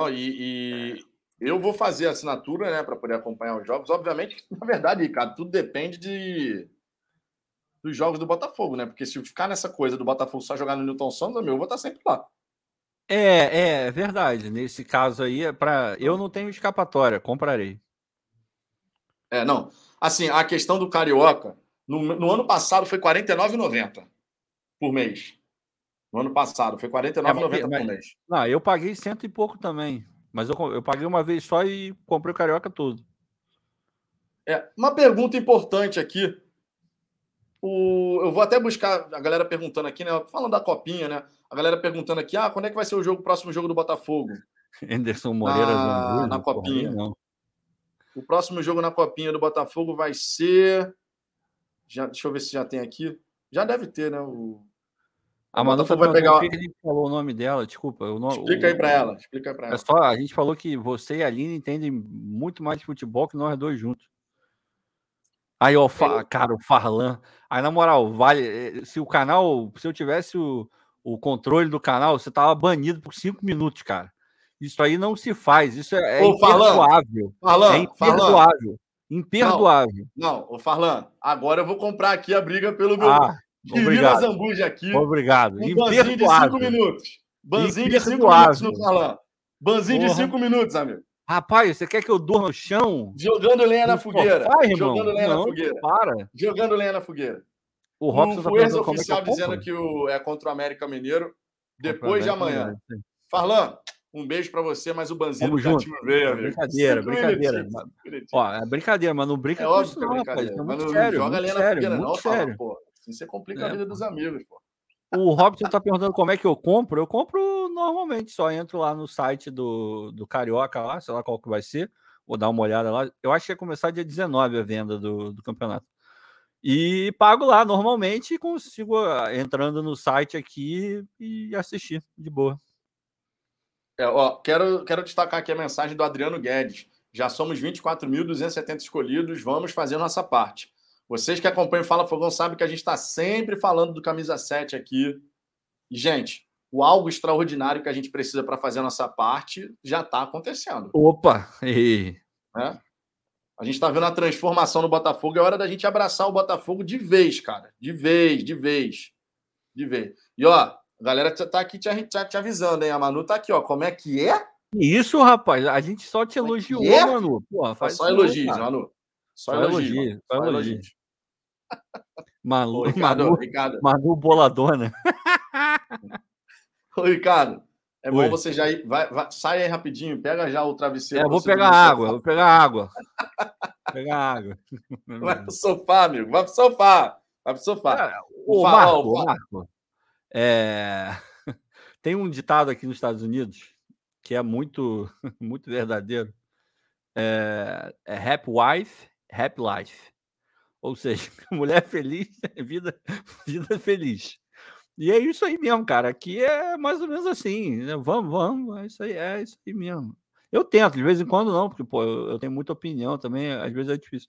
Oh, e, e eu vou fazer a assinatura, né, para poder acompanhar os jogos. Obviamente, na verdade, Ricardo, tudo depende de dos jogos do Botafogo, né? Porque se ficar nessa coisa do Botafogo só jogar no Newton Santos, meu, eu vou estar sempre lá. É, é verdade. Nesse caso aí, é para eu não tenho escapatória, comprarei. É, não. Assim, a questão do Carioca, no, no ano passado foi R$ 49,90 por mês. No ano passado, foi R$ 49,90 é, por mês. Não, eu paguei cento e pouco também. Mas eu, eu paguei uma vez só e comprei o Carioca todo. É, uma pergunta importante aqui. O, eu vou até buscar a galera perguntando aqui, né? Falando da copinha, né? A galera perguntando aqui: ah, quando é que vai ser o jogo, o próximo jogo do Botafogo? Anderson Moreira na, na copinha. Porra, não. O próximo jogo na copinha do Botafogo vai ser. Já, deixa eu ver se já tem aqui. Já deve ter, né? O, a Manu tá vai pegar. Por que ele falou o nome dela? Desculpa. O nome, explica o... aí para ela. Explica aí para ela. É só, a gente falou que você e a Aline entendem muito mais de futebol que nós dois juntos. Aí, ó, fa... cara, o Farlan. Aí, na moral, vale. Eh, se o canal. Se eu tivesse o, o controle do canal, você tava banido por cinco minutos, cara. Isso aí não se faz. Isso é, é Ô, imperdoável. Farlan, é imperdoável. Imperdoável. Não, não, o Farlan, agora eu vou comprar aqui a briga pelo meu. Ah. Obrigado. Zambuja aqui. Obrigado. Um banzinho de cinco minutos. Banzinho de cinco minutos no Calan. Banzinho Porra. de cinco minutos, amigo. Rapaz, você quer que eu durma no chão? Jogando lenha na fogueira. Pai, Jogando lenha não, na fogueira. Para. Jogando lenha na fogueira. O Robson tá ex-oficial é que dizendo que o, é contra o América Mineiro depois de amanhã. Farlan, um beijo para você, mas o Banzinho Vamos junto. Veio, brincadeira, brincadeira. Ó, é brincadeira, mas não brinca é com isso, não, rapaz. É muito sério, joga muito sério, muito não, sério. pô. Assim você complica é, a vida dos amigos, pô. O Robson está perguntando como é que eu compro. Eu compro normalmente, só entro lá no site do, do Carioca, lá, sei lá qual que vai ser. Vou dar uma olhada lá. Eu acho que ia começar dia 19 a venda do, do campeonato. E pago lá normalmente e consigo ah, entrando no site aqui e assistir de boa. É, ó, quero, quero destacar aqui a mensagem do Adriano Guedes. Já somos 24.270 escolhidos, vamos fazer nossa parte. Vocês que acompanham Fala Fogão sabem que a gente está sempre falando do camisa 7 aqui. E, gente, o algo extraordinário que a gente precisa para fazer a nossa parte já está acontecendo. Opa! E... É? A gente está vendo a transformação no Botafogo. É hora da gente abraçar o Botafogo de vez, cara. De vez, de vez. De vez. E, ó, a galera tá aqui te, te, te avisando, hein? A Manu tá aqui, ó. Como é que é? Isso, rapaz. A gente só te é elogiou, é? Manu. Porra, faz só elogios, Manu. Só, só elogios. Só elogios. Malu, Ô, Ricardo, Manu, Ricardo. Manu boladona. Ô, Ricardo, é Oi. bom você já ir. Vai, vai, sai aí rapidinho, pega já o travesseiro. É, vou pegar água, vou pegar água. pegar água. Vai pro sofá, amigo. Vai pro sofá. Vai pro sofá. É, o, Marco, Marco é... tem um ditado aqui nos Estados Unidos que é muito, muito verdadeiro. É, é happy wife, happy life. Ou seja, mulher feliz, vida, vida feliz. E é isso aí mesmo, cara. Aqui é mais ou menos assim. Né? Vamos, vamos. É isso aí, é isso aí mesmo. Eu tento, de vez em quando não, porque pô, eu, eu tenho muita opinião também, às vezes é difícil.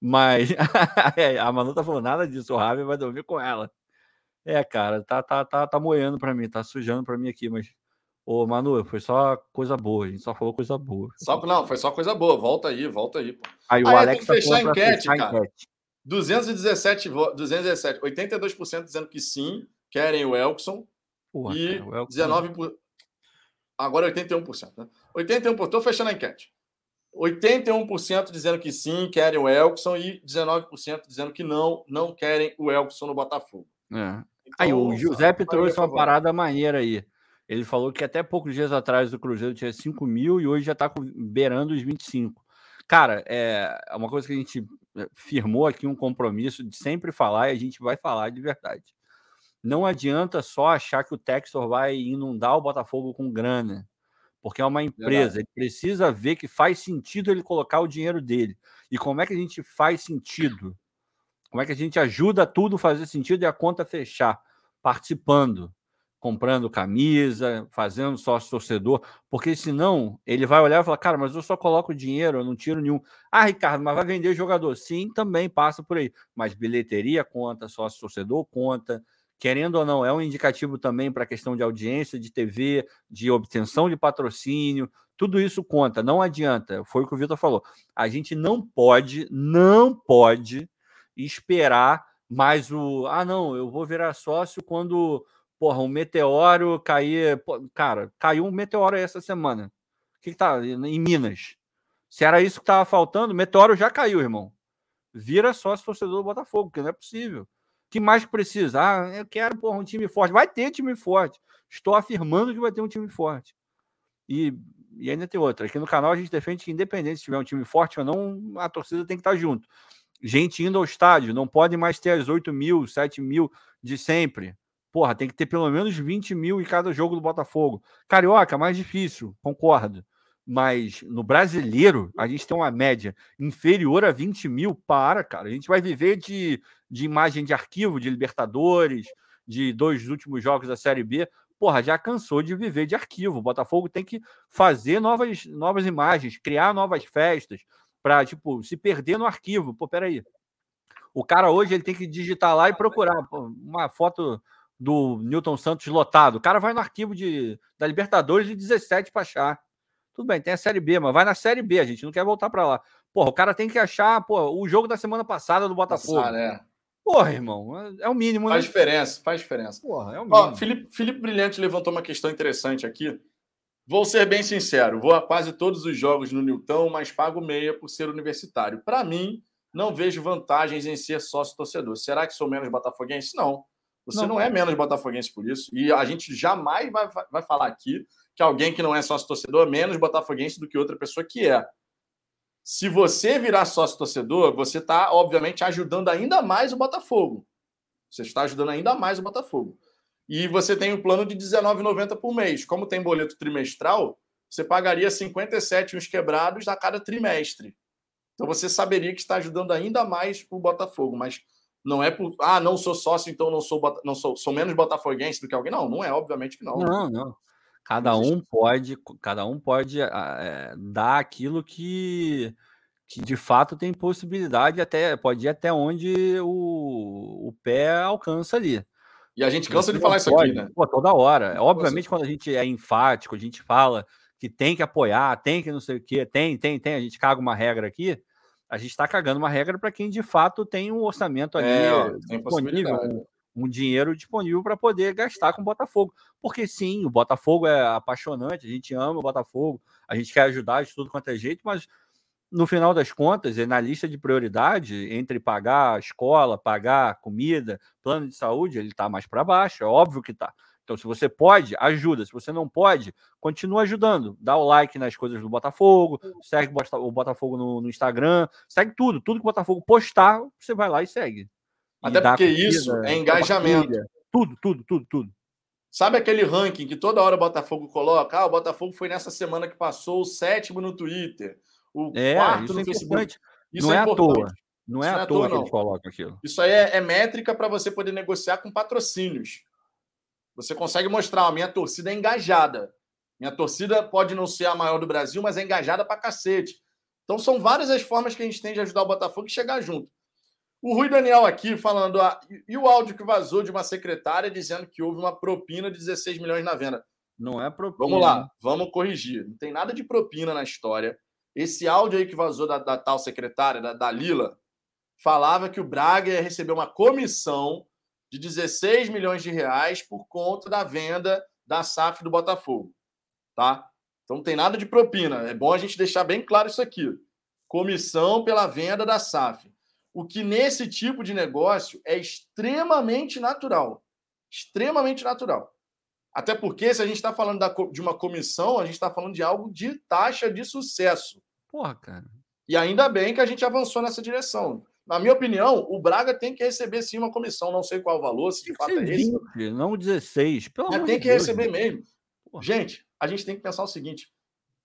Mas é, a Manu tá falando nada disso, o Ravi vai dormir com ela. É, cara, tá, tá, tá, tá moendo para mim, tá sujando para mim aqui, mas Ô, Manu, foi só coisa boa, a gente só falou coisa boa. Só, não, foi só coisa boa. Volta aí, volta aí. Pô. Aí o ah, Alex tá fechar a enquete, cara. Enquete. 217, 217, 82% dizendo que sim, querem o Elkson. Porra, e cara, o Elkson... 19%. Por... Agora 81%, né? 81%. Estou fechando a enquete. 81% dizendo que sim, querem o Elkson e 19% dizendo que não, não querem o Elkson no Botafogo. É. Então, aí o Giuseppe trouxe uma parada maneira aí. Ele falou que até poucos dias atrás o Cruzeiro tinha 5 mil e hoje já está beirando os 25. Cara, é, é uma coisa que a gente eh, firmou aqui um compromisso de sempre falar e a gente vai falar de verdade. Não adianta só achar que o Textor vai inundar o Botafogo com grana, porque é uma empresa. Ele precisa ver que faz sentido ele colocar o dinheiro dele. E como é que a gente faz sentido? Como é que a gente ajuda tudo a fazer sentido e a conta fechar? Participando comprando camisa, fazendo sócio torcedor, porque senão ele vai olhar e falar, cara, mas eu só coloco dinheiro, eu não tiro nenhum. Ah, Ricardo, mas vai vender jogador? Sim, também passa por aí. Mas bilheteria conta, sócio torcedor conta. Querendo ou não, é um indicativo também para a questão de audiência, de TV, de obtenção de patrocínio, tudo isso conta, não adianta. Foi o que o Vitor falou. A gente não pode, não pode esperar mais o. Ah, não, eu vou virar sócio quando porra, um meteoro cair. Cara, caiu um meteoro essa semana. O que, que tá em Minas? Se era isso que tava faltando, meteoro já caiu, irmão. Vira sócio torcedor do Botafogo, porque não é possível. que mais precisa? Ah, eu quero porra, um time forte. Vai ter time forte. Estou afirmando que vai ter um time forte. E, e ainda tem outra. Aqui no canal a gente defende que, independente se tiver um time forte ou não, a torcida tem que estar junto. Gente indo ao estádio, não pode mais ter as 8 mil, 7 mil de sempre. Porra, tem que ter pelo menos 20 mil em cada jogo do Botafogo. Carioca, mais difícil, concordo. Mas no brasileiro, a gente tem uma média inferior a 20 mil. Para, cara. A gente vai viver de, de imagem de arquivo de Libertadores, de dois últimos jogos da Série B. Porra, já cansou de viver de arquivo. O Botafogo tem que fazer novas, novas imagens, criar novas festas, para, tipo, se perder no arquivo. Pô, peraí. O cara hoje ele tem que digitar lá e procurar uma foto do Newton Santos lotado. O cara vai no arquivo de, da Libertadores de 17 para achar. Tudo bem, tem a Série B, mas vai na Série B, a gente não quer voltar para lá. Porra, o cara tem que achar pô, o jogo da semana passada do Botafogo. Passar, é. Porra, irmão, é, é o mínimo. Faz né? diferença, faz diferença. Porra, é o mínimo. Ó, Felipe, Felipe Brilhante levantou uma questão interessante aqui. Vou ser bem sincero, vou a quase todos os jogos no Newton, mas pago meia por ser universitário. Para mim, não vejo vantagens em ser sócio torcedor. Será que sou menos botafoguense? Não. Você não, não é menos botafoguense por isso. E a gente jamais vai, vai falar aqui que alguém que não é sócio torcedor é menos botafoguense do que outra pessoa que é. Se você virar sócio torcedor, você está, obviamente, ajudando ainda mais o Botafogo. Você está ajudando ainda mais o Botafogo. E você tem um plano de R$19,90 por mês. Como tem boleto trimestral, você pagaria 57 uns quebrados a cada trimestre. Então você saberia que está ajudando ainda mais o Botafogo, mas não é por ah, não sou sócio, então não sou não sou, sou menos botafoguense do que alguém. Não, não é, obviamente que não. Não, não. Cada um pode, cada um pode é, dar aquilo que, que de fato tem possibilidade, até pode ir até onde o, o pé alcança ali. E a gente cansa de falar isso aqui, né? Pô, toda hora. Obviamente, quando a gente é enfático, a gente fala que tem que apoiar, tem que não sei o quê, tem, tem, tem, a gente caga uma regra aqui, a gente está cagando uma regra para quem de fato tem um orçamento ali é, disponível, um dinheiro disponível para poder gastar com o Botafogo. Porque sim, o Botafogo é apaixonante, a gente ama o Botafogo, a gente quer ajudar de tudo quanto é jeito, mas no final das contas, na lista de prioridade, entre pagar a escola, pagar comida, plano de saúde, ele está mais para baixo, é óbvio que está. Então, se você pode, ajuda. Se você não pode, continua ajudando. Dá o like nas coisas do Botafogo, segue o Botafogo no, no Instagram, segue tudo. Tudo que o Botafogo postar, você vai lá e segue. Até porque isso é engajamento. Tudo, tudo, tudo, tudo. Sabe aquele ranking que toda hora o Botafogo coloca? Ah, o Botafogo foi nessa semana que passou o sétimo no Twitter, o é, quarto no é Facebook. Isso não é, é à toa. Não é, à toa, que eles colocam aquilo. Isso aí é, é métrica para você poder negociar com patrocínios. Você consegue mostrar, a minha torcida é engajada. Minha torcida pode não ser a maior do Brasil, mas é engajada para cacete. Então são várias as formas que a gente tem de ajudar o Botafogo e chegar junto. O Rui Daniel aqui falando, ah, e o áudio que vazou de uma secretária dizendo que houve uma propina de 16 milhões na venda. Não é propina. Vamos lá, vamos corrigir. Não tem nada de propina na história. Esse áudio aí que vazou da, da tal secretária, da, da Lila, falava que o Braga ia receber uma comissão de 16 milhões de reais por conta da venda da SAF do Botafogo. Tá? Então não tem nada de propina. É bom a gente deixar bem claro isso aqui. Comissão pela venda da SAF. O que nesse tipo de negócio é extremamente natural. Extremamente natural. Até porque, se a gente está falando da, de uma comissão, a gente está falando de algo de taxa de sucesso. Porra, cara. E ainda bem que a gente avançou nessa direção. Na minha opinião, o Braga tem que receber sim uma comissão. Não sei qual o valor, se de fato é 20, esse. Não 16. Pelo Mas tem que Deus, receber Deus. mesmo. Porra. Gente, a gente tem que pensar o seguinte: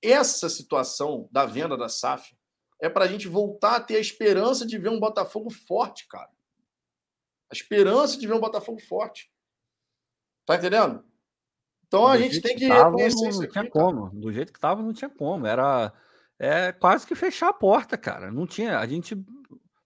essa situação da venda da SAF é para a gente voltar a ter a esperança de ver um Botafogo forte, cara. A esperança de ver um Botafogo forte. Tá entendendo? Então a gente tem que, tava, reconhecer não, isso aqui. Não tinha como. Do jeito que estava, não tinha como. Era é, quase que fechar a porta, cara. Não tinha. A gente,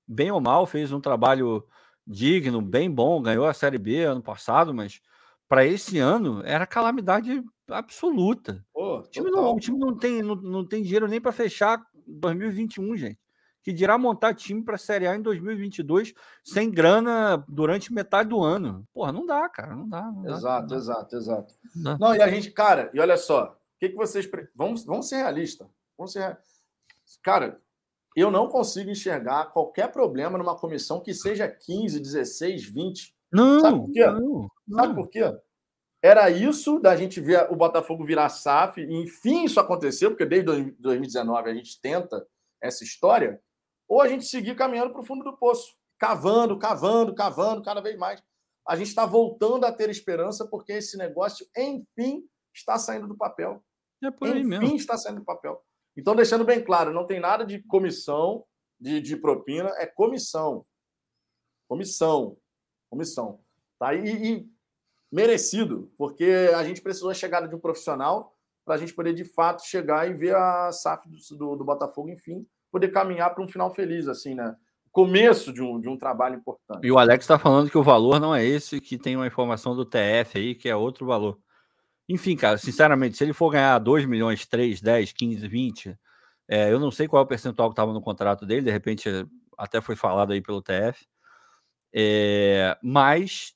bem ou mal, fez um trabalho digno, bem bom, ganhou a Série B ano passado, mas para esse ano era calamidade absoluta. Pô, o, time não, o time não tem, não, não tem dinheiro nem para fechar 2021, gente. Que dirá montar time para a Série A em 2022 sem grana durante metade do ano. Porra, não dá, cara, não dá. Não exato, dá, não exato, exato. Não, não, e a gente, cara, e olha só, o que, que vocês. Vamos, vamos ser realistas. Vamos ser. Cara, eu não consigo enxergar qualquer problema numa comissão que seja 15, 16, 20. Não, Sabe por quê? não, Sabe não. por quê? Era isso da gente ver o Botafogo virar SAF, e enfim isso aconteceu, porque desde 2019 a gente tenta essa história, ou a gente seguir caminhando para o fundo do poço, cavando, cavando, cavando cada vez mais. A gente está voltando a ter esperança porque esse negócio, enfim, está saindo do papel. É por aí enfim, mesmo. está saindo do papel. Então, deixando bem claro, não tem nada de comissão, de, de propina, é comissão. Comissão. Comissão. Tá? E, e merecido, porque a gente precisou da chegada de um profissional para a gente poder, de fato, chegar e ver a SAF do, do, do Botafogo, enfim, poder caminhar para um final feliz, assim, né? Começo de um, de um trabalho importante. E o Alex está falando que o valor não é esse, que tem uma informação do TF aí, que é outro valor. Enfim, cara, sinceramente, se ele for ganhar 2 milhões, 3, 10, 15, 20, é, eu não sei qual é o percentual que estava no contrato dele, de repente até foi falado aí pelo TF. É, mas,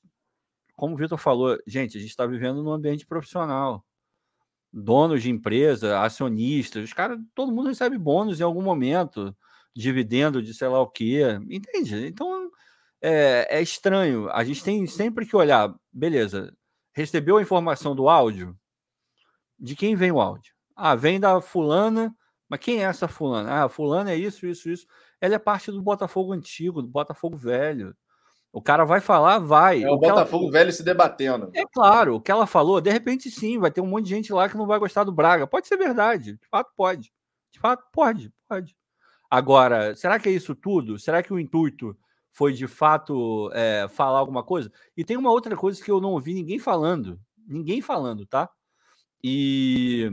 como o Vitor falou, gente, a gente está vivendo num ambiente profissional. Donos de empresa, acionistas, os caras, todo mundo recebe bônus em algum momento, dividendo de sei lá o quê, entende? Então é, é estranho. A gente tem sempre que olhar, beleza, recebeu a informação do áudio? De quem vem o áudio? Ah, vem da fulana, mas quem é essa fulana? Ah, fulana é isso, isso, isso. Ela é parte do Botafogo antigo, do Botafogo velho. O cara vai falar, vai. É o, o que ela- Botafogo velho se debatendo. É claro, o que ela falou, de repente sim, vai ter um monte de gente lá que não vai gostar do Braga. Pode ser verdade, de fato pode. De fato pode, pode. Agora, será que é isso tudo? Será que o intuito foi de fato é, falar alguma coisa? E tem uma outra coisa que eu não ouvi ninguém falando, ninguém falando, tá? E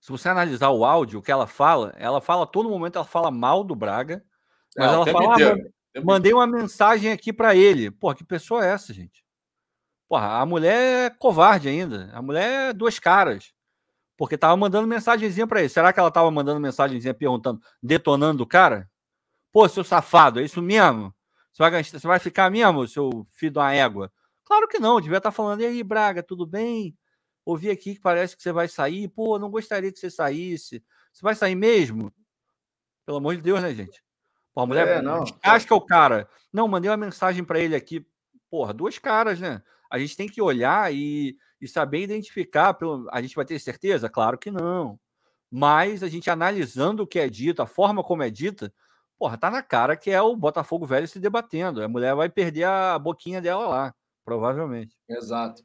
se você analisar o áudio, o que ela fala, ela fala todo momento, ela fala mal do Braga, mas É, o ela fala, ah, mano, Mandei uma mensagem aqui pra ele. Porra, que pessoa é essa, gente? Porra, a mulher é covarde ainda. A mulher é duas caras. Porque tava mandando mensagenzinha pra ele. Será que ela tava mandando mensagenzinha perguntando, detonando o cara? Pô, seu safado, é isso mesmo? Você vai, gastar- você vai ficar mesmo, seu filho de uma égua? Claro que não, devia estar falando, e aí, Braga, tudo bem? Ouvi aqui que parece que você vai sair. Pô, não gostaria que você saísse. Você vai sair mesmo? Pelo amor de Deus, né, gente? Pô, a mulher É, não. acho que é o cara. Não, mandei uma mensagem para ele aqui. Porra, duas caras, né? A gente tem que olhar e, e saber identificar. Pelo... A gente vai ter certeza? Claro que não. Mas a gente analisando o que é dito, a forma como é dita, porra, tá na cara que é o Botafogo velho se debatendo. A mulher vai perder a boquinha dela lá, provavelmente. Exato.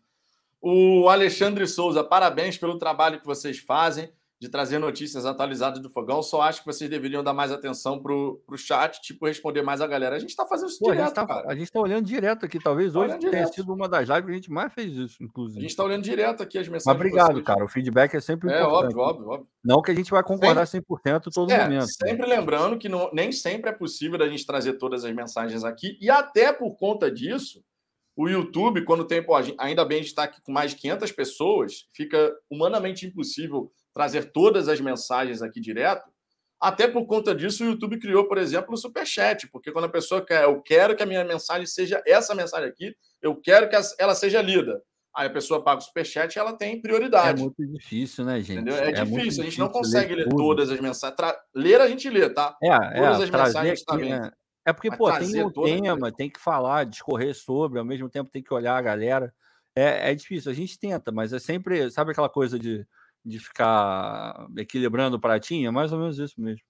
O Alexandre Souza, parabéns pelo trabalho que vocês fazem de trazer notícias atualizadas do Fogão. Só acho que vocês deveriam dar mais atenção pro, pro chat, tipo, responder mais a galera. A gente tá fazendo isso Pô, a, direto, gente tá, cara. a gente tá olhando direto aqui. Talvez Tá hoje tenha direto. sido uma das lives que a gente mais fez isso, A inclusive. gente tá olhando direto aqui as mensagens. Mas obrigado, cara. O feedback é sempre É, importante. óbvio, óbvio, óbvio. Não que a gente vai concordar 100% todo É, momento. sempre lembrando que não- nem sempre é possível a gente trazer todas as mensagens aqui. E até por conta disso, o YouTube, quando tem, pô, a ainda bem a gente está aqui com mais de 500 pessoas, fica humanamente impossível trazer todas as mensagens aqui direto. Até por conta disso, o YouTube criou, por exemplo, o Superchat, porque quando a pessoa quer, eu quero que a minha mensagem seja essa mensagem aqui, eu quero que ela seja lida. Aí a pessoa paga o Superchat e ela tem É prioridade. muito difícil, né, gente? Entendeu? É, muito difícil, a gente não consegue ler, tudo. todas as mensagens. Tra- Ler a gente lê, tá? É, é, todas as trazer mensagens aqui, também. né? É porque, Mas pô, tem um tema, tem que falar, discorrer sobre, ao mesmo tempo tem que olhar a galera. É, é difícil, a gente tenta, mas é sempre, sabe aquela coisa de, de ficar equilibrando o pratinho? É mais ou menos isso mesmo.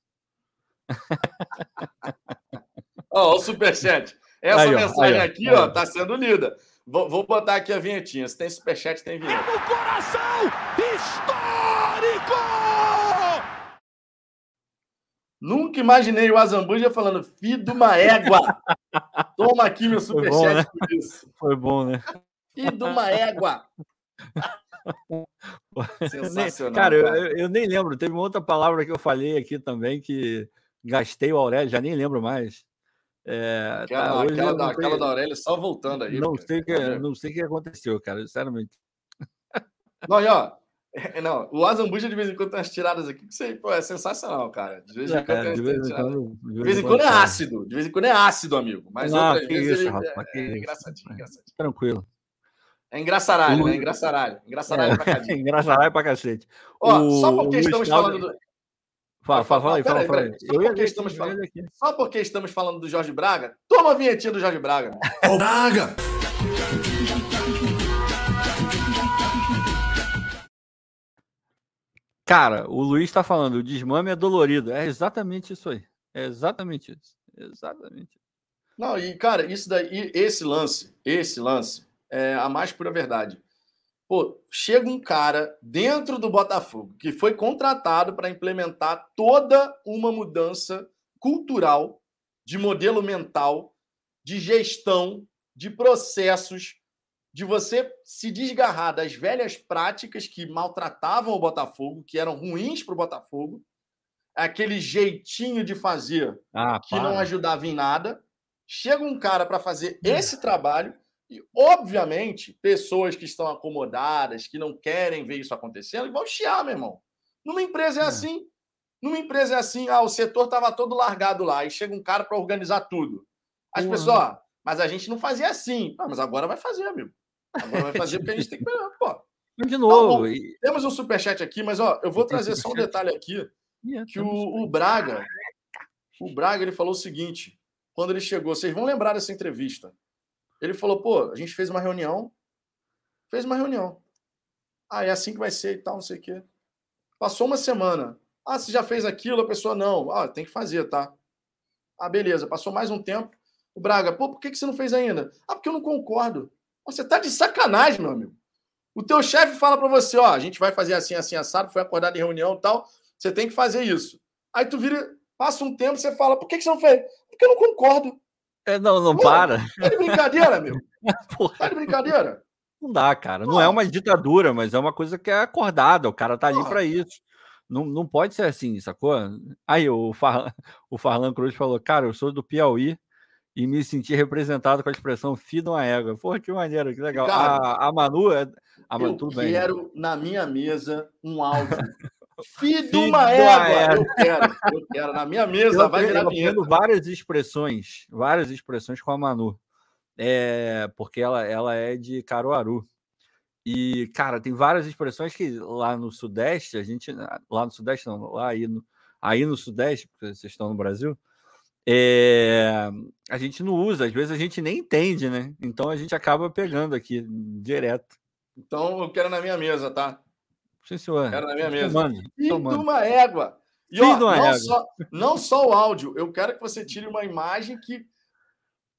Ó, o Superchat. Essa Aí, ó, mensagem aí, aqui, aí, ó, ó. tá sendo lida. Vou, vou botar aqui a vinhetinha. Se tem Superchat, tem vinheta. no coração histórico! Nunca imaginei o Azambuja falando, filho de uma égua. Toma aqui meu Foi bom, Superchat né? por isso. Foi bom, né? Filho de uma égua. Sensacional. cara, eu, cara. eu- eu nem lembro. Teve uma outra palavra que eu falei aqui também que gastei o Aurélio, já nem lembro mais. É, Aquela, tá, aquela da, não aquela sei- da Aurélia só voltando aí. não cara. sei, que, não sei o que aconteceu, cara, sinceramente. Não, e ó, não, o Azambuja de vez em quando tem umas tiradas aqui que você, pô, é sensacional, cara. De vez em quando, É, de vez em quando, De vez em quando é ácido, de vez em quando é ácido, amigo. Mas Não, outras que vezes isso, ele rapaz, é, é engraçadinho, engraçadinho. Tranquilo. É engraçaralho, O- né? Engraçaralho. Engraçaralho pra cadinho. Engraçaralho pra cacete. Ó, O- só porque Luiz estamos Cláudio- falando do. Fala, fala, fala aí, fala, fala aí. Só, porque estamos falando, só porque estamos falando do Jorge Braga, toma a vinhetinha do Jorge Braga. Ô, Braga! Cara, o Luiz está falando, o desmame é dolorido. É exatamente isso aí. É exatamente isso. Exatamente. Não, e cara, isso daí, esse lance, esse lance é a mais pura verdade. Pô, chega um cara dentro do Botafogo que foi contratado para implementar toda uma mudança cultural, de modelo mental, de gestão, de processos, de você se desgarrar das velhas práticas que maltratavam o Botafogo, que eram ruins para o Botafogo, aquele jeitinho de fazer ah, que não ajudava em nada. Chega um cara para fazer esse trabalho e, obviamente, pessoas que estão acomodadas, que não querem ver isso acontecendo, vão chiar, meu irmão. Numa empresa é, é. assim. Numa empresa é assim, ah, o setor estava todo largado lá, e chega um cara para organizar tudo. As uhum. pessoas, mas a gente não fazia assim. Ah, mas agora vai fazer, amigo. Agora vai fazer porque a gente tem que. Pô. De novo. Tá Temos um superchat aqui, mas ó, eu vou trazer só um detalhe aqui. Que o, o Braga, o Braga, ele falou o seguinte: quando ele chegou, vocês vão lembrar dessa entrevista. Ele falou, pô, a gente fez uma reunião, fez uma reunião. Ah, é assim que vai ser e tal, não sei o quê. Passou uma semana. Ah, você já fez aquilo? A pessoa, não. Ah, tem que fazer, tá? Ah, beleza. Passou mais um tempo. O Braga, pô, por que, você não fez ainda? Ah, porque eu não concordo. Você tá de sacanagem, meu amigo. O teu chefe fala para você, ó, a gente vai fazer assim, assim, assado, foi acordado em reunião e tal, você tem que fazer isso. Aí tu vira, passa um tempo, você fala, por que você não fez? Porque eu não concordo. É, não, não Pô, para. Tá de brincadeira, meu. Porra. Tá de brincadeira. Não dá, cara. Não é uma ditadura, mas é uma coisa que é acordada. O cara tá ali para isso. Não, não pode ser assim, sacou? Aí o, Farlan, o Farlan Cruz falou: Cara, eu sou do Piauí e me senti representado com a expressão de uma égua. Porra, que maneiro, que legal. Cara, a, a Manu é. A Manu, eu quero bem. na minha mesa um áudio. Filho de uma égua. Eu quero, eu quero. Na minha mesa eu vai virar vinheta. várias expressões, várias expressões com a Manu. É, porque ela, ela é de Caruaru. E, cara, tem várias expressões que lá no Sudeste, a gente. Lá no Sudeste, não, lá aí no, aí no Sudeste, porque vocês estão no Brasil, é, a gente não usa, às vezes a gente nem entende, né? Então a gente acaba pegando aqui direto. Então eu quero na minha mesa, tá? Sim, senhor. Quero na minha mesa. Filho de uma égua. E ó, não, égua. Só, não só o áudio, eu quero que você tire uma imagem que,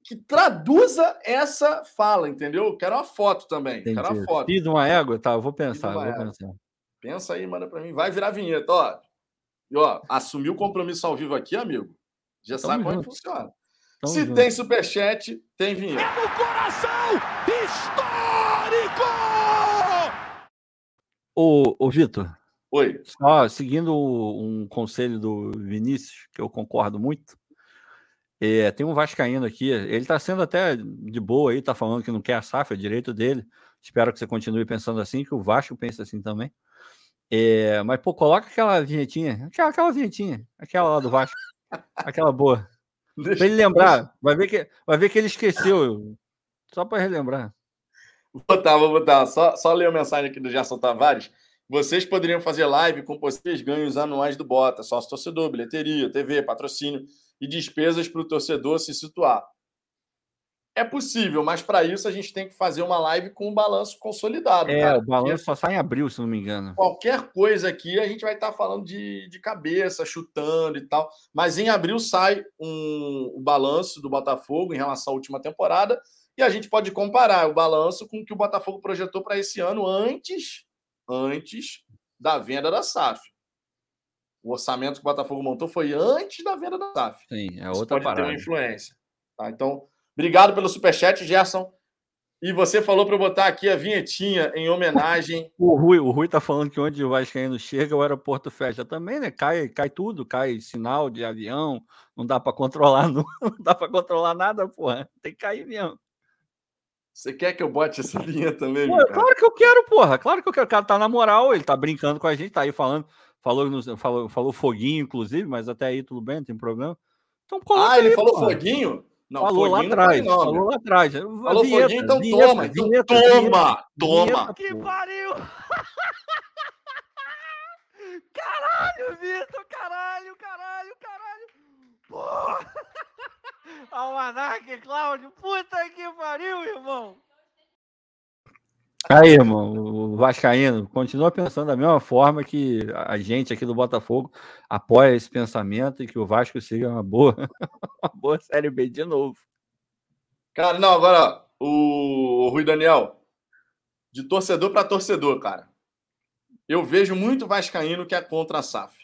que traduza essa fala, entendeu? Eu quero uma foto também. Entendi. Quero uma foto. Filho de uma égua? Tá, eu vou pensar, eu vou pensar. Pensa aí, manda para mim. Vai virar vinheta, ó. E ó, assumiu o compromisso ao vivo aqui, amigo. Já Tamo sabe como é que funciona. Tamo Se junto. tem superchat, tem vinheta. É no coração histórico! Ô, ô Vitor. Oi. Só seguindo um conselho do Vinícius, que eu concordo muito. É, tem um Vascaíno aqui, ele está sendo até de boa aí, está falando que não quer a SAF, é direito dele. Espero que você continue pensando assim, que o Vasco pense assim também. É, mas, pô, coloca aquela vinhetinha, aquela, aquela vinhetinha, aquela lá do Vasco. Aquela boa. Deixa pra ele lembrar. Vai ver, que, vai ver que ele esqueceu. Só para relembrar. Vou botar, vou botar. Só, só ler a mensagem aqui do Gerson Tavares. Vocês poderiam fazer live com possíveis ganhos anuais do Bota, sócio torcedor, bilheteria, TV, patrocínio e despesas para o torcedor se situar. É possível, mas para isso a gente tem que fazer uma live com um balanço consolidado. É, cara, o balanço só sai em abril, se não me engano. Qualquer coisa aqui a gente vai estar tá falando de, de cabeça, chutando e tal. Mas em abril sai um, o balanço do Botafogo em relação à última temporada e a gente pode comparar o balanço com o que o Botafogo projetou para esse ano antes, antes da venda da SAF. O orçamento que o Botafogo montou foi antes da venda da SAF. Sim, é outra Isso pode parada. ter uma influência. Tá? Então, Obrigado pelo superchat, Gerson. E você falou para eu botar aqui a vinhetinha em homenagem. O Rui, o Rui tá falando que onde o Vascaíno chega, o aeroporto fecha também, né? Cai, cai tudo, cai sinal de avião, não dá para controlar, não, não dá para controlar nada, porra. Tem que cair mesmo. Você quer que eu bote essa vinha também? Pô, claro que eu quero, porra. Claro que eu quero. O cara tá na moral, ele tá brincando com a gente, tá aí falando, falou, falou, falou foguinho, inclusive, mas até aí tudo bem, não tem problema. Então, ah, ele aí, falou porra. foguinho? Não, falou lá atrás. Não, falou lá atrás. Falou vinheta, foguinho, então vinheta, toma. Então vinheta, toma, vinheta, toma. que pariu! Caralho, Caralho, Vitor, caralho, caralho, caralho. Porra! Almanac, Cláudio, puta que pariu, irmão. Aí, irmão, o Vascaíno continua pensando da mesma forma que a gente aqui do Botafogo apoia esse pensamento e que o Vasco siga uma boa, uma boa Série B de novo. Cara, não, agora, o, o Rui Daniel, de torcedor para torcedor, cara. Eu vejo muito Vascaíno que é contra a SAF.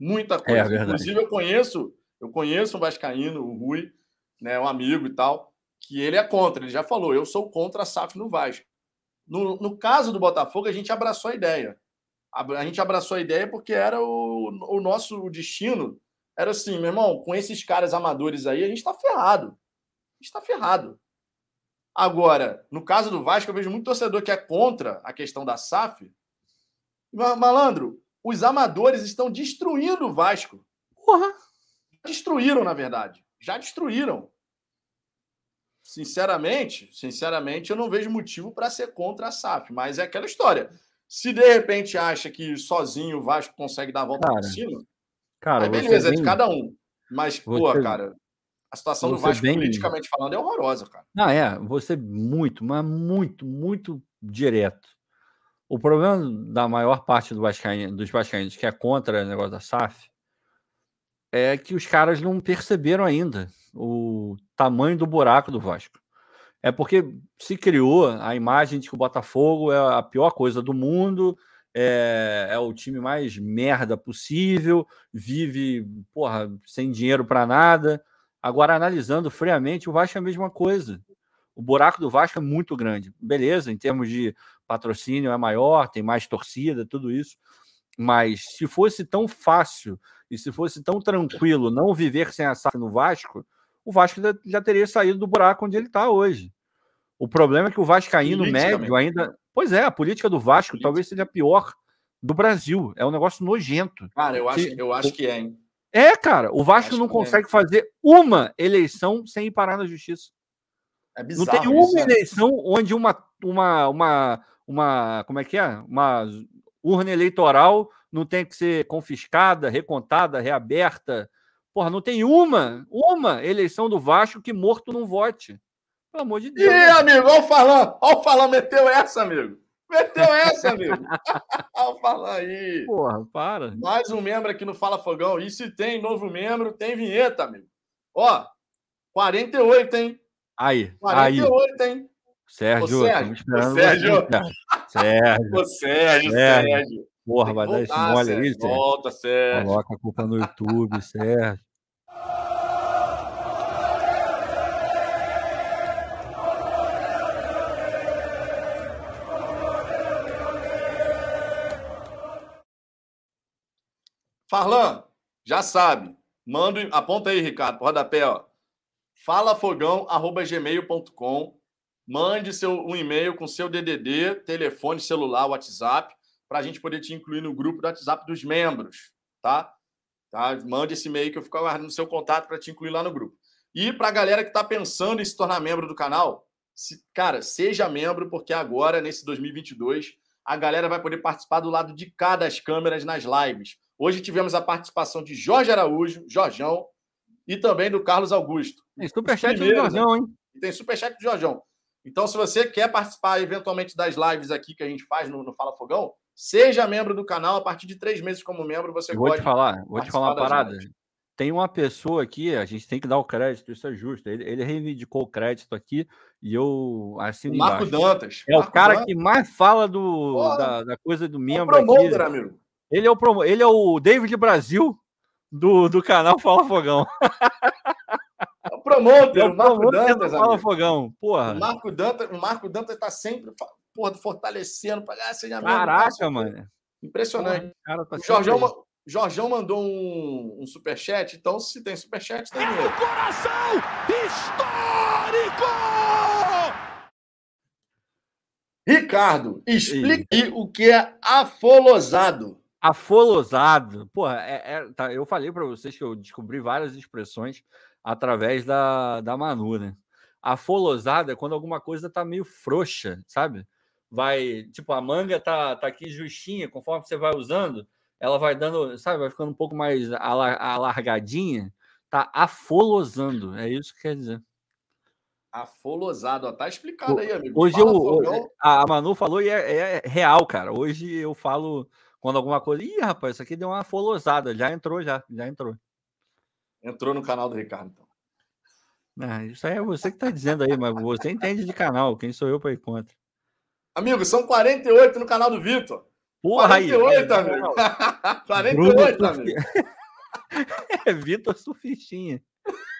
Muita coisa. É, Inclusive, eu conheço, eu conheço um Vascaíno, o Rui, né, um amigo e tal, que ele é contra. Ele já falou, eu sou contra a SAF no Vasco. No, no caso do Botafogo, a gente abraçou a ideia. A, a gente abraçou a ideia porque era o, o nosso destino. Era assim, meu irmão, com esses caras amadores aí, a gente está ferrado. A gente está ferrado. Agora, no caso do Vasco, eu vejo muito torcedor que é contra a questão da SAF. Malandro, os amadores estão destruindo o Vasco. Porra! Destruíram, na verdade. Já destruíram sinceramente, sinceramente, eu não vejo motivo para ser contra a SAF, mas é aquela história. Se de repente acha que sozinho o Vasco consegue dar a volta cara, por cima, cara, aí beleza, bem... é de cada um. Mas, pô, cara, a situação do Vasco, bem... politicamente falando, é horrorosa, cara. Não, é, você muito, mas muito, muito direto. O problema da maior parte do Vascaíno, dos vascaínos que é contra o negócio da SAF é que os caras não perceberam ainda o tamanho do buraco do Vasco. É porque se criou a imagem de que o Botafogo é a pior coisa do mundo, é, é o time mais merda possível, vive porra, sem dinheiro para nada. Agora, analisando friamente, o Vasco é a mesma coisa. O buraco do Vasco é muito grande. Beleza, em termos de patrocínio é maior, tem mais torcida, tudo isso. Mas se fosse tão fácil e se fosse tão tranquilo não viver sem a SAF no Vasco, o Vasco já teria saído do buraco onde ele está hoje. O problema é que o Vascaíno médio ainda. Pois é, a política do Vasco política. talvez seja a pior do Brasil. É um negócio nojento. Cara, eu acho, que, eu acho que é, hein? É, cara. O Vasco não é. consegue é. fazer uma eleição sem ir parar na justiça. É bizarro, não tem uma né? eleição onde uma, uma, uma, uma. Como é que é? Uma urna eleitoral não tem que ser confiscada, recontada, reaberta Porra, não tem uma, uma eleição do Vasco que morto não vote. Pelo amor de Deus. Ih, amigo, olha o Falão. Olha o Falão, meteu essa, amigo. Meteu essa, amigo. olha o Falão aí. Porra, para. Mais um membro aqui no Fala Fogão. E se tem novo membro, tem vinheta, amigo. Ó, 48, hein? Aí, 48, aí. hein? Sérgio, Ô, Sérgio. Sérgio. Sérgio. Ô, Sérgio, Sérgio. Sérgio. Porra, vai dar esse mole aí, Sérgio. Volta, Sérgio. Coloca a culpa no YouTube, Sérgio. Farlan, já sabe. Manda, aponta aí, Ricardo, por rodapé, ó. falafogão@gmail.com. Mande seu um e-mail com seu DDD, telefone celular, WhatsApp para a gente poder te incluir no grupo do WhatsApp dos membros, tá? tá? Mande esse e-mail que eu fico aguardando seu contato para te incluir lá no grupo. E para a galera que está pensando em se tornar membro do canal, se, cara, seja membro, porque agora, nesse 2022, a galera vai poder participar do lado de cada das câmeras nas lives. Hoje tivemos a participação de Jorge Araújo, Jorjão, e também do Carlos Augusto. Tem superchat do Jorjão, hein? Tem superchat do Jorjão. Então, se você quer participar eventualmente das lives aqui que a gente faz no, no Fala Fogão, Seja membro do canal, a partir de três meses como membro, você vou pode. Te falar, vou te falar uma parada. Tem uma pessoa aqui, a gente tem que dar o crédito, isso é justo. Ele, ele reivindicou o crédito aqui e eu assino Marco embaixo. Dantas. É Marco o cara Dantas. que mais fala do, da, da, coisa do membro. É o aqui. amigo. Ele é o, promo, ele é o David Brasil do, do canal Fala Fogão. É o promoter, é o Marco Dantas. Fala. Fogão, porra. O Marco Dantas, o Marco Dantas está sempre porra, fortalecendo para ah, seja Caraca, mano. Impressionante. Porra, tá o mandou um, um superchat, então se tem superchat, tem dinheiro. É coração histórico! Ricardo, explique o que é afolosado. Afolosado. Porra, é, é, tá, eu falei para vocês que eu descobri várias expressões através da, da Manu, né? Afolosado é quando alguma coisa tá meio frouxa, sabe? Vai, tipo, a manga tá, tá aqui justinha, conforme você vai usando, ela vai dando, sabe, vai ficando um pouco mais alargadinha, tá afolosando. É isso que quer dizer. Afolosado, ó, tá explicado aí, amigo. Hoje eu, a Manu falou e é, é, real, cara. Hoje eu falo quando alguma coisa. Ih, rapaz, isso aqui deu uma afolosada. Já entrou, já, já entrou. Entrou no canal do Ricardo, então. Ah, isso aí é você que está dizendo aí, mas você entende de canal. Quem sou eu para ir contra? Amigo, são 48 no canal do Vitor. Porra, 48, aí, amigo. 48, Bruno amigo. é Vitor Surfistinha.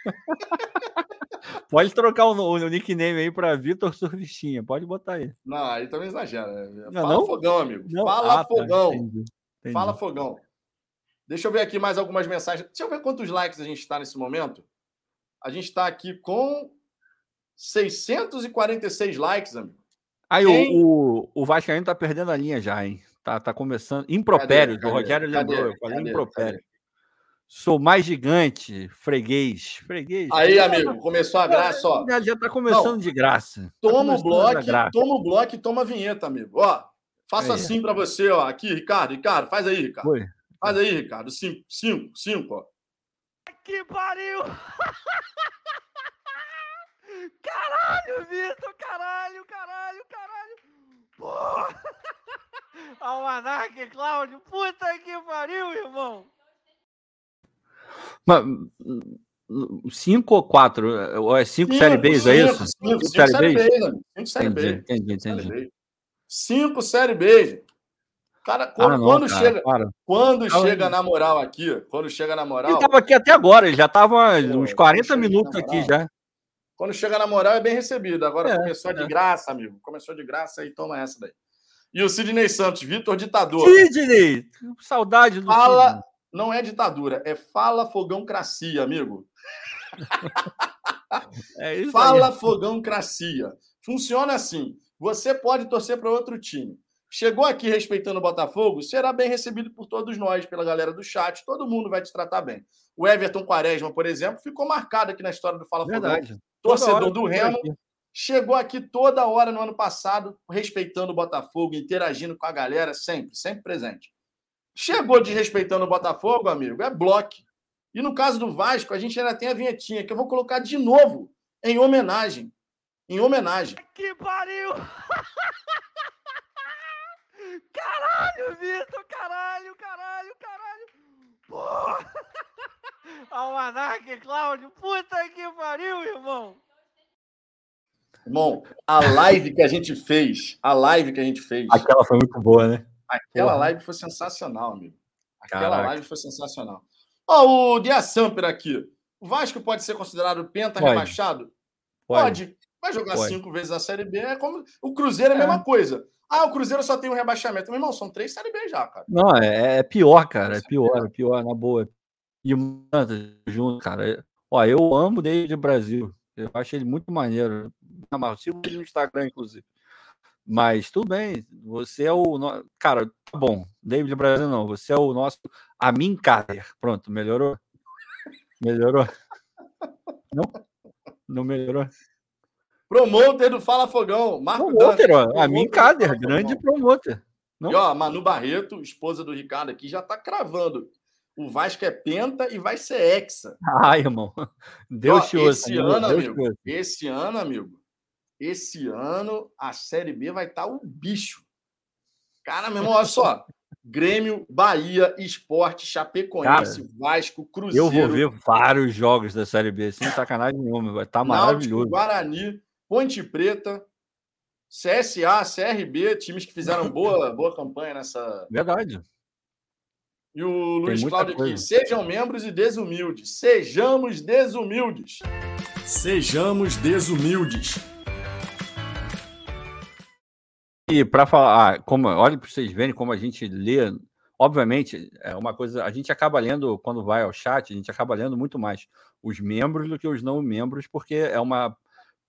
Pode trocar o, o, nickname aí para Vitor Surfistinha. Pode botar aí. Não, aí também exagera. Né? Fala não? fogão, amigo. Não? Fala ah, tá, fogão. Tá, entendi, entendi. Fala fogão. Deixa eu ver aqui mais algumas mensagens. Deixa eu ver quantos likes a gente está nesse momento. A gente está aqui com 646 likes, amigo. Aí o, o, o Vascaíno tá perdendo a linha já, hein? Tá, tá começando. Impropério, o Rogério lembrou. Eu falei impropério. Cadê? Sou mais gigante, freguês. Freguês. Aí, amigo, começou a graça, ó. Já, já tá começando Não, de graça. Tá toma o bloco, toma o bloco e toma a vinheta, amigo. Ó, faça assim para você, ó. Aqui, Ricardo, Ricardo, faz aí, Ricardo. Foi. Faz aí, Ricardo. Cinco, cinco, cinco, ó. Que pariu! Caralho, Vitor! Caralho, caralho, caralho! Porra! Almanac, Cláudio! Puta que pariu, irmão! Mas, 5 ou 4? Ou é 5 Série B, é isso? 5 Série B. 5 Série B. Entendi, entendi. 5 Série B. Cara, quando, ah, não, quando cara, chega, para. quando chega na moral aqui, quando chega na moral. Ele estava aqui até agora, ele já estava uns 40 minutos aqui já. Quando chega na moral é bem recebido. Agora é, começou é. de graça, amigo. Começou de graça e toma essa daí. E o Sidney Santos, Vitor Ditador. Sidney! Saudade do Fala, não é ditadura, é fala fogão cracia, amigo. é isso fala aí. fogão cracia. Funciona assim. Você pode torcer para outro time. Chegou aqui respeitando o Botafogo, será bem recebido por todos nós, pela galera do chat. Todo mundo vai te tratar bem. O Everton Quaresma, por exemplo, ficou marcado aqui na história do Fala Verdade. Fogão. Torcedor do Remo. Chegou aqui toda hora no ano passado, respeitando o Botafogo, interagindo com a galera, sempre, sempre presente. Chegou de respeitando o Botafogo, amigo, é bloco. E no caso do Vasco, a gente ainda tem a vinhetinha, que eu vou colocar de novo, em homenagem. Em homenagem. Que pariu! Caralho, Vitor! Caralho, caralho, caralho! Porra! Almanac, Cláudio! Puta que pariu, irmão! Irmão, a live que a gente fez, a live que a gente fez. Aquela foi muito boa, né? Aquela Porra. live foi sensacional, amigo. Aquela Caraca. live foi sensacional. Ó, oh, o Dia Samper aqui. O Vasco pode ser considerado penta pode. rebaixado? Pode. pode. Vai jogar pode. cinco vezes a Série B. É como o Cruzeiro é a mesma é. coisa. Ah, o Cruzeiro só tem um rebaixamento. Meu irmão, são três Série B já, cara. Não, é, é pior, cara. É pior, é pior, na boa. E o junto, cara. Ó, eu amo o David Brasil. Eu acho ele muito maneiro. Eu sigo no Instagram, inclusive. Mas tudo bem, você é o. No... Cara, tá bom. David Brasil não. Você é o nosso Amin Kader. Pronto, melhorou? Melhorou? Não? Não melhorou? Promoter do Fala Fogão. Marco promoter, ó. A mim, Cader, grande promoter. Não? E ó, Manu Barreto, esposa do Ricardo aqui, já tá cravando. O Vasco é penta e vai ser hexa. Ai, irmão. Deus te ouça. Esse ano, Deus amigo. Esse ano, amigo. Esse ano a Série B vai estar tá o bicho. Cara, meu irmão, olha só. Grêmio, Bahia, Esporte, Chapecoense, Cara, Vasco, Cruzeiro. Eu vou ver vários jogos da Série B, sem sacanagem nenhuma. Vai estar tá maravilhoso. Guarani, Ponte Preta, CSA, CRB, times que fizeram boa, boa campanha nessa. Verdade. E o Luiz Cláudio aqui. Sejam membros e desumildes. Sejamos desumildes. Sejamos desumildes. E para falar, ah, como, olha para vocês verem como a gente lê. Obviamente, é uma coisa. A gente acaba lendo, quando vai ao chat, a gente acaba lendo muito mais os membros do que os não membros, porque é uma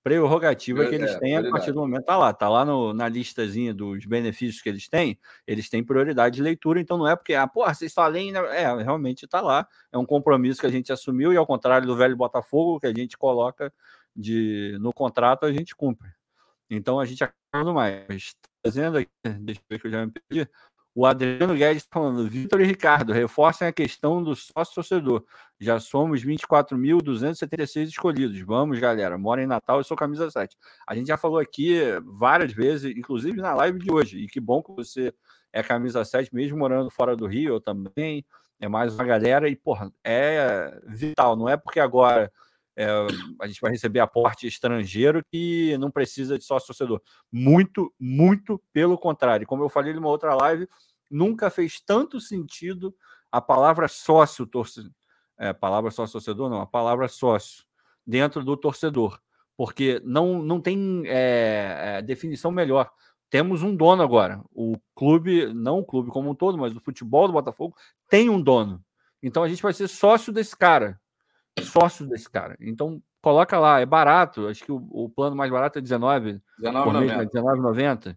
prerrogativa que eles é, têm a partir do momento tá lá, tá lá no, na listazinha dos benefícios que eles têm, eles têm prioridade de leitura, então não é porque, ah, porra, vocês estão além, é, realmente tá lá, é um compromisso que a gente assumiu e ao contrário do velho Botafogo, que a gente coloca de no contrato, a gente cumpre. Então a gente acaba mais. Trazendo aqui, deixa eu ver que eu já me perdi, O Adriano Guedes falando, Vitor e Ricardo, reforcem a questão do sócio-torcedor. Já somos 24.276 escolhidos. Vamos, galera. Mora em Natal e sou camisa 7. A gente já falou aqui várias vezes, inclusive na live de hoje. E que bom que você é camisa 7, mesmo morando fora do Rio, eu também. É mais uma galera. E, porra, é vital. Não é porque agora é, a gente vai receber aporte estrangeiro que não precisa de sócio torcedor. Muito, muito pelo contrário. Como eu falei numa outra live, nunca fez tanto sentido a palavra sócio torcedor. É, palavra sócio torcedor, não, a palavra sócio dentro do torcedor. Porque não, não tem é, é, definição melhor. Temos um dono agora. O clube, não o clube como um todo, mas o futebol do Botafogo tem um dono. Então a gente vai ser sócio desse cara sócio desse cara. Então, coloca lá, é barato. Acho que o, o plano mais barato é 19, 19,90.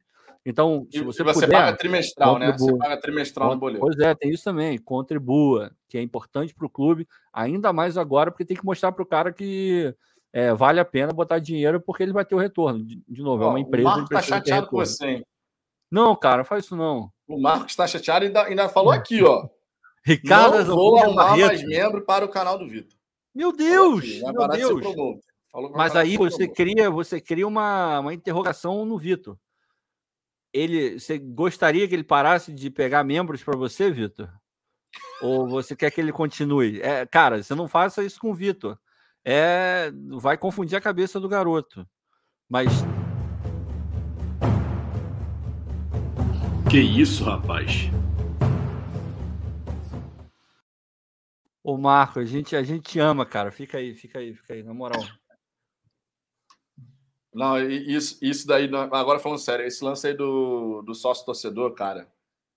Então, se você, e você puder, paga trimestral, né? Você paga trimestral no boleto. Pois é, tem isso também. Contribua, que é importante para o clube, ainda mais agora, porque tem que mostrar para o cara que é, vale a pena botar dinheiro, porque ele vai ter o retorno. De, de novo, Ó, é uma empresa. O Marco está chateado com você, hein? Não, cara, faz isso não. O Marcos está chateado e ainda, ainda falou aqui, ó. Ricardo, não vou arrumar mais membro para o canal do Vitor. Meu Deus! meu Deus. Mas aí você cria, você cria uma, uma interrogação no Vitor. Ele, você gostaria que ele parasse de pegar membros para você, Vitor? Ou você quer que ele continue? É, cara, você não faça isso com o Vitor. É, vai confundir a cabeça do garoto. Mas que isso, rapaz? Ô, Marco, a gente, a gente ama, cara. Fica aí, fica aí, fica aí, na moral. Não, isso, isso daí, agora falando sério, esse lance aí do, do sócio torcedor, cara,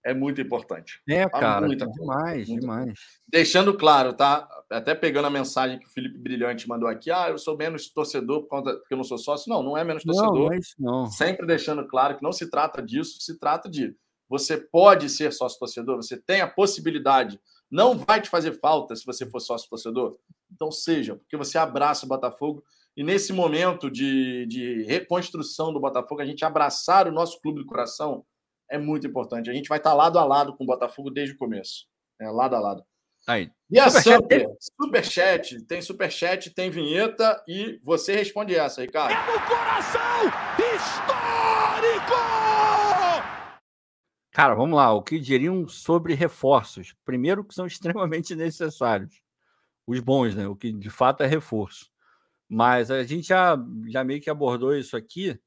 é muito importante. É, cara, muito, demais, muito. demais. Deixando claro, tá? Até pegando a mensagem que o Felipe Brilhante mandou aqui, ah, eu sou menos torcedor por conta que eu não sou sócio. Não, não é menos torcedor. Não, não é isso, não. Sempre deixando claro que não se trata disso, se trata de você pode ser sócio torcedor, você tem a possibilidade não vai te fazer falta se você for sócio torcedor? Então seja, porque você abraça o Botafogo. E nesse momento de, de reconstrução do Botafogo, a gente abraçar o nosso clube do coração é muito importante. A gente vai estar lado a lado com o Botafogo desde o começo. É, lado a lado. Aí. E a Samper, superchat, tem superchat, tem vinheta e você responde essa, Ricardo. É no coração histórico! Cara, vamos lá. O que diriam sobre reforços? Primeiro, que são extremamente necessários. Os bons, né? O que de fato é reforço. Mas a gente já, já meio que abordou isso aqui.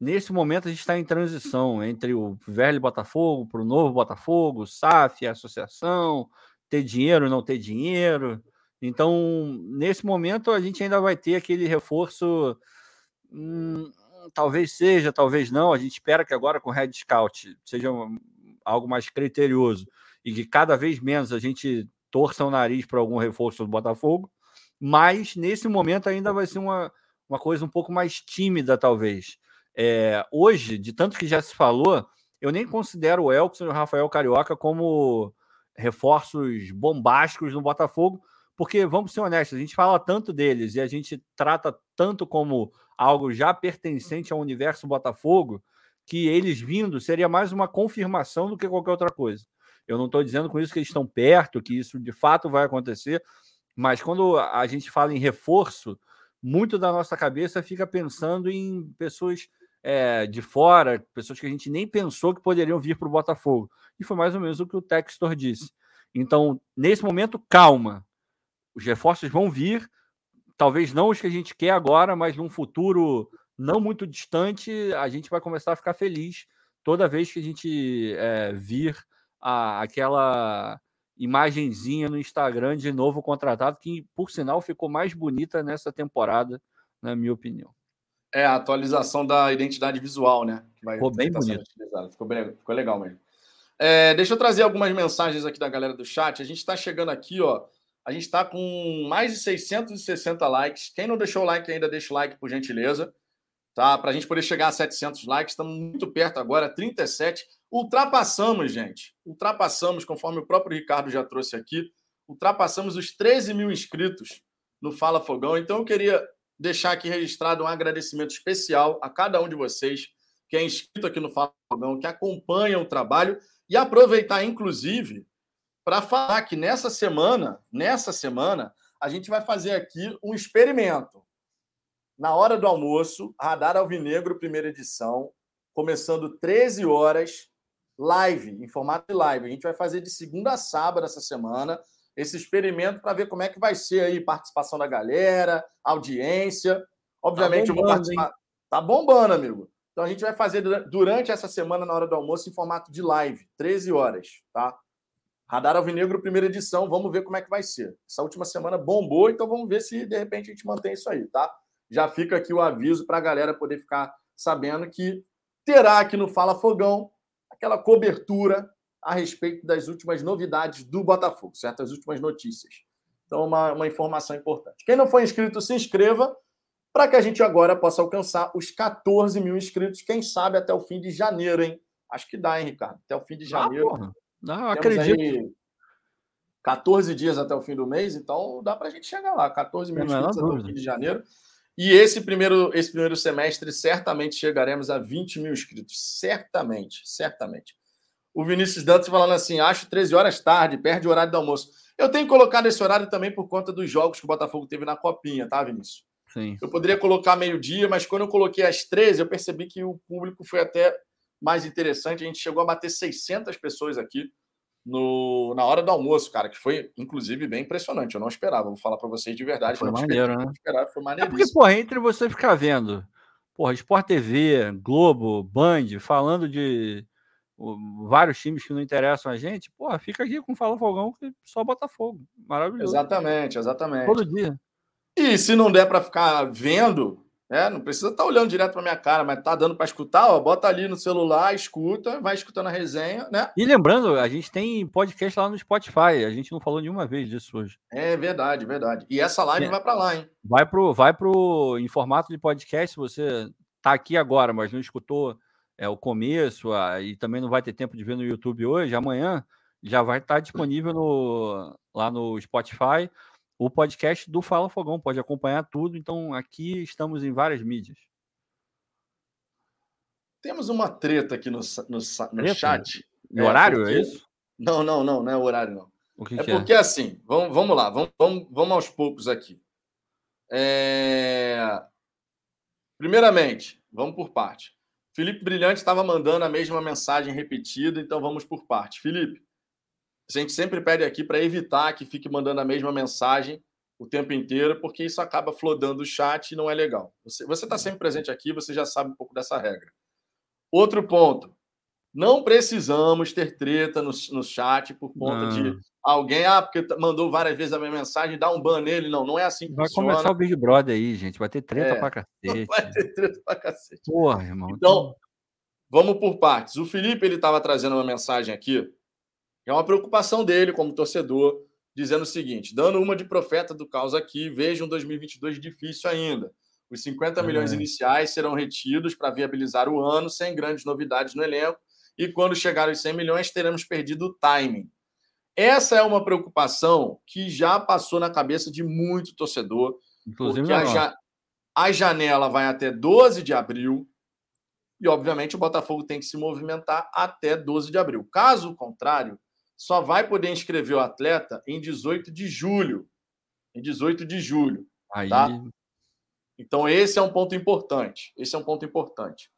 Nesse momento, a gente está em transição entre o velho Botafogo para o novo Botafogo, SAF, associação, ter dinheiro, não ter dinheiro. Então, nesse momento, a gente ainda vai ter aquele reforço. Hum, talvez seja, talvez não. A gente espera que agora com o Red Scout seja algo mais criterioso e que cada vez menos a gente torça o nariz para algum reforço do Botafogo. Mas nesse momento ainda vai ser uma, uma coisa um pouco mais tímida, talvez. É, hoje, de tanto que já se falou, eu nem considero o Elkson e o Rafael Carioca como reforços bombásticos no Botafogo, porque, vamos ser honestos, a gente fala tanto deles e a gente trata tanto como algo já pertencente ao universo Botafogo, que eles vindo seria mais uma confirmação do que qualquer outra coisa. Eu não estou dizendo com isso que eles estão perto, que isso de fato vai acontecer, mas quando a gente fala em reforço, muito da nossa cabeça fica pensando em pessoas é, de fora, pessoas que a gente nem pensou que poderiam vir para o Botafogo. E foi mais ou menos o que o Textor disse. Então, nesse momento, calma. Os reforços vão vir, talvez não os que a gente quer agora, mas num futuro não muito distante, a gente vai começar a ficar feliz toda vez que a gente é, vir a, aquela imagenzinha no Instagram de novo contratado, que por sinal ficou mais bonita nessa temporada, na minha opinião. É a atualização da identidade visual, né? ficou bem bonito. Ficou, bem, ficou legal mesmo. É, deixa eu trazer algumas mensagens aqui da galera do chat. A gente está chegando aqui, ó. A gente está com mais de 660 likes. Quem não deixou o like ainda, deixa o like, por gentileza. Tá? Para a gente poder chegar a 700 likes. Estamos muito perto agora, 37. Ultrapassamos, gente. Ultrapassamos, conforme o próprio Ricardo já trouxe aqui. Ultrapassamos os 13 mil inscritos no Fala Fogão. Então, eu queria deixar aqui registrado um agradecimento especial a cada um de vocês que é inscrito aqui no Fala Fogão, que acompanha o trabalho e aproveitar, inclusive, para falar que nessa semana, nessa semana, a gente vai fazer aqui um experimento. Na hora do almoço, Radar Alvinegro, primeira edição, começando 13 horas, live, em formato de live. A gente vai fazer de segunda a sábado essa semana esse experimento para ver como é que vai ser aí participação da galera, audiência. Obviamente, tá bombando, eu vou participar. Hein? Tá bombando, amigo. Então a gente vai fazer durante essa semana, na hora do almoço, em formato de live, 13 horas, tá? Radar Alvinegro, primeira edição, vamos ver como é que vai ser. Essa última semana bombou, então vamos ver se de repente a gente mantém isso aí, tá? Já fica aqui o aviso para a galera poder ficar sabendo que terá aqui no Fala Fogão aquela cobertura a respeito das últimas novidades do Botafogo, certo? As últimas notícias. Então, uma, uma informação importante. Quem não for inscrito, se inscreva para que a gente agora possa alcançar os 14 mil inscritos, quem sabe até o fim de janeiro, hein? Acho que dá, hein, Ricardo? Até o fim de janeiro. Ah, não, acredito. Aí 14 dias até o fim do mês, então dá para a gente chegar lá. 14 mil inscritos até o fim de janeiro. E esse primeiro, esse primeiro semestre, certamente chegaremos a 20 mil inscritos. Certamente, certamente o Vinícius Dantas falando assim: acho 13 horas tarde, perde o horário do almoço. Eu tenho colocado esse horário também por conta dos jogos que o Botafogo teve na Copinha, tá, Vinícius? Sim. Eu poderia colocar meio-dia, mas quando eu coloquei às 13, eu percebi que o público foi até mais interessante. A gente chegou a bater 600 pessoas aqui no, na hora do almoço, cara, que foi, inclusive, bem impressionante. Eu não esperava, vou falar para vocês de verdade. Foi maneiro, né? Esperava, foi. É porque, porra, entre você ficar vendo, porra, Sport TV, Globo, Band, falando de vários times que não interessam a gente, porra, fica aqui com Fala Fogão que só Botafogo. Maravilhoso. Exatamente, exatamente. Todo dia. E se não der para ficar vendo, é, não precisa estar tá olhando direto para minha cara, mas tá dando para escutar, ó, bota ali no celular, escuta, vai escutando a resenha, né? E lembrando, a gente tem podcast lá no Spotify, a gente não falou nenhuma vez disso hoje. É verdade, verdade. E essa live é. vai para lá, hein? Vai pro, vai pro em formato de podcast, se você tá aqui agora, mas não escutou é o começo, a, e também não vai ter tempo de ver no YouTube hoje, amanhã já vai estar disponível no, lá no Spotify o podcast do Fala Fogão, pode acompanhar tudo. Então aqui estamos em várias mídias. Temos uma treta aqui no, no, no chat. No é, horário, porque... é isso? Não, não, não, não é horário, não. O que é que porque é? assim, vamos, vamos lá, vamos, vamos, vamos aos poucos aqui. É... Primeiramente, vamos por parte. Felipe Brilhante estava mandando a mesma mensagem repetida, então vamos por parte. Felipe, a gente sempre pede aqui para evitar que fique mandando a mesma mensagem o tempo inteiro, porque isso acaba flodando o chat e não é legal. Você está sempre presente aqui, você já sabe um pouco dessa regra. Outro ponto. Não precisamos ter treta no, no chat por conta não. de alguém, ah, porque mandou várias vezes a minha mensagem, dá um ban nele. Não, não é assim que vai funciona. começar o Big Brother aí, gente. Vai ter treta é, pra cacete. Vai ter treta pra cacete. Porra, irmão. Então, vamos por partes. O Felipe, ele estava trazendo uma mensagem aqui, é uma preocupação dele como torcedor, dizendo o seguinte, dando uma de profeta do caos aqui, veja um 2022 difícil ainda. Os 50 milhões iniciais serão retidos para viabilizar o ano, sem grandes novidades no elenco, e quando chegar aos 100 milhões, teremos perdido o timing. Essa é uma preocupação que já passou na cabeça de muito torcedor, Inclusive porque a, ja a janela vai até 12 de abril e, obviamente, o Botafogo tem que se movimentar até 12 de abril. Caso contrário, só vai poder inscrever o atleta em 18 de julho. Em 18 de julho. Aí... Tá? Então, esse é um ponto importante. Esse é um ponto importante.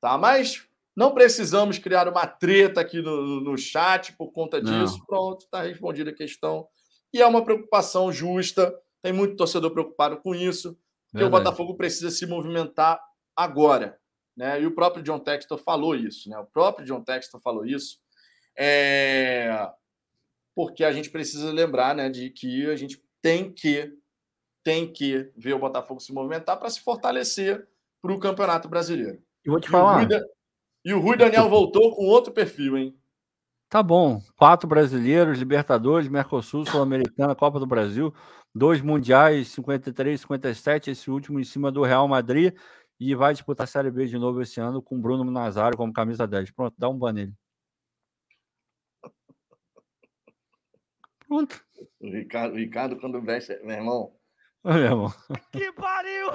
Tá? Mas não precisamos criar uma treta aqui no, no chat por conta disso. Não. Pronto, está respondida a questão. E é uma preocupação justa. Tem muito torcedor preocupado com isso. Porque Verdade. o Botafogo precisa se movimentar agora. Né? E o próprio John Textor falou isso. Né? O próprio John Textor falou isso. É... Porque a gente precisa lembrar né, de que a gente tem que, tem que ver o Botafogo se movimentar para se fortalecer para o Campeonato Brasileiro. Eu vou te falar. E o Rui Daniel voltou com outro perfil, hein? Tá bom. Quatro brasileiros, Libertadores, Mercosul, Sul-Americana, Copa do Brasil, dois mundiais, 53, 57, esse último em cima do Real Madrid. E vai disputar a Série B de novo esse ano com Bruno Nazário como camisa 10. Pronto, dá um ban nele. Pronto. O Ricardo, o Ricardo quando veste, meu irmão. meu irmão. Que pariu!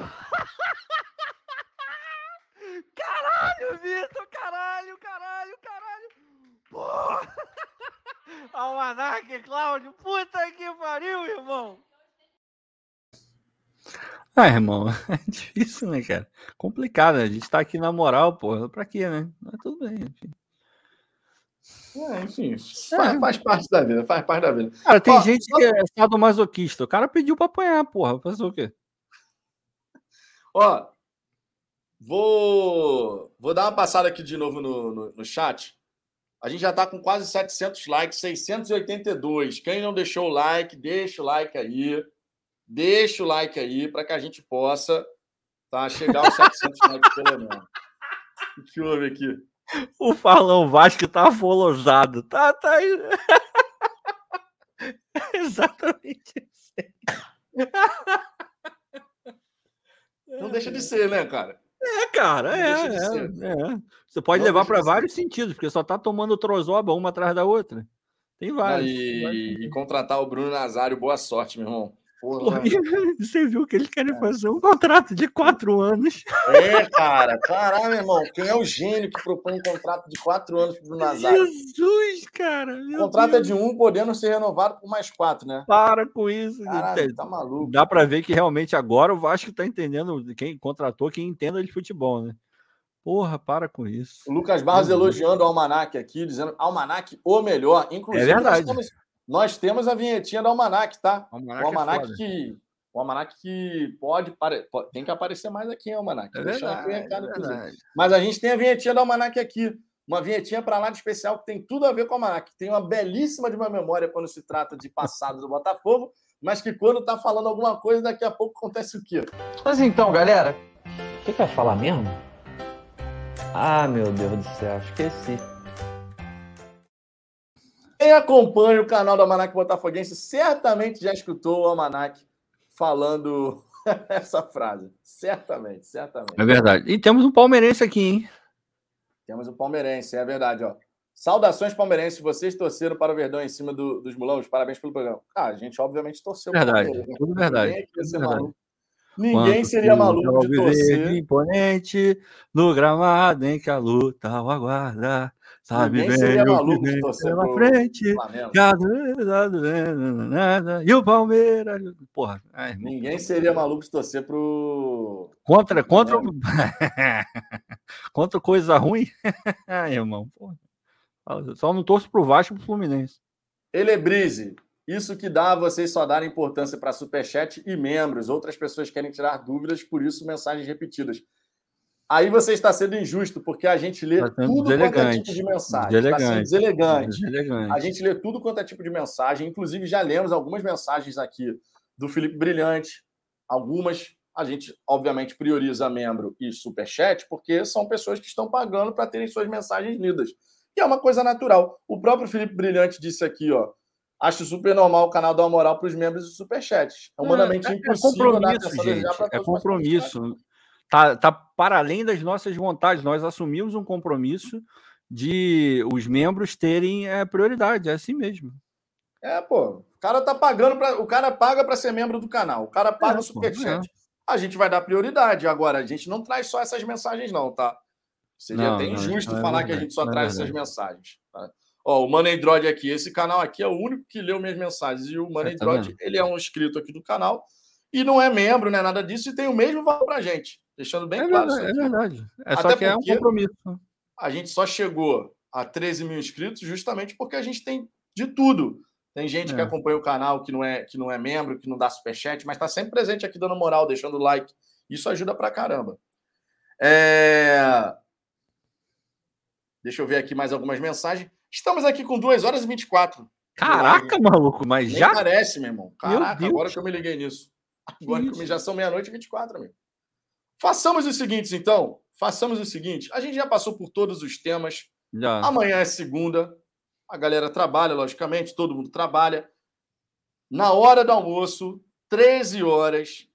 Caralho, Caralho, Vitor! Caralho, caralho, caralho! Porra! Almanac, Cláudio! Puta que pariu, irmão! Ah, irmão, é difícil, né, cara? Complicado, né? A gente tá aqui na moral, porra. Pra quê, né? Mas tudo bem, enfim. É, enfim, faz, faz parte da vida, faz parte da vida. Cara, tem Ó, gente só- que é sadomasoquista. O cara pediu pra apanhar, porra. Fazer o quê? Ó, vou, vou dar uma passada aqui de novo no, no, no chat. A gente já tá com quase 700 likes, 682. Quem não deixou o like, deixa o like aí. Deixa o like aí para que a gente possa tá, chegar aos 700 likes pelo menos. O que houve aqui? O Farlão Vasco tá afolosado. Tá, tá. Exatamente isso. Não deixa de ser, né, cara? É, cara, é, de é, ser. é. Você pode Não levar para ser. vários sentidos, porque só tá tomando trozoba uma atrás da outra. Tem vários. tem vários E, e contratar o Bruno Nazário, boa sorte, meu irmão. Porra, você viu que eles querem fazer um contrato de quatro anos. É, cara. Caralho, meu irmão. Quem é o gênio que propõe um contrato de quatro anos pro Nazário? Jesus, cara. O contrato é Deus. de um, podendo ser renovado por mais quatro, né? Para com isso. Caralho, tá maluco. Dá para ver que realmente agora o Vasco tá entendendo quem contratou, quem entenda de futebol, né? Porra, para com isso. O Lucas Barros Deus. elogiando o Almanac aqui, dizendo Almanac o melhor. Inclusive, É verdade. Nós, temos, nós temos a vinhetinha do Almanac, tá? O O Almanac, Almanac é que. O Almanac que pode, pare- pode- Tem que aparecer mais aqui, hein, Almanac. É Deixando aqui o verdade, recado, é verdade. Mas a gente tem a vinhetinha do Almanac aqui. Uma vinhetinha para lá de especial que tem tudo a ver com o Almanac. Tem uma belíssima de uma memória quando se trata de passado do Botafogo, mas que quando tá falando alguma coisa, daqui a pouco acontece o quê? Mas então, galera, o que, que eu ia falar mesmo? Ah, meu Deus do céu, esqueci. Quem acompanha o canal do Almanac Botafoguense certamente já escutou o Almanac falando essa frase. Certamente, certamente. É verdade. E temos um palmeirense aqui, hein? Temos o palmeirense, é verdade, ó. Saudações palmeirenses, vocês torceram para o Verdão em cima do- dos mulões, parabéns pelo programa. Ah, a gente obviamente torceu para o Verdade, né? tudo verdade. Ninguém, aqui ia ser tudo verdade. maluco. Ninguém Quanto seria maluco de torcer. imponente no gramado em que a luta o aguarda. Sabe Ninguém bem seria maluco pela pro frente. Flamengo. E o Palmeiras. Porra, ai. Ninguém seria maluco de torcer pro. Contra, contra, contra coisa ruim. Ai, irmão. Porra. Só não torço pro Vasco e pro Fluminense. Elebrise, isso que dá a vocês só darem importância para superchat e membros. Outras pessoas querem tirar dúvidas, por isso mensagens repetidas. Aí você está sendo injusto, porque a gente lê Tá tudo quanto é deselegante. tipo de mensagem. Está sendo Deselegante. deselegante. Deselegante. A gente lê tudo quanto é tipo de mensagem. Inclusive, já lemos algumas mensagens aqui do Felipe Brilhante. Algumas a gente, obviamente, prioriza membro e superchat, porque são pessoas que estão pagando para terem suas mensagens lidas. E é uma coisa natural. O próprio Felipe Brilhante disse aqui, ó. Acho super normal o canal dar uma moral para os membros do superchat. É humanamente É- é impossível compromisso, gente. É todos, mas compromisso. Tá, tá para além das nossas vontades. Nós assumimos um compromisso de os membros terem é, prioridade. É assim mesmo. É, pô. O cara tá pagando para, o cara paga para ser membro do canal. O cara paga É, o superchat. A gente vai dar prioridade. Agora, a gente não traz só essas mensagens, não, tá? Seria Não, até não, injusto não é falar que a gente só não é traz essas mensagens. Tá? Ó, o Money Drod aqui, esse canal aqui é o único que leu minhas mensagens. E o Money É, tá vendo? ele é um inscrito aqui do canal e não é membro, não é nada disso, e tem o mesmo valor pra gente. Deixando bem É claro verdade, é aqui. verdade. É Até só que é um compromisso. A gente só chegou a 13 mil inscritos justamente porque a gente tem de tudo. Tem gente que É. acompanha o canal que não é que não é membro, que não dá superchat, mas está sempre presente aqui dando moral, deixando like. Isso ajuda pra caramba. É... Deixa eu ver aqui mais algumas mensagens. Estamos aqui com 2 horas e 24. Caraca, maluco, mas Nem já? parece, meu irmão. Caraca, Deus. agora que eu me liguei nisso. Agora que isso? já são meia-noite e 24, amigo. Façamos o seguinte, então. Façamos o seguinte. A gente já passou por todos os temas. Já. Amanhã é segunda. A galera trabalha, logicamente, todo mundo trabalha. Na hora do almoço, 13 horas.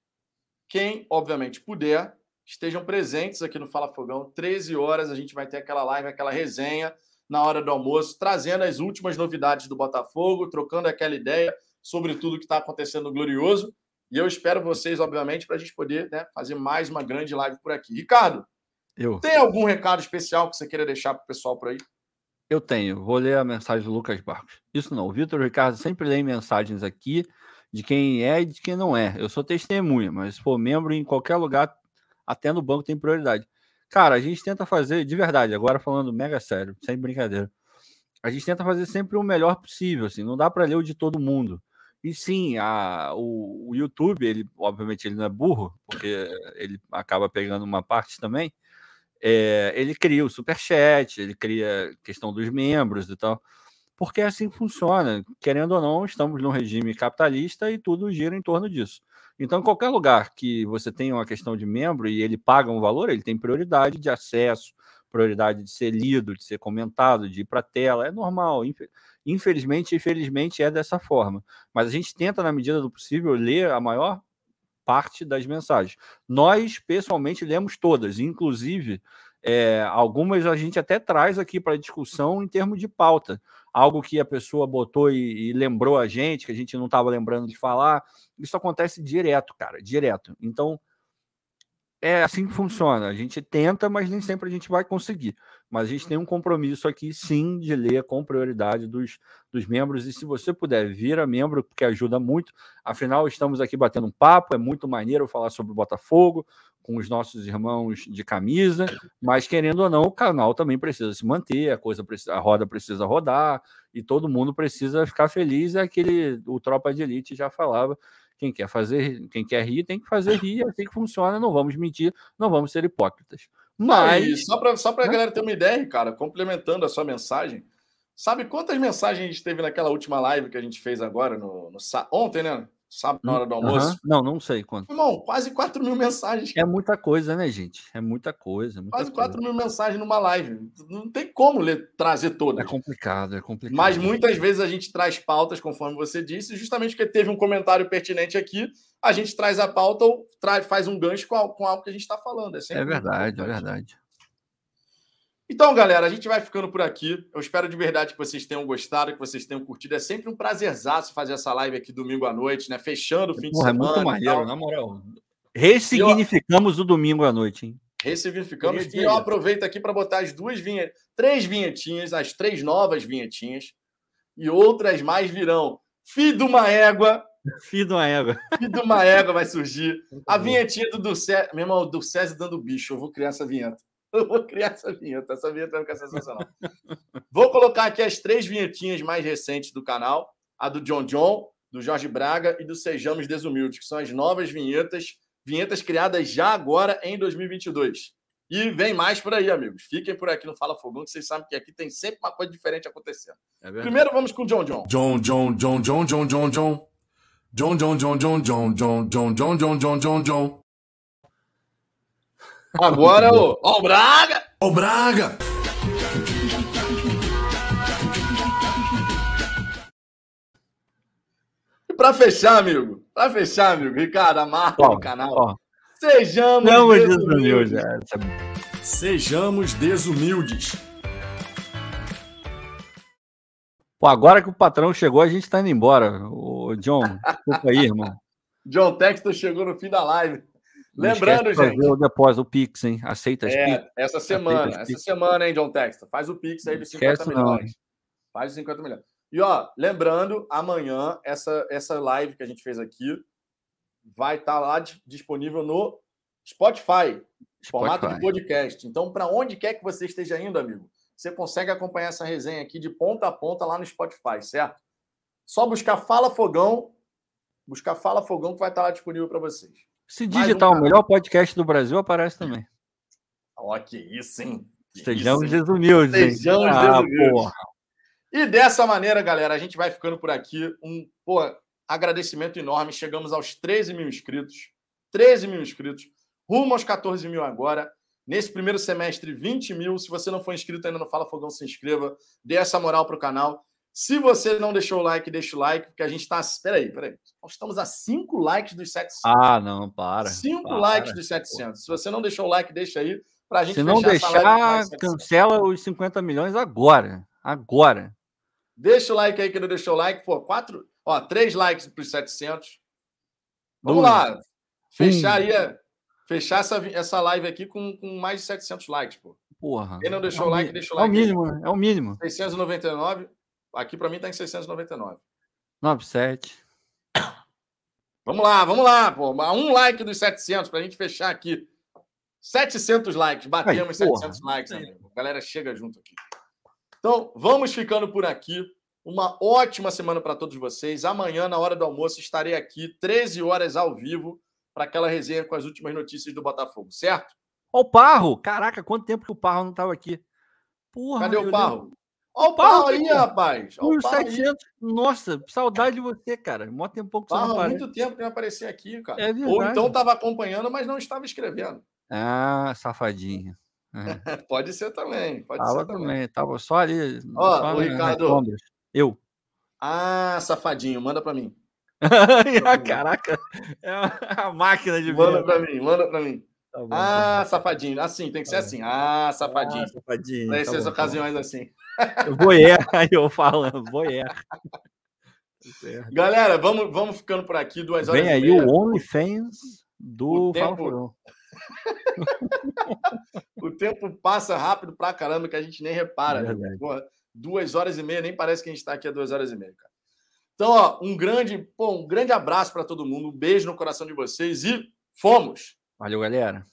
Quem, obviamente, puder, estejam presentes aqui no Fala Fogão. 13 horas a gente vai ter aquela live, aquela resenha na hora do almoço, trazendo as últimas novidades do Botafogo, trocando aquela ideia sobre tudo que está acontecendo no Glorioso. E eu espero vocês, obviamente, para a gente poder né, fazer mais uma grande live por aqui. Ricardo, Eu. Tem algum recado especial que você queira deixar para o pessoal por aí? Eu tenho. Vou ler a mensagem do Lucas Barcos. Isso não. O Vitor Ricardo sempre lê mensagens aqui de quem é e de quem não é. Eu sou testemunha, mas se for membro em qualquer lugar, até no banco tem prioridade. Cara, a gente tenta fazer, de verdade, agora falando mega sério, sem brincadeira. A gente tenta fazer sempre o melhor possível, assim, não dá para ler o de todo mundo. E sim, a, o, o, YouTube, ele, obviamente, ele não é burro, porque ele acaba pegando uma parte também. É, ele cria o superchat, ele cria questão dos membros e tal, porque é assim funciona. Querendo ou não, estamos num regime capitalista e tudo gira em torno disso. Então, qualquer lugar que você tenha uma questão de membro e ele paga um valor, ele tem prioridade de acesso, prioridade de ser lido, de ser comentado, de ir para a tela. É normal. Infelizmente, infelizmente é dessa forma. Mas a gente tenta, na medida do possível, ler a maior parte das mensagens. Nós, pessoalmente, lemos todas, inclusive é, algumas a gente até traz aqui para discussão em termos de pauta. Algo que a pessoa botou e, e lembrou a gente, que a gente não estava lembrando de falar. Isso acontece direto, cara, direto. Então, é assim que funciona. A gente tenta, mas nem sempre a gente vai conseguir. Mas a gente tem um compromisso aqui, sim, de ler com prioridade dos, dos membros. E se você puder, vira membro, porque ajuda muito. Afinal, estamos aqui batendo um papo. É muito maneiro falar sobre o Botafogo com os nossos irmãos de camisa. Mas, querendo ou não, o canal também precisa se manter, a, coisa precisa, a roda precisa rodar e todo mundo precisa ficar feliz. É aquele, o Tropa de Elite já falava quem quer fazer, quem quer rir, tem que fazer rir, é assim que funciona, não vamos mentir, não vamos ser hipócritas. Mas. só para só a né? galera ter uma ideia, cara, complementando a sua mensagem, sabe quantas mensagens a gente teve naquela última live que a gente fez agora, no, no ontem, né? Sábado, na hora do almoço? Uhum. Não, não sei quanto. Irmão, quase 4 mil mensagens. É muita coisa, né, gente? É muita coisa. Muita quase coisa. 4 mil mensagens numa live. Não tem como ler, trazer todas. É complicado, é complicado. Mas muitas vezes a gente traz pautas, conforme você disse, justamente porque teve um comentário pertinente aqui, a gente traz a pauta ou traz, faz um gancho com, com algo que a gente está falando. É, é verdade, é verdade. Então, galera, a gente vai ficando por aqui. Eu espero de verdade que vocês tenham gostado, que vocês tenham curtido. É sempre um prazerzaço fazer essa live aqui domingo à noite, né? Fechando o fim Porra, de semana. É muito maneiro, na moral. Ressignificamos eu... o domingo à noite, hein? Ressignificamos. E eu aproveito aqui para botar as duas vinhetas, três vinhetinhas, as três novas vinhetinhas, e outras mais virão. Filho de uma égua. Filho de uma égua. Filho de uma égua vai surgir. A vinhetinha do, do César, meu irmão, do César dando bicho. Eu vou criar essa vinheta. Eu vou criar essa vinheta. Essa vinheta vai ficar sensacional. vou colocar aqui as três vinhetinhas mais recentes do canal: a do John John, do Jorge Braga e do Sejamos Desumildes, que são as novas vinhetas, vinhetas criadas já agora em 2022. E vem mais por aí, amigos. Fiquem por aqui no Fala Fogão, que vocês sabem que aqui tem sempre uma coisa diferente acontecendo. É Primeiro vamos com o John John. John John John John John John John. John John John John John John John John John John John John. Agora o. Ó, o Braga! Ó, o Braga! E pra fechar, amigo, pra fechar, amigo, Ricardo, a marca ó, do canal. Ó. Sejamos desumildes. desumildes. Sejamos desumildes. Pô, agora que o patrão chegou, a gente tá indo embora. O John, desculpa aí, irmão. John Texton chegou no fim da live. Lembrando, gente. o depósito, o Pix, hein? Aceita as é, Pix? Essa semana, essa Pix. semana, hein, John Texto? Faz o Pix aí de 50 Esquece milhões. Não. Faz os 50 milhões. E, ó, lembrando, amanhã, essa, essa live que a gente fez aqui vai estar tá lá disponível no Spotify, Spotify, formato de podcast. Então, para onde quer que você esteja indo, amigo, você consegue acompanhar essa resenha aqui de ponta a ponta lá no Spotify, certo? Só buscar Fala Fogão, buscar Fala Fogão que vai estar lá disponível para vocês. Se digitar um o melhor podcast do Brasil, aparece também. Ó, que isso, hein? Que Sejamos desumildes, hein? Sejamos ah, desumildes. E dessa maneira, galera, a gente vai ficando por aqui. Um pô, agradecimento enorme. Chegamos aos 13 mil inscritos. 13 mil inscritos. Rumo aos 14 mil agora. Nesse primeiro semestre, 20 mil. Se você não for inscrito ainda no Fala Fogão, se inscreva. Dê essa moral para o canal. Se você não deixou o like, deixa o like, porque a gente está. Peraí, peraí. Nós estamos a 5 likes dos 700. Ah, não, para. 5 likes dos 700. Se você não deixou o like, deixa aí. Pra gente Se não deixar, cancela os 50 milhões agora. Agora. Deixa o like aí que não deixou o like. Pô, quatro, ó, três likes para os 700. Vamos lá. Fechar aí. Fechar essa, essa live aqui com, com mais de 700 likes, pô. Porra. Quem não deixou é o o like, deixa o É o like. aí. mínimo, né? é o mínimo. 699. Aqui para mim tá em 699. 97. Vamos lá, vamos lá, pô. Um like dos 700 pra gente fechar aqui. 700 likes. Batemos Aí, porra. 700 likes, amigo. A galera chega junto aqui. Então, vamos ficando por aqui. Uma ótima semana para todos vocês. Amanhã, na hora do almoço, estarei aqui, 13 horas ao vivo, para aquela resenha com as últimas notícias do Botafogo, certo? Ó, o Parro! Caraca, quanto tempo que o Parro não tava aqui? Porra, Cadê o Parro? lembro- Olha o Parro Parro aí, ó. rapaz. Olha o Os Parro aí. 700. Nossa, saudade de você, cara. Mó tempão que você Parro, não há aparece. muito tempo que não aparecia aqui, cara. É Ou então estava acompanhando, mas não estava escrevendo. Ah, safadinho. É. Pode ser também. Pode Tava ser também. também, tava só ali. Ó, só o Ricardo. Eu. Ah, safadinho, manda para mim. Caraca, é a máquina de Manda para mim, manda para mim. Tá bom, Ah, safadinho. Assim, tem que ser Tá assim. Ah, tá safadinho. Ah, safadinho. Para tá bom, tá ocasiões assim. bom. Voyeur, aí eu falo, voyeur. Tá. Galera, vamos, vamos ficando por aqui. Duas horas Vem aí o OnlyFans do O tempo-. O tempo passa rápido pra caramba que a gente nem repara. Porra, duas horas e meia, nem parece que a gente está aqui há duas horas e meia, cara. Então, ó, um grande, pô, um grande abraço para todo mundo, um beijo no coração de vocês e fomos! Valeu, galera.